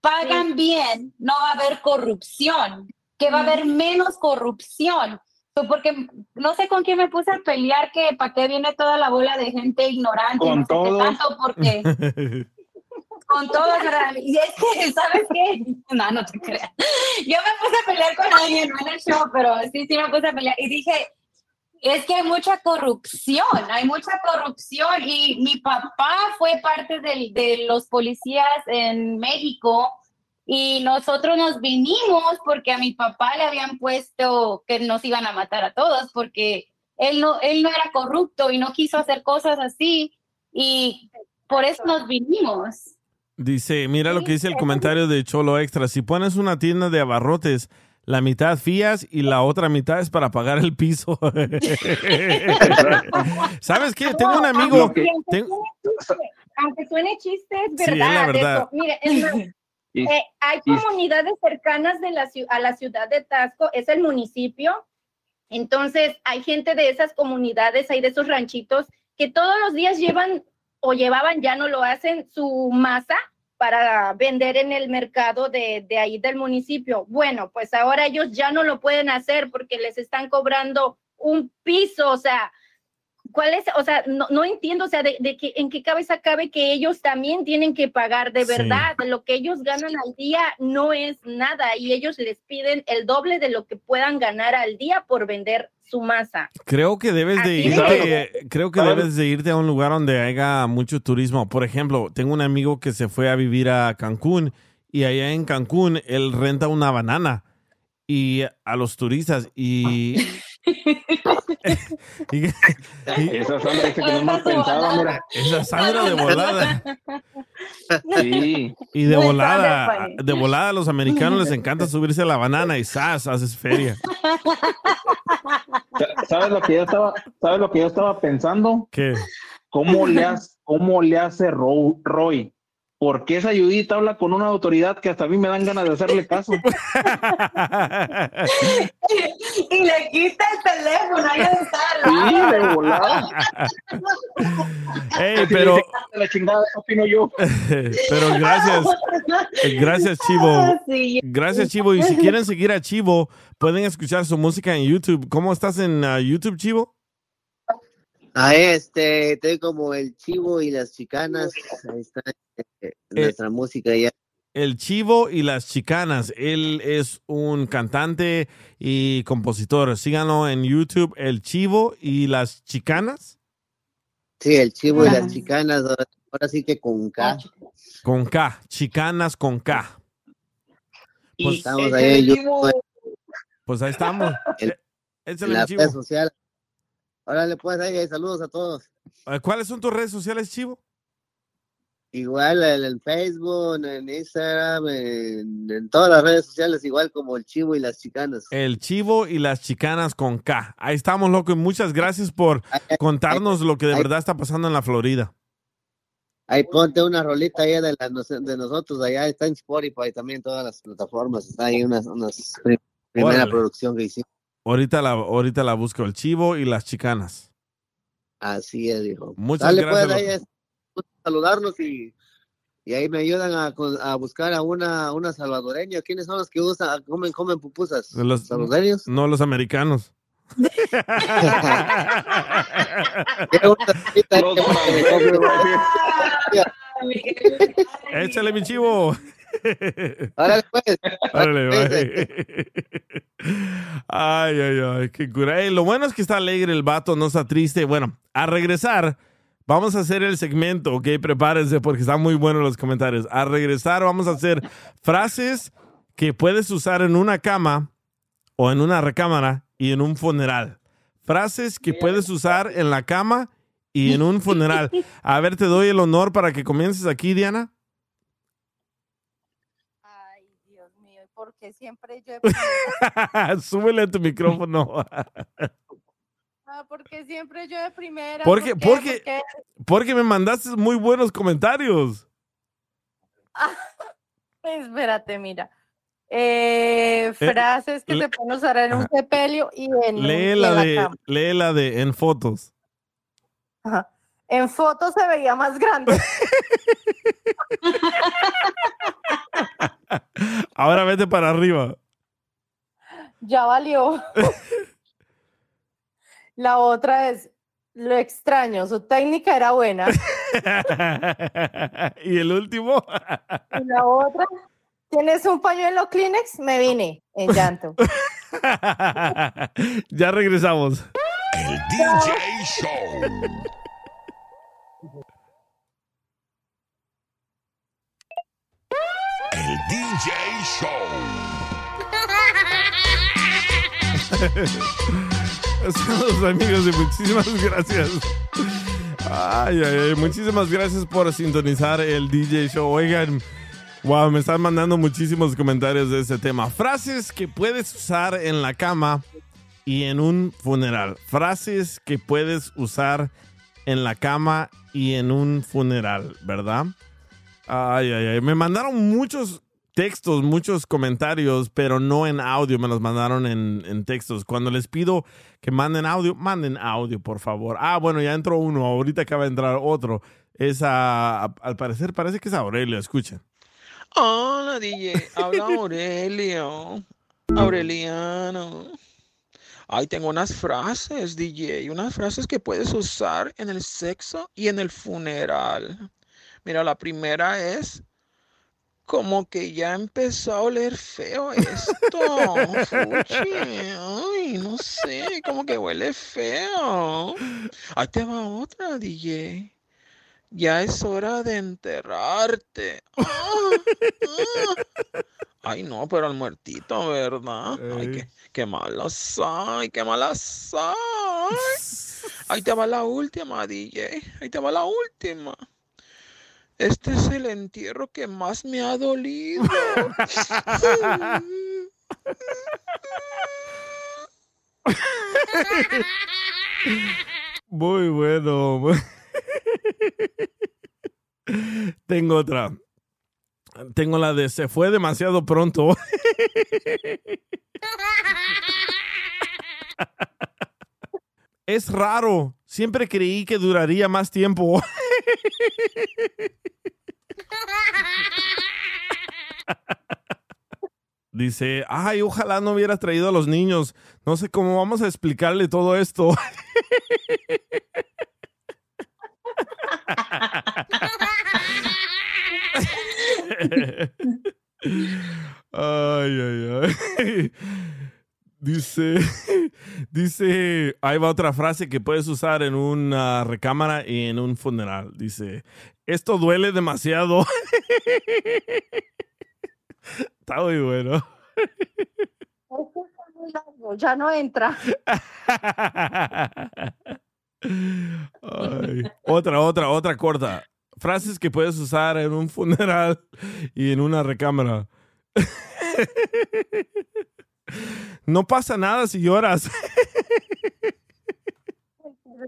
pagan bien, no va a haber corrupción, que va a haber menos corrupción. Porque no sé con quién me puse a pelear, que para qué viene toda la bola de gente ignorante, Con no sé todos. tanto, porque con todas, ¿verdad? Y es que, ¿sabes qué? No, no te creas. Yo me puse a pelear con alguien, no en el show, pero sí, sí me puse a pelear. Y dije, es que hay mucha corrupción, hay mucha corrupción. Y mi papá fue parte del- de los policías en México y nosotros nos vinimos porque a mi papá le habían puesto que nos iban a matar a todos porque él no, él no era corrupto y no quiso hacer cosas así y por eso nos vinimos. Dice, mira lo que dice el comentario de Cholo Extra. Si pones una tienda de abarrotes, la mitad fías y la otra mitad es para pagar el piso. ¿Sabes qué? Tengo un amigo. Aunque suene chiste, Aunque suene chiste, es Sí, es verdad. la verdad. Mire, es Y- eh, hay y- comunidades cercanas de la, a la ciudad de Tasco, es el municipio. Entonces, hay gente de esas comunidades, hay de esos ranchitos, que todos los días llevan o llevaban, ya no lo hacen, su masa para vender en el mercado de, de ahí del municipio. Bueno, pues ahora ellos ya no lo pueden hacer porque les están cobrando un piso, o sea, ¿cuál es? O sea, no, no entiendo, o sea, de, de que, en qué cabeza cabe que ellos también tienen que pagar de Sí. verdad. Lo que ellos ganan al día no es nada y ellos les piden el doble de lo que puedan ganar al día por vender su masa. Creo que debes de Así de- irte, creo que debes de irte a un lugar donde haya mucho turismo. Por ejemplo, tengo un amigo que se fue a vivir a Cancún y allá en Cancún él renta una banana y a los turistas y... y- y- Esa Sandra dice que no mal pensada, mira. Esa Sandra de volada. Sí. Y de volada, de volada a los americanos les encanta subirse a la banana y ¡zas! haces feria. Sa- ¿Sabes lo que yo estaba, sabes lo que yo estaba pensando? ¿Qué? ¿Cómo le hace, cómo le hace Ro- Roy? Porque esa ayudita habla con una autoridad que hasta a mí me dan ganas de hacerle caso. y le quita el teléfono, ahí está Sí, de volada. Ey, pero, dice, "Cállate la chingada, eso opino yo. pero gracias. Gracias, Chivo. Sí. Gracias, Chivo. Y si quieren seguir a Chivo, pueden escuchar su música en YouTube. ¿Cómo estás en ah, YouTube, Chivo? Ahí este, estoy como el chivo y las chicanas. Ahí está eh, nuestra música ya. El Chivo y las Chicanas. Él es un cantante y compositor. Síganlo en YouTube, El Chivo y las Chicanas. Sí, el chivo y Ah. las chicanas. Ahora, ahora sí que con K. Con K. Chicanas con K. Pues, Estamos ahí pues ahí estamos. Eh, en las mi Chivo. redes sociales. Órale, pues, ahí, saludos a todos. Eh, ¿Cuáles son tus redes sociales, Chivo? Igual en el Facebook, en Instagram, en, en todas las redes sociales, igual como el chivo y las chicanas. El Chivo y las Chicanas con K. Ahí estamos, loco. Y muchas gracias por contarnos lo que de ay. verdad está pasando en la Florida. Ahí ponte una rolita ahí de, la- de nosotros, allá está en Spotify también, todas las plataformas, está ahí unas, unas pri- primera Órale. producción que hicimos. Ahorita la, ahorita la busco, el Chivo y las Chicanas. Así es, dijo. Muchas Dale, gracias, pues, ahí es, saludarnos y, y ahí me ayudan a, con- a buscar a una, una salvadoreña. ¿Quiénes son los que usan, comen, comen pupusas? Los, ¿Salvadoreños? no los americanos. Échale, mi chivo. Órale, pues. Órale, bye. Ay, ay, ay, qué cura. Lo bueno es que está alegre el vato, no está triste. Bueno, a regresar, vamos a hacer el segmento, ok, prepárense porque están muy buenos los comentarios. A regresar, vamos a hacer frases que puedes usar en una cama o en una recámara y en un funeral. Frases que puedes usar en la cama y en un funeral. A ver, te doy el honor para que comiences aquí, Diana. Porque siempre yo he Súbele tu micrófono. Ah, porque siempre yo de primera. ¿Por qué? ¿Por Porque, qué? porque me mandaste muy buenos comentarios. Ah, espérate, mira. Eh, frases que le- se pueden usar en un sepelio y en, y en la la de, cama. de en fotos. Ajá. En fotos se veía más grande. Ahora vete para arriba. ya valió. La otra es lo extraño. Su técnica era buena. y el último. Y la otra, ¿tienes un pañuelo Kleenex? Me vine en llanto. ya regresamos. El DJ Show. Saludos amigos y muchísimas gracias. Ay, ay, ay, muchísimas gracias por sintonizar el DJ Show. Oigan, wow, me están mandando muchísimos comentarios de este tema. Frases que puedes usar en la cama y en un funeral. Frases que puedes usar en la cama y en un funeral, ¿verdad? Ay, ay, ay. Me mandaron muchos textos, muchos comentarios, pero no en audio, me los mandaron en, en textos. Cuando les pido que manden audio, manden audio, por favor. Ah, bueno, ya entró uno, ahorita acaba de entrar otro. Es a- a- al parecer, parece que es Aurelio, escuchen. Hola, DJ. Habla Aurelio. Aureliano. Ay, tengo unas frases, DJ. Unas frases que puedes usar en el sexo y en el funeral. Mira, la primera es como que ya empezó a oler feo esto. Fuchi. Ay, no sé, como que huele feo. Ahí te va otra, DJ. Ya es hora de enterrarte. Ah, ah. Ay, no, pero al muertito, ¿verdad? Ay, qué, qué malas ay, qué malas ay. Ahí te va la última, DJ. Ahí te va la última. Este es el entierro que más me ha dolido. Muy bueno. Tengo otra. Tengo la de se fue demasiado pronto. Es raro. Siempre creí que duraría más tiempo. Dice, ay, ojalá no hubieras traído a los niños. No sé cómo vamos a explicarle todo esto. Ay, ay. Dice, dice, ahí va otra frase que puedes usar en una recámara y en un funeral. Dice, esto duele demasiado. Está muy bueno. Ya no entra. Ay, Otra, otra, otra corta. Frases que puedes usar en un funeral y en una recámara. No pasa nada si lloras.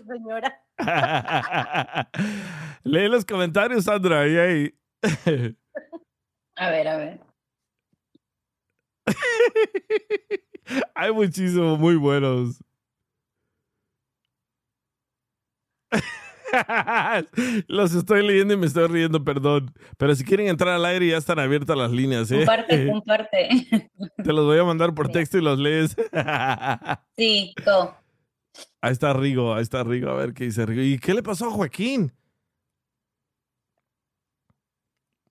Señora. Lee los comentarios, Sandra. ahí, ahí. A ver, a ver. Hay muchísimos muy buenos. Los estoy leyendo y me estoy riendo, perdón. Pero si quieren entrar al aire, ya están abiertas las líneas. ¿eh? Comparte, comparte. Te los voy a mandar por texto y los lees. Sí, go. Ahí está Rigo, ahí está Rigo. A ver qué dice Rigo. ¿Y qué le pasó a Joaquín?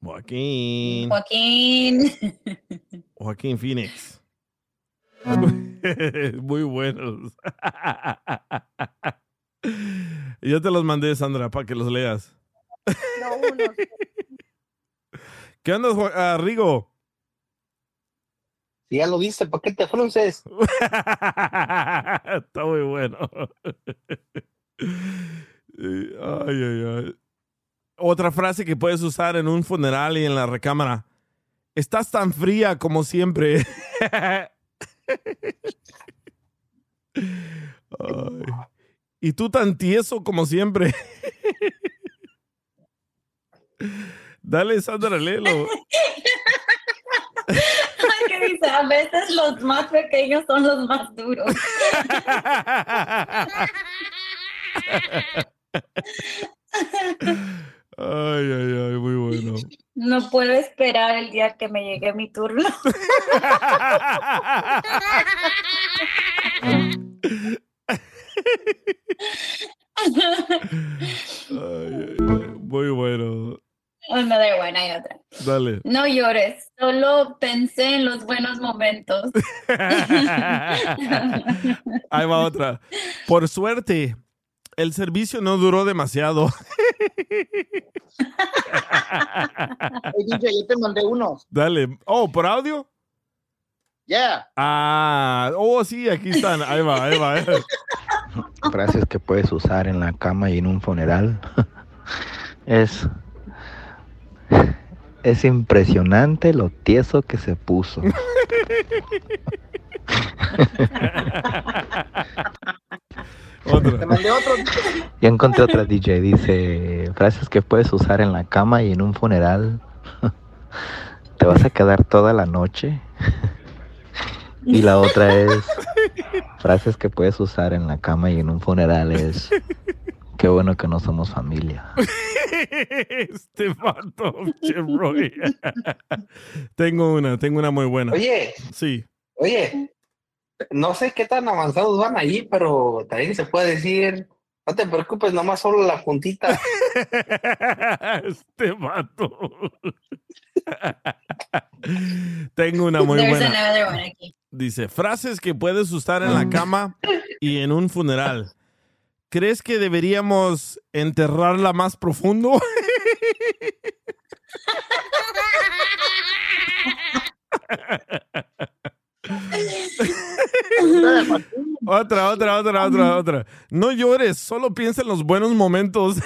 Joaquín. Joaquín. Joaquín Phoenix. Muy buenos. Yo te los mandé, Sandra, para que los leas. ¿Qué onda, ah, Rigo? Si ya lo viste, ¿para qué te frunces? Está muy bueno. Ay, ay, ay. Otra frase que puedes usar en un funeral y en la recámara. Estás tan fría como siempre. Ay. Y tú tan tieso como siempre. Dale, Sandra, léelo. A veces los más pequeños son los más duros. Ay, ay, ay, muy bueno. No puedo esperar el día que me llegue mi turno. Ay, muy bueno. Una de buena y otra. Dale. No llores, solo pensé en los buenos momentos. Ahí va otra. Por suerte, el servicio no duró demasiado. Oye, DJ, yo te mandé unos. Dale. Oh, ¿por audio? Yeah. Ah, oh, sí, aquí están. Ahí va, ahí va. ahí va. frases que puedes usar en la cama y en un funeral es es impresionante lo tieso que se puso. Te mandé otro. Ya encontré otra DJ, dice frases que puedes usar en la cama y en un funeral. Te vas a quedar toda la noche. Y la otra es frases que puedes usar en la cama y en un funeral es qué bueno que no somos familia. Este vato, Roy. tengo una, tengo una muy buena. Oye. Sí. Oye, no sé qué tan avanzados van ahí, pero también se puede decir, no te preocupes, nomás solo la puntita. Este vato. Tengo una muy There's buena. Dice, frases que puedes usar en la cama y en un funeral. ¿Crees que deberíamos enterrarla más profundo? Otra, otra, otra, otra, otra. No llores, solo piensa en los buenos momentos.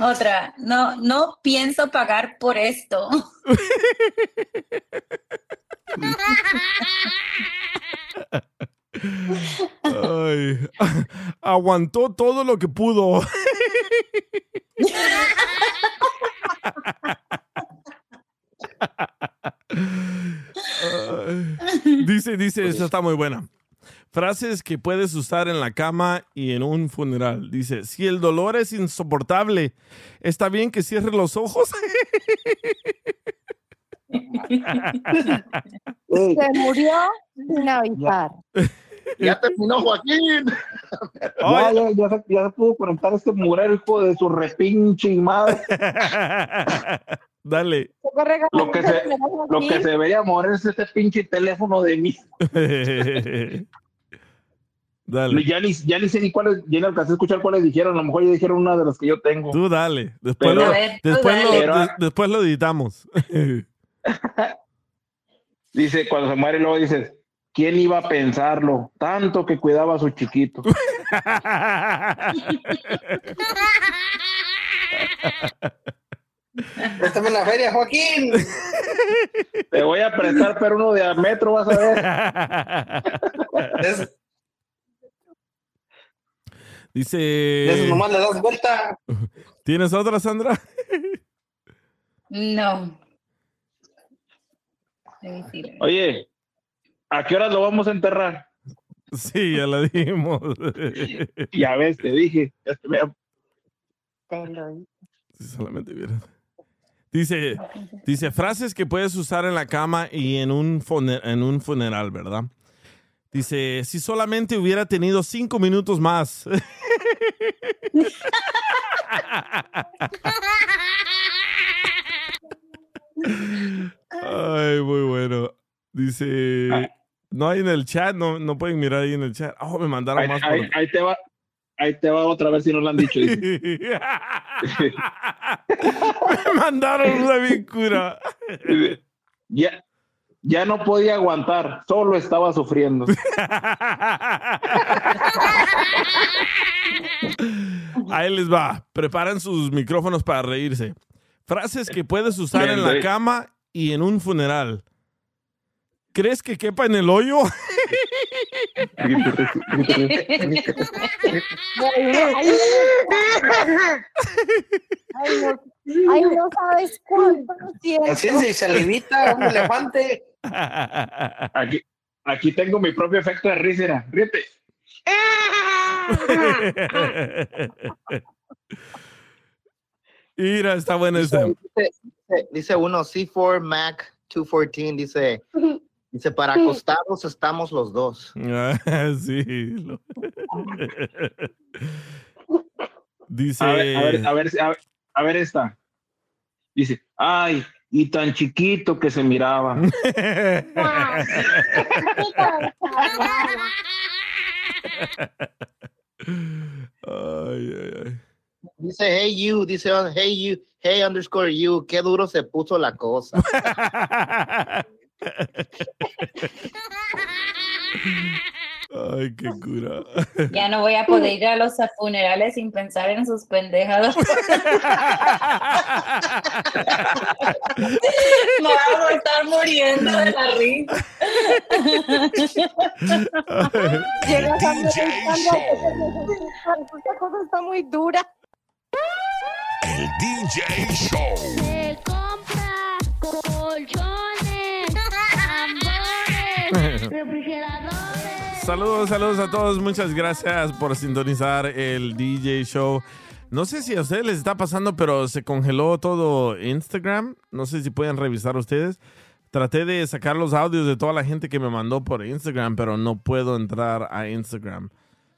Otra, no, no pienso pagar por esto. Ay, aguantó todo lo que pudo. Dice, dice, esta está muy buena. Frases que puedes usar en la cama y en un funeral. Dice, si el dolor es insoportable, ¿está bien que cierre los ojos? Se murió sin avisar. Ya terminó Joaquín. Ya, ya, ya, se, ya se pudo conectar este mural, hijo de su repinche madre. Dale. Lo que se, lo que se debería morir es este pinche teléfono de mí. Dale. Ya ni, ya ni sé ni cuáles, ya no alcancé a escuchar cuáles dijeron. A lo mejor ya dijeron una de las que yo tengo. Tú dale. Después, Pero- lo, A ver, tú después, dale. lo, Pero- de- después lo editamos. Dice, cuando se muere, luego dices, ¿quién iba a pensarlo? Tanto que cuidaba a su chiquito. Préstame la feria, Joaquín. Te voy a prestar, pero uno de a metro, vas a ver. Es- Dice. de eso nomás le das vuelta. ¿Tienes otra, Sandra? No. Oye, ¿a qué horas lo vamos a enterrar? Sí, ya la dimos. Ya ves, te dije. Ya te veo. Si solamente vieras. Dice, dice frases que puedes usar en la cama y en un, fune- en un funeral, ¿verdad? Dice, si solamente hubiera tenido cinco minutos más. Ay, muy bueno. Dice, no hay en el chat, no, no pueden mirar ahí en el chat. Oh, me mandaron Ahí, más. por- ahí- ahí te va. Ahí te va otra vez si no lo han dicho. me mandaron una bien cura. ya, ya no podía aguantar, solo estaba sufriendo. Ahí les va. Preparan sus micrófonos para reírse. Frases que puedes usar en la cama y en un funeral. ¿Crees que quepa en el hoyo? Ay, no, ay, no sabes cuánto lo siento. Así es, salivita, un elefante. Aquí, aquí tengo mi propio efecto de risa. Ríete. Mira, está buena esta. Dice, uno, C4 Mac 214, dice, dice, para acostados estamos los dos. Ah, sí. lo- Dice. A ver, a ver, a ver, a ver, a ver esta. Dice, ay, y tan chiquito que se miraba. Ay, ay, ay. Dice, hey you, dice, oh, hey you, hey underscore you, qué duro se puso la cosa. Ay, qué cura. Ya no voy a poder ir a los funerales sin pensar en sus pendejadas. Me voy a estar muriendo de la risa. Llegas a DJ Esta cosa está muy dura. El DJ Show. Se compra colchones, tambores, refrigeradores. Saludos, saludos a todos. Muchas gracias por sintonizar el DJ Show. No sé si a ustedes les está pasando, pero se congeló todo Instagram. No sé si pueden revisar ustedes. Traté de sacar los audios de toda la gente que me mandó por Instagram, pero no puedo entrar a Instagram.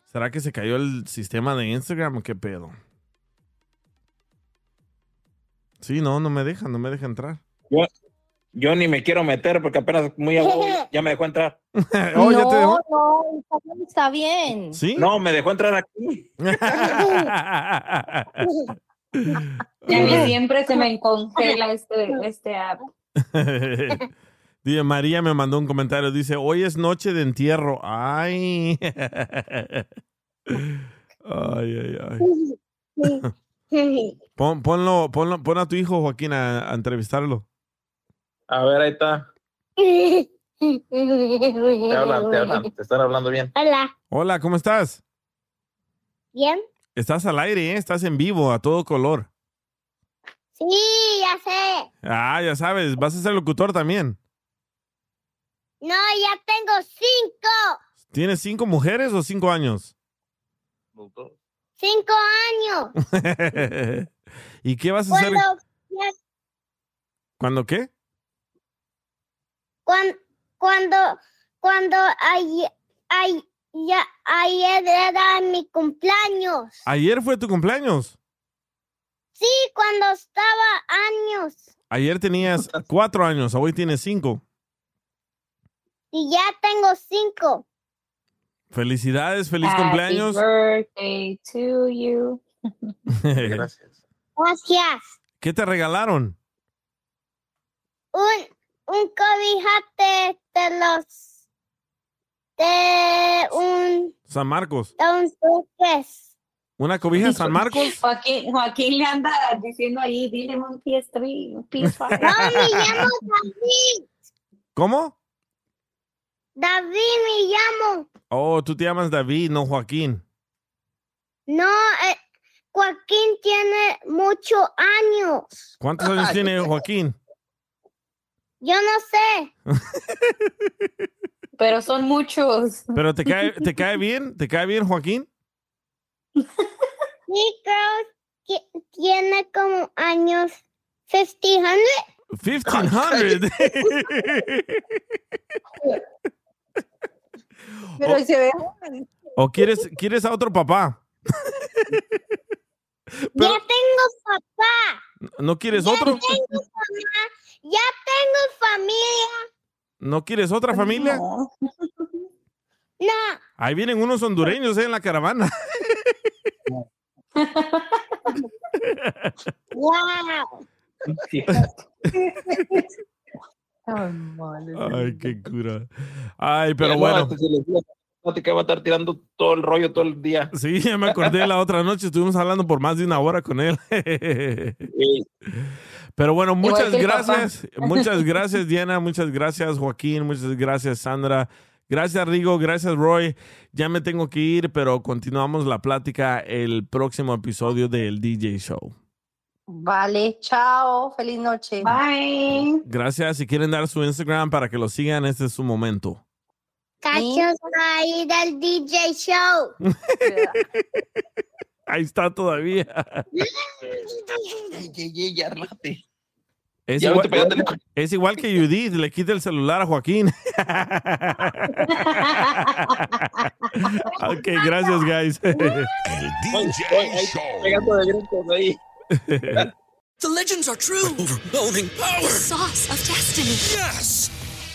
¿Será que se cayó el sistema de Instagram o qué pedo? Sí, no, no me deja, no me deja entrar. Yo, yo ni me quiero meter porque apenas muy a huevo ya me dejó entrar. Oh, ¿ya te dejó? no, está bien, está bien. ¿Sí? No, me dejó entrar aquí. Y a mí siempre se me congela este, este app. Dice, María me mandó un comentario. Dice, hoy es noche de entierro. Ay, ay, ay. Pon, ponlo, ponlo, pon a tu hijo, Joaquín, a, a entrevistarlo. A ver, ahí está. Te hablan, te hablan, te están hablando bien. Hola. Hola, ¿cómo estás? ¿Bien? Estás al aire, ¿eh? Estás en vivo, a todo color. Sí, ya sé. Ah, ya sabes, vas a ser locutor también. No, ya tengo cinco. ¿Tienes cinco mujeres o cinco años? Cinco años. ¿Y qué vas a hacer? Cuando, ¿Cuándo qué? cuan- cuando, cuando, ay- ay- ya, ayer era mi cumpleaños. Ayer fue tu cumpleaños. Sí, cuando estaba años. Ayer tenías cuatro años, hoy tienes cinco. Y ya tengo cinco. Felicidades, feliz Happy cumpleaños. birthday to you. Gracias. Gracias. ¿Qué te regalaron? Un, un cobijate de los, de un, San Marcos. de un suitcase. ¿Una cobija San Marcos? Joaquín, Joaquín le anda diciendo ahí, dile un PS3, un PS5. No, me llamo David. ¿Cómo? David me llamo. Oh, tú te llamas David, no Joaquín. No, eh, Joaquín tiene muchos años. ¿Cuántos años tiene Joaquín? Yo no sé. Pero son muchos. ¿Pero te cae, te cae bien? ¿Te cae bien Joaquín? Sí, creo que tiene como años 1500. 1500. Pero se ve ¿O quieres, quieres a otro papá? Ya tengo papá. ¿No quieres Ya otro? tengo mamá. Ya tengo familia. ¿No quieres otra familia? No. Ahí vienen unos hondureños eh, en la caravana. Wow. Ay, qué cura. Ay, pero no, bueno. Plática, va a estar tirando todo el rollo todo el día. Sí, ya me acordé la otra noche, estuvimos hablando por más de una hora con él. Pero bueno, muchas gracias. Muchas gracias, Diana. Muchas gracias, Joaquín. Muchas gracias, Sandra. Gracias, Rigo. Gracias, Roy. Ya me tengo que ir, pero continuamos la plática el próximo episodio del DJ Show. Vale, chao, feliz noche. Bye. Gracias. Si quieren dar su Instagram para que lo sigan, este es su momento. Cachos ahí del DJ Show. Ahí está todavía. ya. Es Ya igual, vete es igual que Judith, le quita el celular a Joaquín. ok, gracias, guys. El DJ Show. Pegando de gritos ahí. The legends are true. Overwhelming power! Sauce of destiny. Yes!